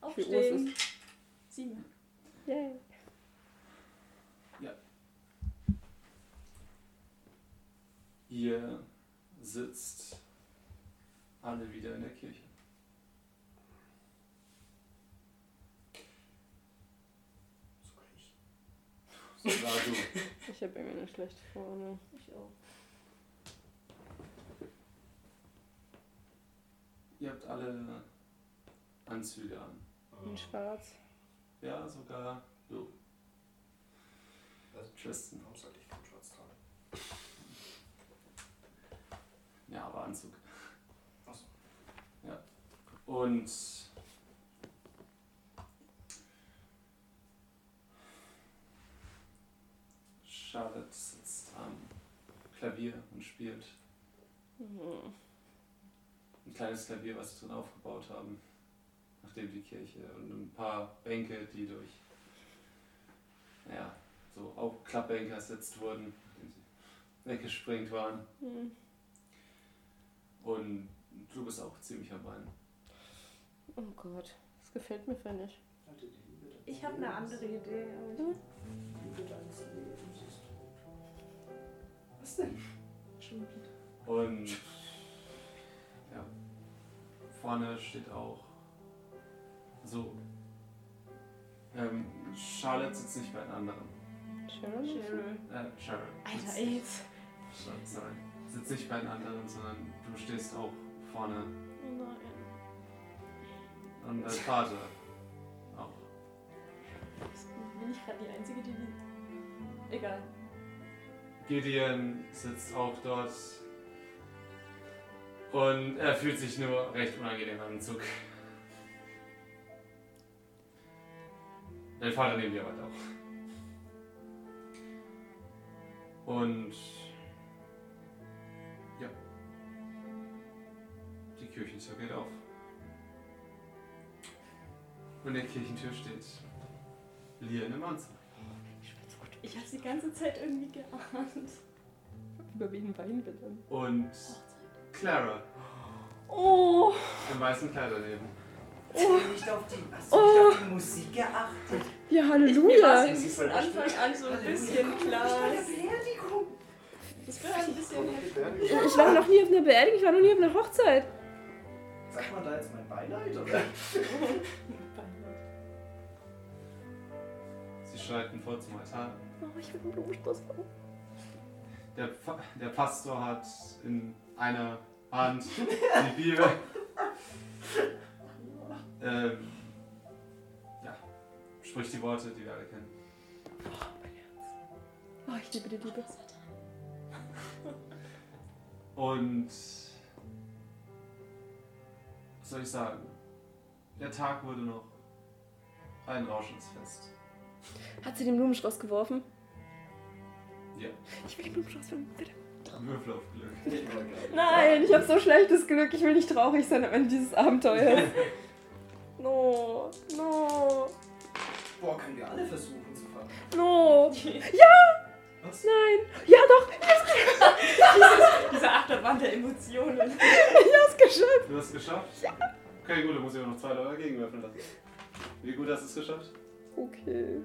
Aufstehen. Sieben. Yay. Ihr sitzt alle wieder in der Kirche. Sogar ich. Sogar du. Ich habe irgendwie eine schlechte Vorne. Ich auch. Ihr habt alle Anzüge an. In schwarz. Ja, sogar du. Also, Tristan. Warum sollte ich kein Schwarz tragen? Ja, aber Anzug. Ach so. Ja. Und Charlotte sitzt am Klavier und spielt. Mhm. Ein kleines Klavier, was sie drin aufgebaut haben, nachdem die Kirche und ein paar Bänke, die durch ja, so auch Klappbänke ersetzt wurden, nachdem sie weggesprengt waren. Mhm. Und bist auch ziemlich am Weinen. Oh Gott, das gefällt mir für nicht. Ich habe eine andere Idee. tot. Was denn? Schon wieder. Und vorne steht auch so. Ähm, Charlotte sitzt nicht bei den anderen. Sharon? Cheryl. Äh, Sharon. Alter, sitzt- ey. Sorry. Sitzt nicht bei den anderen, sondern du stehst auch vorne. Oh nein. Und dein Vater auch. Bin ich gerade die Einzige, die die. Egal. Gideon sitzt auch dort. Und er fühlt sich nur recht unangenehm am Zug. Dein Vater neben dir weiter auch. Und ja. Die Kirchentür geht auf. Und in der Kirchentür steht Lian im Anzug. Ich hab's die ganze Zeit irgendwie geahnt. Über wen weinen wir dann? Und Clara Oh! im weißen Kleid daneben. Hast du nicht auf die, hast du nicht auf die Musik geachtet? Ja, Ich, mir war Halleluja! von Anfang an so ein bisschen klar. Das war ein bisschen heftig. Ich war noch nie auf einer Beerdigung, ich war noch nie auf einer Hochzeit. Sagt man da jetzt mein Beileid, oder? Sie schreiten vor zum Altar. Oh, ich will einen Blumenstrauß haben. Der, der Pastor hat in einer Hand die Bibel. ähm, ja, spricht die Worte, die wir alle kennen. Oh, ich liebe die Liebe. Und was soll ich sagen? Der Tag wurde noch ein Rauschensfest. Hat sie den Blumenstrauß geworfen? Ja, Ich will den Blumenstrauß haben, bitte. Würfel auf Glück. Nein, ich habe so schlechtes Glück. Ich will nicht traurig sein am Ende dieses Abenteuers. No, no, Boah, können wir alle versuchen zu fahren. no. Was? Nein. Ja, doch. Diese Achterbahn der Emotionen. Ich hab's geschafft. Du hast es geschafft? Ja. Okay, gut, dann muss ich auch noch zwei Leute dagegen würfeln lassen. Wie gut hast du es geschafft? Okay.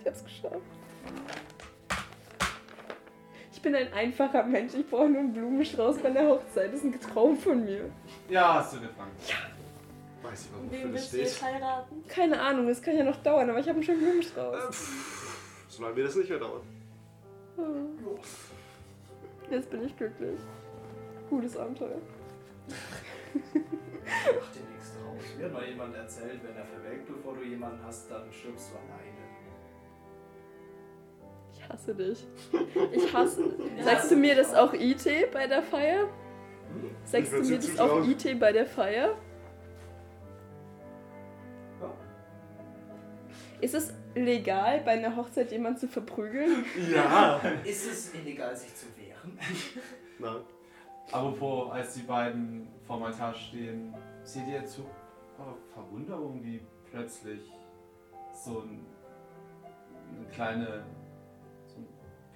Ich hab's geschafft. Ich bin ein einfacher Mensch. Ich brauche nur einen Blumenstrauß bei der Hochzeit. Das ist ein Traum von mir. Ja, hast du gefangen. Weiß ich, warum das willst du jetzt heiraten? Keine Ahnung, es kann ja noch dauern, aber ich habe einen schönen Blumenstrauß. Solange mir das nicht mehr dauert. Oh, Jetzt bin ich glücklich. Gutes Abenteuer. Mach dir nichts draus. Mir hat mal jemand erzählt, wenn er verwelkt, bevor du jemanden hast, dann stirbst du alleine. Ich hasse dich. Ich hasse. Sagst du mir das auch IT bei der Feier? Sagst du mir das auch IT bei der Feier? Ja. Ist es legal, bei einer Hochzeit jemanden zu verprügeln? Ja! Ist es illegal, sich zu wehren? Nein. Apropos, als die beiden vorm Altar stehen, seht ihr zu eurer Verwunderung, wie plötzlich so ein, eine kleine,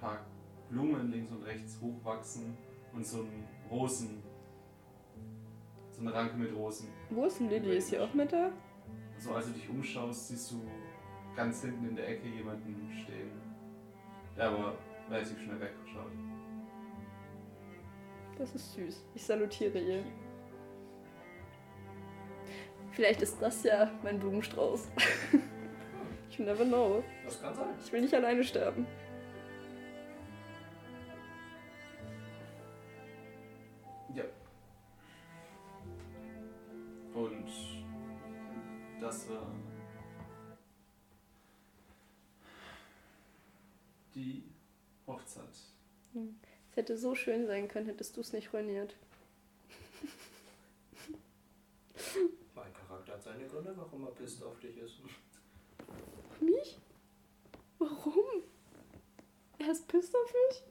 paar Blumen links und rechts hochwachsen und so ein Rosen, so eine Ranke mit Rosen. Wo ist denn Lilly? Ist sie auch mit da? So, als du dich umschaust, siehst du ganz hinten in der Ecke jemanden stehen, der aber relativ schnell wegschaut. Das ist süß. Ich salutiere ihr. Vielleicht ist das ja mein Blumenstrauß. you never know. Das kann sein. Ich will nicht alleine sterben. Und das war die Hochzeit. Es hätte so schön sein können, hättest du es nicht ruiniert. Mein Charakter hat seine Gründe, warum er pisst auf dich ist. Mich? Warum? Er ist pisst auf mich?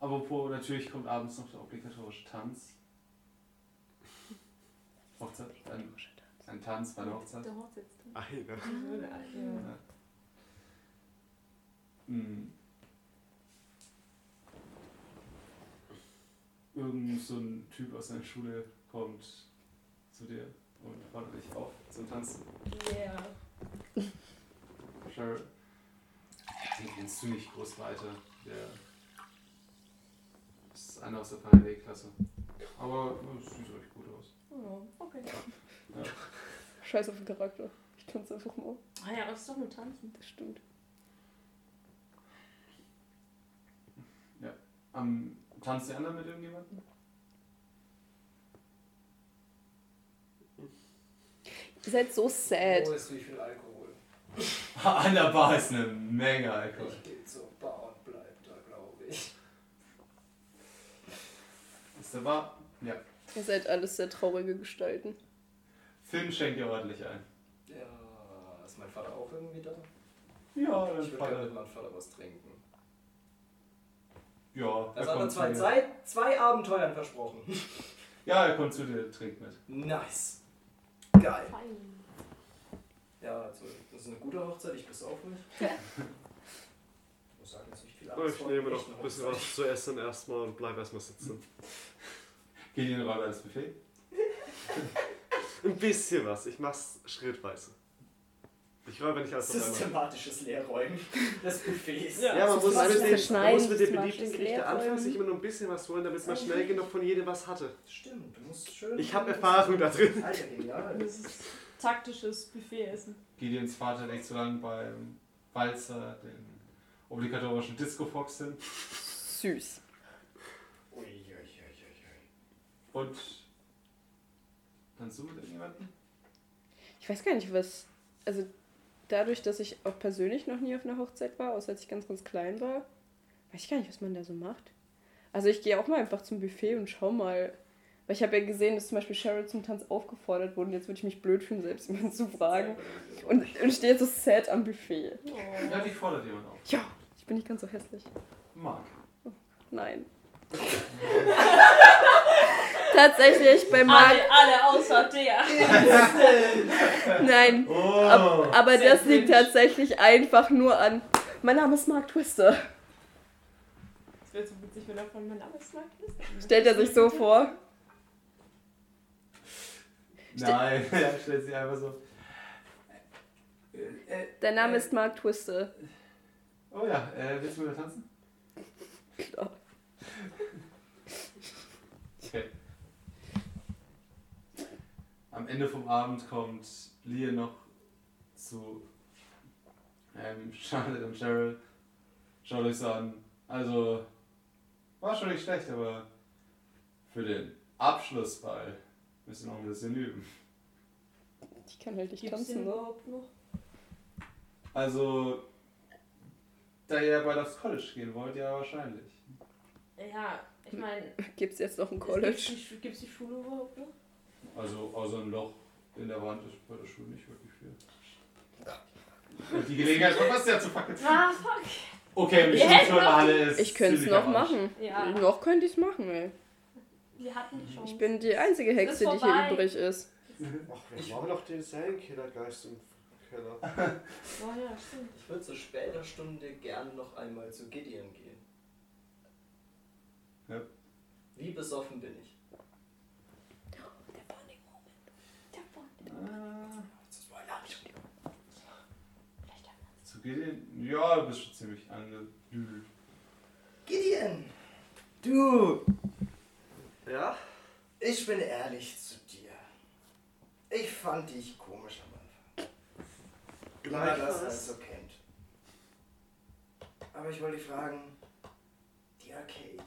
Apropos, natürlich kommt abends noch der obligatorische Tanz. Hochzeit, ein, ein Tanz bei der Hochzeit. Der Hochzeitstag. Eine. Ja. Mhm. irgend so ein Typ aus seiner Schule kommt zu dir und fordert dich auf zum Tanzen. Yeah. Cheryl, den kennst du nicht groß weiter. Der ist einer aus der Parallelklasse. Aber es sieht recht gut aus. Oh, okay. Scheiß auf den Charakter. Ich tanze einfach mal. Ah ja, das ist doch nur tanzen. Das stimmt. Am tanzt der andere mit irgendjemandem? Ihr seid so sad. Wo ist wie viel Alkohol? An der Bar ist eine Menge Alkohol. Ich gehe zur Bar und bleib da, glaube ich. Ist der Bar? Ja. Ihr seid alles sehr traurige Gestalten. Finn schenkt dir ordentlich ein. Ja, ist mein Vater auch irgendwie da? Ja, dein Ich würde gerne Vater. mit meinem Vater was trinken. Ja, er Das hat er kommt zwei, dir. zwei, zwei Abenteuern versprochen. Ja, er kommt zu dir, trinkt mit. Nice. Geil. Fein. Ja, also, das ist eine gute Hochzeit, ich bis auf mich. Ich muss sagen, jetzt nicht viel Angst Ich vor, nehme echt noch ein bisschen Hochzeit. was zu essen erstmal und bleib erstmal sitzen. Den Raum als Buffet. Ein bisschen was, ich mach's schrittweise. Ich räume nicht alles auf einmal. Systematisches Leerräumen des Buffets. Ja. Ja, man muss, mit den, man muss mit den beliebten Gerichten anfangen, sich immer nur ein bisschen was holen, damit man schnell genug von jedem was hatte. Stimmt, du musst schön. Ich habe Erfahrung da drin. Alter, genial. Das ist taktisches Buffet-Essen. Gideons Vater legt so lange beim Walzer den obligatorischen Disco-Fox hin. Süß. Ui, ui, ui, ui, ui. Und tanzt du mit irgendjemandem? Ich weiß gar nicht, was. Also, dadurch, dass ich auch persönlich noch nie auf einer Hochzeit war, außer als ich ganz, ganz klein war, weiß ich gar nicht, was man da so macht. Also, ich gehe auch mal einfach zum Buffet und schau mal. Weil ich habe ja gesehen, dass zum Beispiel Cheryl zum Tanz aufgefordert wurde und jetzt würde ich mich blöd fühlen, selbst jemanden zu fragen. Und, und stehe jetzt so sad am Buffet. Ja, die fordert jemand auf. Ja, ich bin nicht ganz so hässlich. Marc. Nein. Tatsächlich bei Marc. Alle, alle außer der. Nein. Oh! Ab, aber das liegt tatsächlich einfach nur an. Mein Name ist Mark Twister. Das wäre so witzig, wenn er von meinem Namen ist Mark ist. Stellt er sich so vor. Nein, er stellt sich einfach so. Äh, äh, Dein Name äh, ist Mark Twister. Oh ja, äh, willst du mit mir tanzen? Klar. Okay. Am Ende vom Abend kommt Lia noch zu ähm, Charlotte und Cheryl. Schaut euch an. Also, war schon nicht schlecht, aber für den Abschlussball müssen wir noch ein bisschen üben. Ich kann halt nicht Gibt's tanzen, ne? überhaupt noch? Also, da ihr bald aufs College gehen wollt, ja wahrscheinlich. Ja, ich meine, Gibt's jetzt noch ein Gibt College? es die, Schule überhaupt noch? Also außer ein Loch in der Wand ist bei der Schule nicht wirklich viel. Und die Gelegenheit verpasst ja zu fackeln. Ah, fuck. Okay, hätten noch- Schulturnhalle ist. Ich könnte es noch machen. Ja. Noch könnte ich es machen, ey. Wir hatten die Chance. Ich bin die einzige Hexe, die hier übrig ist. Ach, wir haben doch den Serienkillergeist im Keller. Oh ja, stimmt. Ich würde zu später Stunde gerne noch einmal zu Gideon gehen. Ja. Wie besoffen bin ich? Der Bonding Moment. Der Bonding. Ah, Das ist meine Hand. Vielleicht haben wir Zu Gideon? Ja, du bist schon ziemlich angedüdelt. Gideon! Du! Ja? Ich bin ehrlich zu dir. Ich fand dich komisch am Anfang. Wie man das halt so kennt. Aber ich wollte fragen, die Arcade,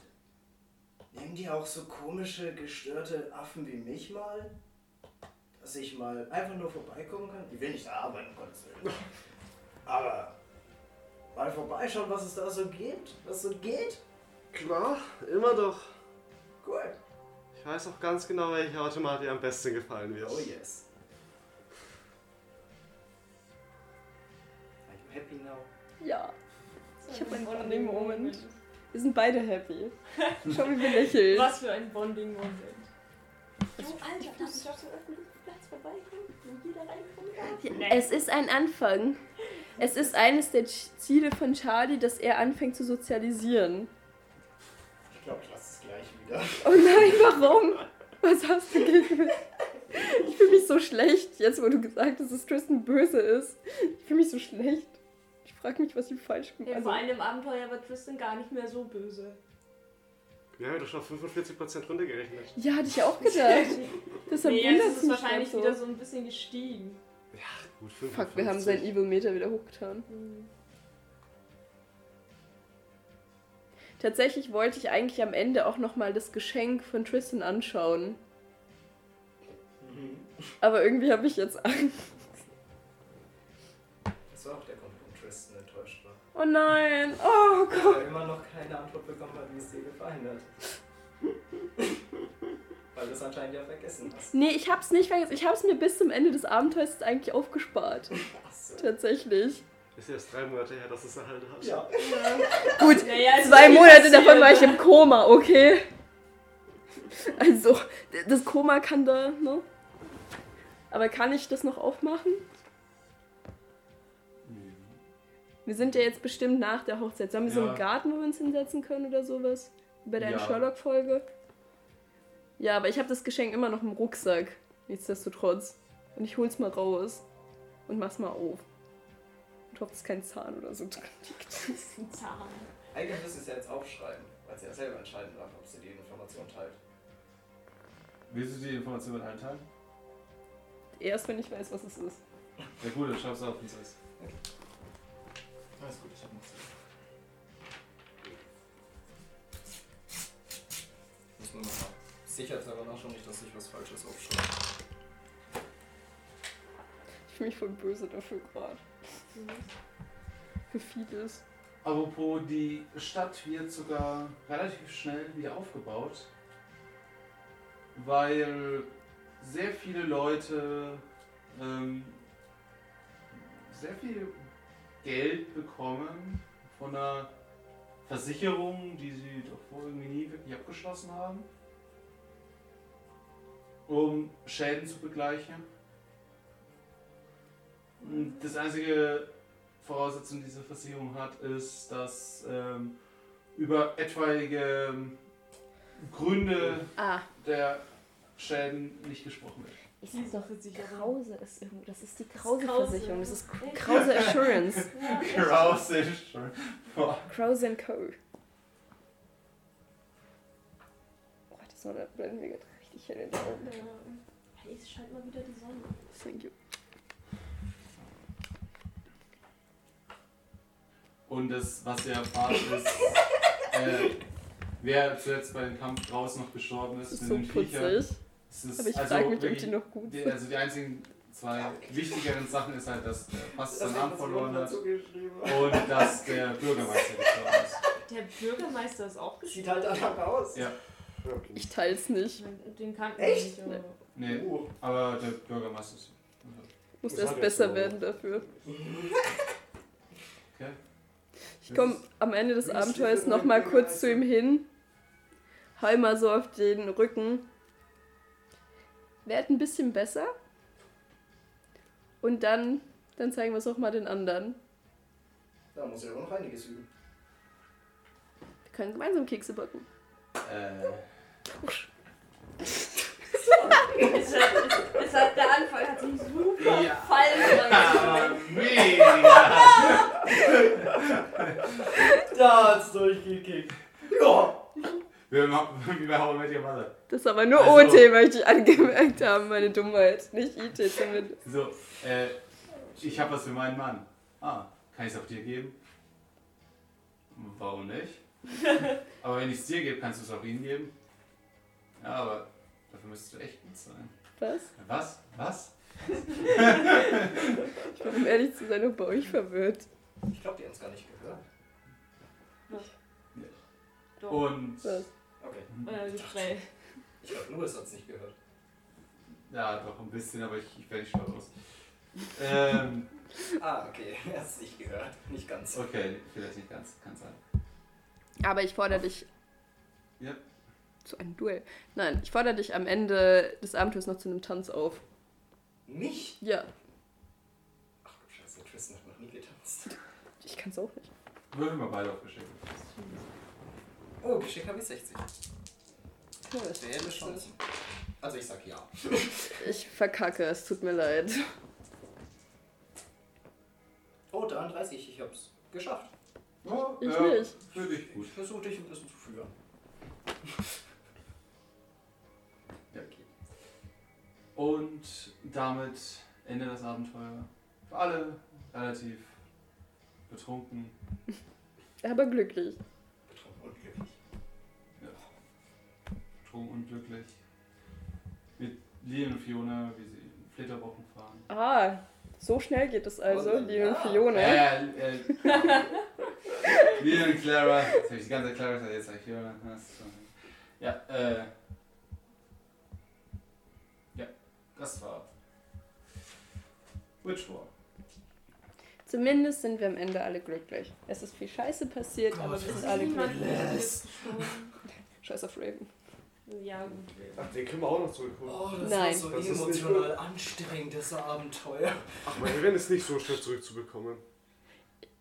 nehmen die auch so komische, gestörte Affen wie mich mal? Dass ich mal einfach nur vorbeikommen kann? Ich will nicht da arbeiten, um Gottes Willen. Aber mal vorbeischauen, was es da so gibt, was so geht? Klar, immer doch. Cool. Ich weiß auch ganz genau, welche Automat dir am besten gefallen wird. Oh yes. Are you happy now? Ja, Ich hab einen Bonding Bonding-Moment. wir sind beide happy. Schau, wie wir lächeln. Was für ein Bonding-Moment. Du, Alter, darf ich auf so Jeder? Ja, Es ist ein Anfang. Es ist eines der Ziele von Charlie, dass er anfängt zu sozialisieren. Ich glaube, ich lasse das gleiche wieder. wieder. Oh nein, warum? Was hast du gegen mich? Ich fühle mich so schlecht, jetzt wo du gesagt hast, dass Tristan böse ist. Ich fühle mich so schlecht. Ich frage mich, was ich falsch gemacht Ja, habe. vor allem im Abenteuer wird Tristan gar nicht mehr so böse. Wir haben ja doch schon auf 45% runtergerechnet. Ja, hatte ich auch gedacht. Deshalb Nee, jetzt es ist es wahrscheinlich grad wieder so ein bisschen gestiegen. Ja, gut, 55. Fuck, wir haben seinen Evil-Meter wieder hochgetan. Tatsächlich wollte ich eigentlich am Ende auch nochmal das Geschenk von Tristan anschauen. Mhm. Aber irgendwie habe ich jetzt Angst. Oh nein. Oh Gott. Weil er immer noch keine Antwort bekommen hat, wie es dir gefallen hat. Weil du es anscheinend ja vergessen hast. Nee, ich hab's nicht vergessen. Ich hab's mir bis zum Ende des Abenteuers eigentlich aufgespart. Achso. Tatsächlich. Ist erst drei Monate her, dass es erhalten hat. Ja. Gut, Naja, zwei nie Monate davon war ich im Koma, okay? Also, das Koma kann da, ne? Aber kann ich das noch aufmachen? Wir sind ja jetzt bestimmt nach der Hochzeit. Sollen wir so Ja. einen Garten, wo wir uns hinsetzen können oder sowas? Wie Bei der Ja. Sherlock-Folge? Ja, aber ich habe das Geschenk immer noch im Rucksack. Nichtsdestotrotz. Und ich hol's mal raus. Und mach's mal auf. Und hoffe, dass kein Zahn oder so drin liegt. Das ist ein Zahn. Eigentlich müsste es ja jetzt aufschreiben, weil sie ja selber entscheiden darf, ob sie die Information teilt. Willst du die Information mit einteilen? Erst wenn ich weiß, was es ist. Ja gut, dann schreib's auf, wenn es ist. Alles gut, ich hab noch Zeit. Muss nur noch mal sicherheitshalber nachschauen, nicht, dass ich was Falsches aufschreibe. Ich fühle mich voll böse dafür gerade. Für vieles. Apropos, die Stadt wird sogar relativ schnell wieder aufgebaut, weil sehr viele Leute ähm, sehr viel Geld bekommen von einer Versicherung, die sie davor irgendwie nie wirklich abgeschlossen haben, um Schäden zu begleichen. Und Das einzige Voraussetzung die diese Versicherung hat, ist, dass ähm, über etwaige ähm, Gründe Ah, der Schäden nicht gesprochen wird. Ich sag's doch. Krause ist irgendwo. Das ist die Krause. Krause-Versicherung. Das ist Ja. Krause Assurance. Krause. Boah. Krause Co. Oh, die Sonne brennt mir gerade richtig hell in den Augen. Ja. Hey, es scheint mal wieder die Sonne. Thank you. Und das, was ihr erfahrt, ist, äh, wer zuletzt bei dem Kampf draußen noch gestorben ist, Das ist mit so den Viechern. putzig. Es ist Aber ich also frage mich, ob wirklich die noch gut die, sind. also die einzigen zwei wichtigeren Sachen ist halt, dass der Fast seinen hat verloren hat und dass der Bürgermeister gestorben ist. Der Bürgermeister ist auch Sieht gestorben. halt danach aus. Ja, Okay. Ich teil's nicht. Den kannten Echt? nicht. aber- nee, Uh. aber der Bürgermeister ist. Muss Das erst besser so- werden dafür. Okay. Ich komme am Ende des Abenteuers nochmal kurz zu ihm hin. Hau mal so auf den Rücken. Werd ein bisschen besser. Und dann, dann zeigen wir es auch mal den anderen. Da muss ich aber noch einiges üben. Wir können gemeinsam Kekse backen. Äh, Es hat, es hat, der Anfang hat sich super Ja. aber angehört. mega! Da hat's durchgekickt. Ja. Wir machen wie bei How I Met Your Mother. Das ist aber nur Also- OT, möchte ich angemerkt haben, meine Dummheit. Nicht IT zumindest. So, äh, ich habe was für meinen Mann. Ah, kann ich es auch dir geben? Warum nicht? aber wenn ich es dir gebe, kannst du es auch ihm geben? Ja, aber dafür müsstest du echt gut sein. Was? Was? Was? Ich bin, um ehrlich zu sein, auch bei euch verwirrt. Ich glaube, die haben es gar nicht gehört. Doch, Und Was? Okay. euer Gespräch. Ich glaube, Louis hat es nicht gehört. ja, doch ein bisschen, aber ich, ich werde nicht schlau aus. Ähm, Ah, okay. Er hat es nicht gehört. Nicht ganz. okay, vielleicht nicht ganz, kann sein. Aber ich fordere dich Ja. zu einem Duell. Nein, ich fordere dich am Ende des Abenteuers noch zu einem Tanz auf. Mich? Ja, Ach du Scheiße, Tristan hat noch nie getanzt. ich kann es auch nicht. Würfeln wir beide auf Geschenke. Oh, Geschick habe ich 60. Das wäre eine Chance. Also ich sag ja. Ich verkacke, es tut mir leid. Oh, 33, ich hab's geschafft. Ja, Ich ja, nicht. Finde ich gut. Ich versuche dich ein bisschen zu führen. Ja, okay. Und damit endet das Abenteuer. Für alle relativ betrunken. Aber glücklich. Betrunken und glücklich. Mit Leon und Fiona, wie sie in Flitterwochen fahren. Ah, so schnell geht es also, Und- Leon und ja. Fiona. Äh, äh, Leon und Clara. Jetzt habe ich die ganze Zeit Clara gesagt, jetzt sag ich Fiona. Das ist schon- Ja, äh. Ja, das war. Witch War. Zumindest sind wir am Ende alle glücklich. Es ist viel Scheiße passiert, aber wir sind alle glücklich. Scheiß auf Raven. Ja, gut. Ach, den können wir auch noch zurückholen. Oh, das Nein. war so Das ist emotional anstrengend, das Abenteuer. Ach, mein Rennen ist nicht so schnell zurückzubekommen.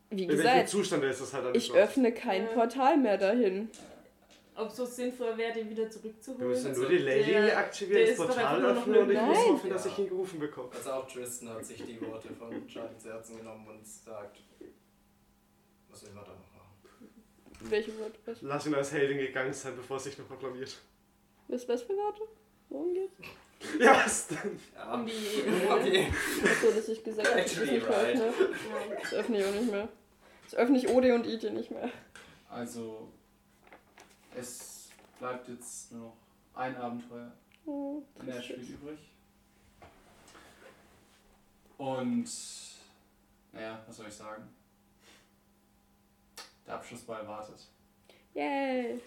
Wie In welchem gesagt, Zustand ist das halt alles ich noch. öffne kein Ja. Portal mehr dahin. Ob es so sinnvoll wäre, den wieder zurückzuholen? Wir müssen Also, nur die Leylinie der- aktivieren, das ist Portal öffnen und ich muss hoffen, dass Ja. ich ihn gerufen bekomme. Also auch Tristan hat sich die Worte von Charlie zu Herzen genommen und sagt, was will man da noch machen? Welche Worte? Lass ihn als Heldin gegangen sein, bevor er sich noch proklamiert. Was, was für Worte? Worum geht's? Ja, was denn? Ja, Um die. okay. Achso, dass ich gesagt habe, das Actually nicht mehr right. öffne. Ja. Das öffne ich auch nicht mehr. Das öffne ich Ode und Ite nicht mehr. Also, es bleibt jetzt nur noch ein Abenteuer Oh, in der Spiel übrig. Und, naja, was soll ich sagen? Der Abschlussball wartet. Yay!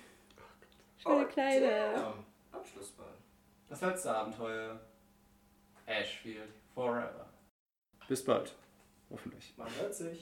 Schöne Kleider. damn. Abschlussball. Das letzte Abenteuer. Ashfield Forever. Bis bald. Hoffentlich. Man hört sich.